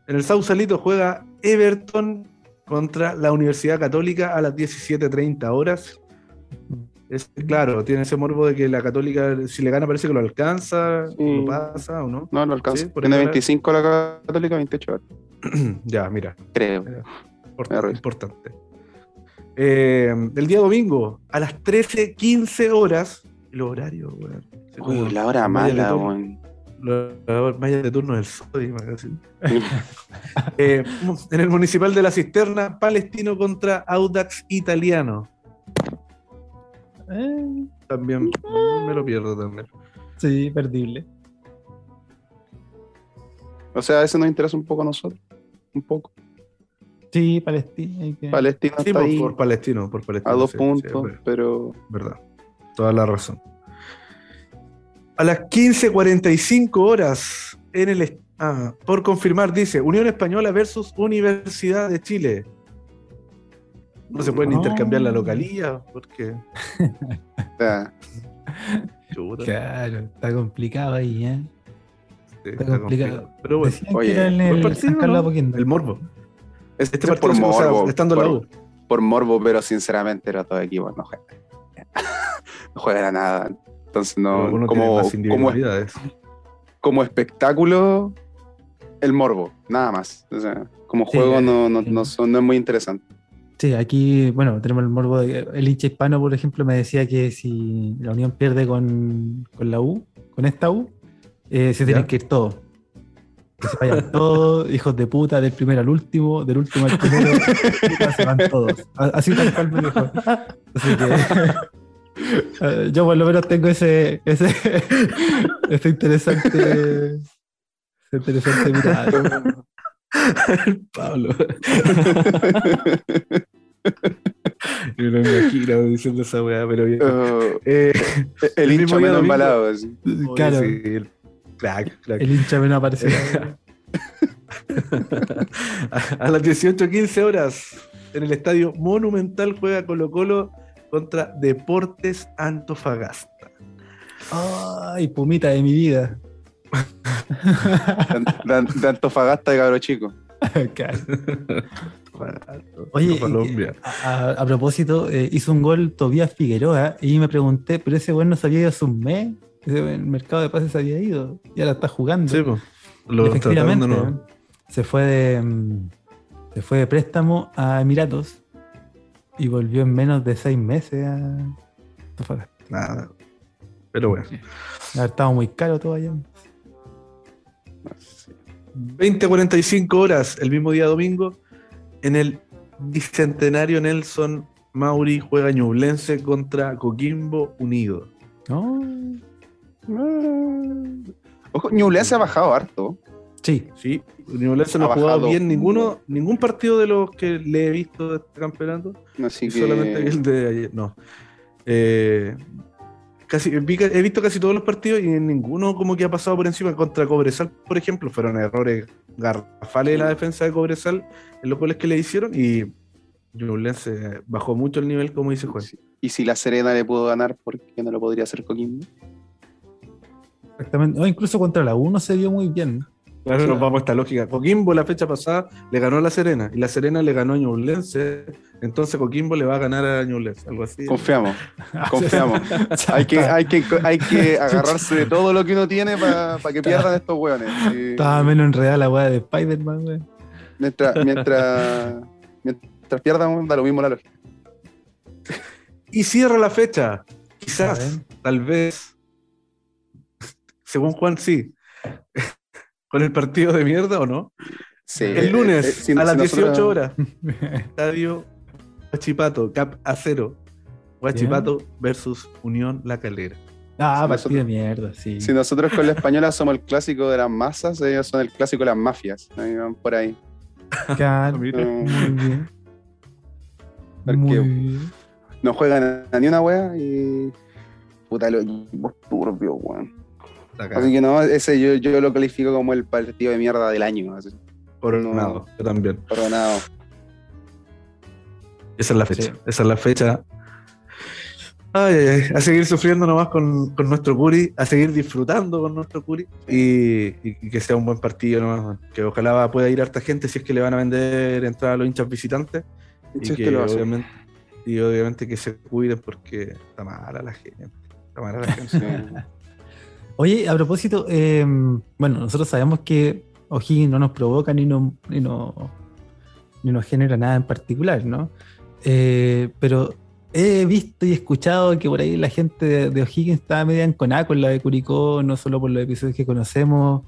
En el Sausalito juega Everton contra la Universidad Católica a las 17.30 horas. Es, claro, tiene ese morbo de que la Católica, si le gana, parece que lo alcanza, lo pasa o no. No, no alcanza. tiene 25 la Católica, 28 ya, mira. Creo. importante. Eh, el día domingo, a las 13.15 horas, el horario, Uy, la hora mala, weón. los mayas de turno del Sodi. eh, en el municipal de la Cisterna, Palestino contra Audax Italiano. Eh. También me lo pierdo también. Sí, perdible. O sea, ese nos interesa un poco a nosotros. Un poco. Sí, Palestina. Palestina está por, ahí por, Palestino, por Palestino. A dos puntos, pero. Verdad. Toda la razón. A las 15.45 horas en el. Ah, por confirmar, dice Unión Española versus Universidad de Chile. No se pueden intercambiar la localía porque. claro, está complicado ahí, ¿eh? está, complicado. Pero bueno, Oye, el, el, morbo. Este, este partido por morbo, estando por, la U. Por morbo, pero sinceramente era todo equipo no juega. no juega nada. Entonces no. Como, como, como espectáculo, el morbo, nada más. O sea, como juego no, no, no, son, no es muy interesante. Sí, aquí, bueno, tenemos el morbo de, el hincha hispano, por ejemplo, me decía que si la Unión pierde con, con la U, con esta U, eh, se tienen que ir todos. Que se vayan todos, hijos de puta, del primero al último, del último al primero, se van todos. Así tal cual me dijo. Así que eh, yo por lo menos tengo ese, ese, ese interesante, ese interesante mirada. Pablo. Yo no me imagino diciendo esa weá, pero bien. Uh, eh, el, el hincha menos embalado. Claro. Sí, el, crack, crack. el hincha menos aparece. a las 18.15 horas, en el estadio Monumental juega Colo Colo contra Deportes Antofagasta. Ay, pumita de mi vida de, Antofagasta de cabro chico. Oye, a, propósito, eh, hizo un gol Tobías Figueroa y me pregunté, pero ese bueno no se había ido hace un mes, el mercado de pases había ido, y ahora está jugando. Sí, lo efectivamente, se fue de mm, se fue de préstamo a Emiratos y volvió en menos de seis meses a. Nada. Pero bueno. Ha estado muy caro todavía. 20-45 horas el mismo día domingo en el bicentenario Nelson Mauri juega Ñublense contra Coquimbo Unido. Oh. Ojo, Ñublense ha bajado harto. Sí. Sí, Ñublense no ha jugado bien ninguno, ningún partido de los que le he visto de este campeonato. Así Solamente el de ayer. No. Eh, casi, he visto casi todos los partidos y en ninguno como que ha pasado por encima contra Cobresal, por ejemplo, fueron errores garrafales de la defensa de Cobresal en los goles que le hicieron y se bajó mucho el nivel, como dice Juan. Y si la Serena le pudo ganar, ¿por qué no lo podría hacer Coquimbo? Exactamente, o incluso contra la 1 se vio muy bien. Claro, nos vamos a esta lógica. Coquimbo la fecha pasada le ganó a La Serena y La Serena le ganó a Ñublense. Entonces Coquimbo le va a ganar a Ñublense, algo así. Confiamos, confiamos. hay, que, hay, que, hay que agarrarse de todo lo que uno tiene para que pierdan estos hueones. Estaba menos enredada la weá de Spider-Man, Mientras, mientras, mientras pierdan, da lo mismo la lógica. Y cierra la fecha. Quizás, tal vez. Según Juan, sí con el partido de mierda o no? Sí. El lunes, eh, a las 18 horas, estadio Huachipato, Cap a cero. Huachipato versus Unión La Calera. Ah, partido de mierda, sí. Si nosotros con la española somos el clásico de las masas, ellos son el clásico de las mafias. Ahí van por ahí. Claro, muy bien. Muy bien. No juegan a ni una wea y. Puta, lo equipos turbios, weón. Así que no, ese yo, yo lo califico como el partido de mierda del año. Así. Coronado, yo también. Coronado. Esa es la fecha. Esa es la fecha. Ay, ay, a seguir sufriendo nomás con, con, nuestro Curi, a seguir disfrutando con nuestro Curi y, que sea un buen partido nomás. Que ojalá pueda ir harta gente si es que le van a vender entrada a los hinchas visitantes. Y, que, obviamente, y obviamente que se cuiden porque está mala la gente. Está mala la gente. Oye, a propósito, em, bueno, nosotros sabemos que O'Higgins no nos provoca ni, no, ni, no, ni nos genera nada en particular, ¿no? Eh, pero he visto y escuchado que por ahí la gente de, O'Higgins estaba media en coná con la de Curicó, no solo por los episodios que conocemos,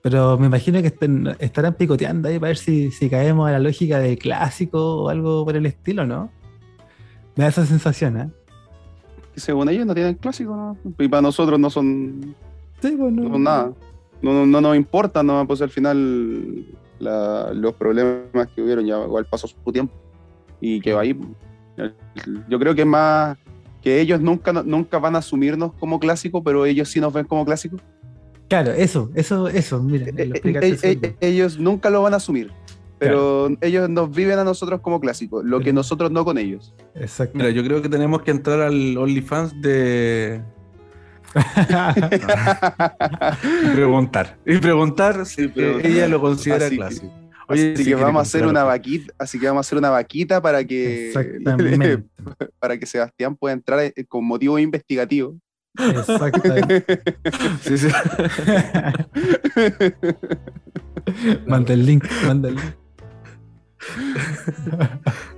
pero me imagino que estarán picoteando ahí para ver si, caemos a la lógica de clásico o algo por el estilo, ¿no? Me da esa sensación, ¿eh? según ellos no tienen clásico, ¿no? Y para nosotros no son, sí, bueno, pues no nada. No, no, nos importa, ¿no? Pues al final los problemas que hubieron ya igual pasó su tiempo y que va ahí yo creo que es más que ellos nunca, nunca van a asumirnos como clásico, pero ellos sí nos ven como clásico. Claro, eso, eso, eso, miren, eh, eh, eh, ellos nunca lo van a asumir, pero ellos nos viven a nosotros como clásico, lo que nosotros no con ellos. Exacto. Mira, yo creo que tenemos que entrar al OnlyFans de. y preguntar. Y preguntar si ella lo considera clásico así que vamos a hacer una vaquita, así que vamos a hacer una vaquita para que para que Sebastián pueda entrar eh, con motivo investigativo. Exactamente. sí, sí. manda el link, manda el link.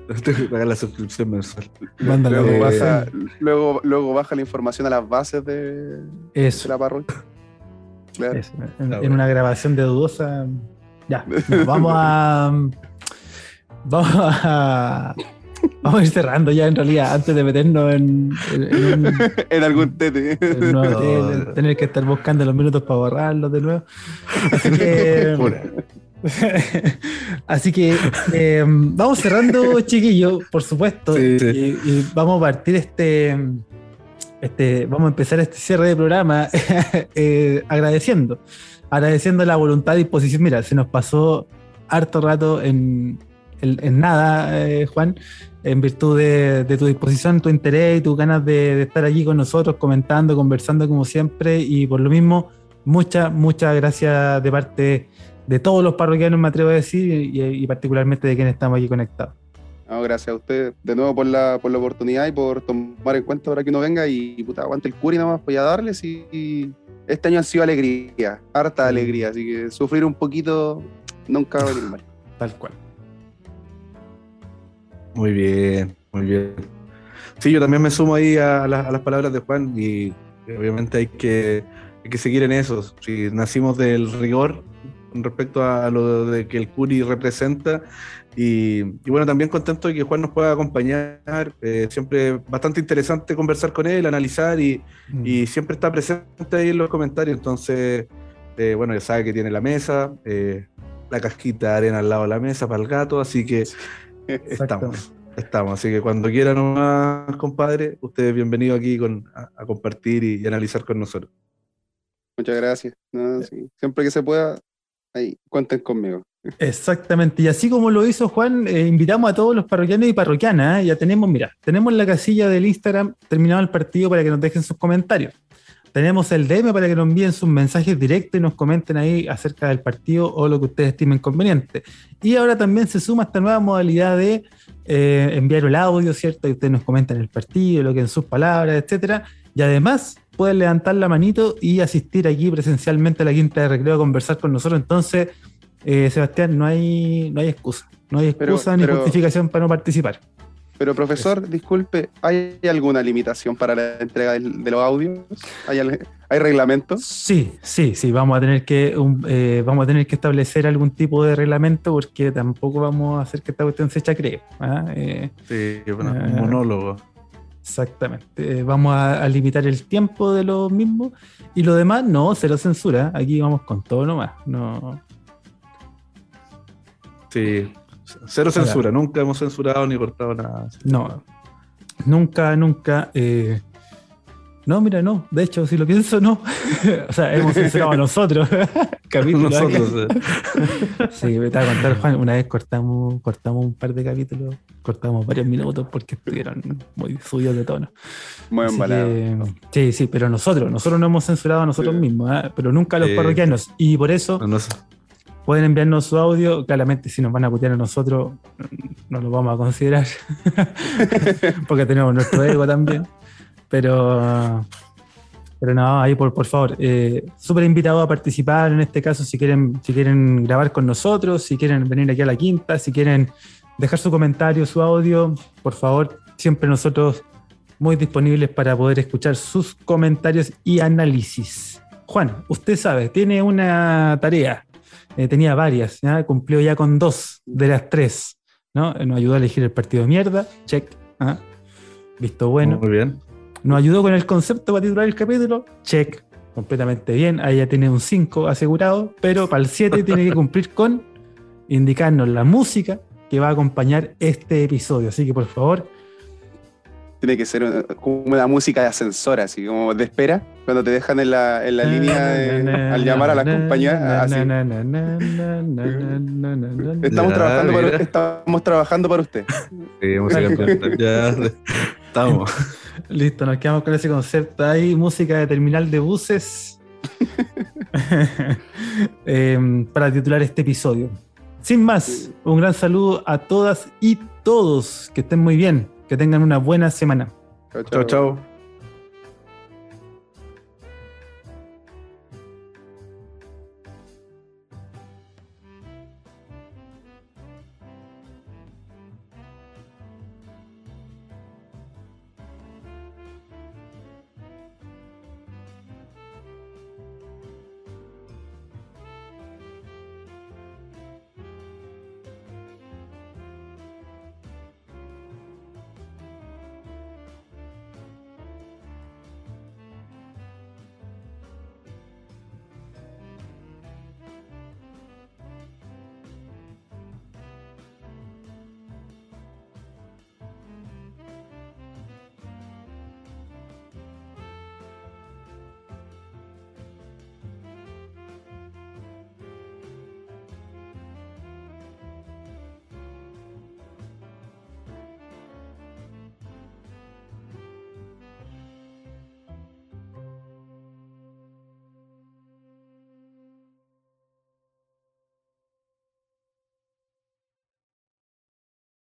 Tengo que pagar la suscripción mensual. Mándalo. Luego, baja, luego, luego, baja la información a las bases de, Eso. de la parroquia. Claro. En, en, una grabación de dudosa ya, vamos a. Vamos a. Vamos a ir cerrando ya en realidad, antes de meternos en. En, algún tete. tener que estar buscando los minutos para borrarlos de nuevo. Así que. Así que em, vamos cerrando, chiquillos, por supuesto. Y, vamos a partir este, este. Vamos a empezar este cierre de programa eh, agradeciendo agradeciendo la voluntad y disposición. Mira, se nos pasó harto rato en, nada, eh, Juan, en virtud de, tu disposición, tu interés y tus ganas de, estar allí con nosotros, comentando, conversando como siempre. Y por lo mismo, muchas, muchas gracias de parte de todos los parroquianos, me atrevo a decir, y, particularmente de quienes estamos aquí conectados. gracias a usted de nuevo por la, por la oportunidad y por tomar en cuenta ahora que uno venga y puta, aguante el curi nomás, voy a darles y este año ha sido alegría, harta alegría, así que sufrir un poquito nunca va a venir mal. Tal cual. Muy bien, muy bien. Sí, yo también me sumo ahí a, las palabras de Juan y obviamente hay que, que seguir en eso. Si nacimos del rigor respecto a lo de que el Curi representa y, bueno, también contento de que Juan nos pueda acompañar. Eh, siempre bastante interesante conversar con él, analizar y, mm. siempre está presente ahí en los comentarios. Entonces, eh, bueno, ya sabe que tiene la mesa, eh, la casquita de arena al lado de la mesa para el gato, así que estamos. Estamos, así que cuando quiera nomás, compadre, usted es bienvenido aquí con, a, compartir y, analizar con nosotros. Muchas gracias. Siempre que se pueda, ahí, cuenten conmigo. Exactamente, y así como lo hizo Juan, eh, invitamos a todos los parroquianos y parroquianas, ¿eh? ya tenemos, mira, tenemos la casilla del Instagram terminado el partido para que nos dejen sus comentarios. Tenemos el DM para que nos envíen sus mensajes directos y nos comenten ahí acerca del partido o lo que ustedes estimen conveniente. Y ahora también se suma esta nueva modalidad de eh, enviar el audio, ¿cierto? Y ustedes nos comentan el partido, lo que en sus palabras, etcétera. Y además pueden levantar la manito y asistir aquí presencialmente a la quinta de recreo a conversar con nosotros. Entonces, eh, Sebastián, no hay, no hay excusa. No hay excusa ni justificación para no participar. Pero profesor, disculpe, ¿hay alguna limitación para la entrega de, los audios? ¿Hay, ¿Hay reglamentos? Sí, sí, sí, vamos a tener que eh, vamos a tener que establecer algún tipo de reglamento porque tampoco vamos a hacer que esta cuestión se echa creo. ¿ah? Eh, sí, un monólogo. Exactamente. vamos a, a, limitar el tiempo de lo mismo y lo demás no, cero censura. Aquí vamos con todo nomás. No, Sí, cero censura, nunca hemos censurado ni cortado nada. No, nunca, nunca. Eh, no, mira, no. De hecho, si lo pienso, no. o sea, hemos censurado a nosotros. capítulos. Nosotros. sí, me estaba a contar, Juan. Una vez cortamos, cortamos un par de capítulos, cortamos varios minutos porque estuvieron muy subidos de tono. Muy embalado. Sí, sí, pero nosotros, nosotros no hemos censurado a nosotros mismos, ¿eh? pero nunca a los parroquianos. Y por eso. No, Pueden enviarnos su audio, claramente si nos van a putear a nosotros, no lo vamos a considerar, porque tenemos nuestro ego también. Pero, pero no, ahí por, por favor, eh, súper invitado a participar en este caso si quieren, si quieren grabar con nosotros, si quieren venir aquí a la quinta, si quieren dejar su comentario, su audio, por favor, siempre nosotros muy disponibles para poder escuchar sus comentarios y análisis. Juan, usted sabe, tiene una tarea, eh, tenía varias, cumplió ya con dos de las tres, ¿no? Nos ayudó a elegir el partido de mierda, check, ¿ah? visto bueno. Muy bien. Nos ayudó con el concepto para titular el capítulo, check, completamente bien, ahí ya tiene un 5 asegurado, pero para el 7 tiene que cumplir con indicarnos la música que va a acompañar este episodio, así que por favor tiene que ser como una música de ascensor, así como de espera, cuando te dejan en la, en la línea al llamar a la compañía. Así. Estamos, trabajando para, estamos trabajando para usted. Sí, música ya estamos. Listo, nos quedamos con ese concepto ahí, música de terminal de buses. para titular este episodio. Sin más, un gran saludo a todas y todos. Que estén muy bien. Que tengan una buena semana. Chao, chao.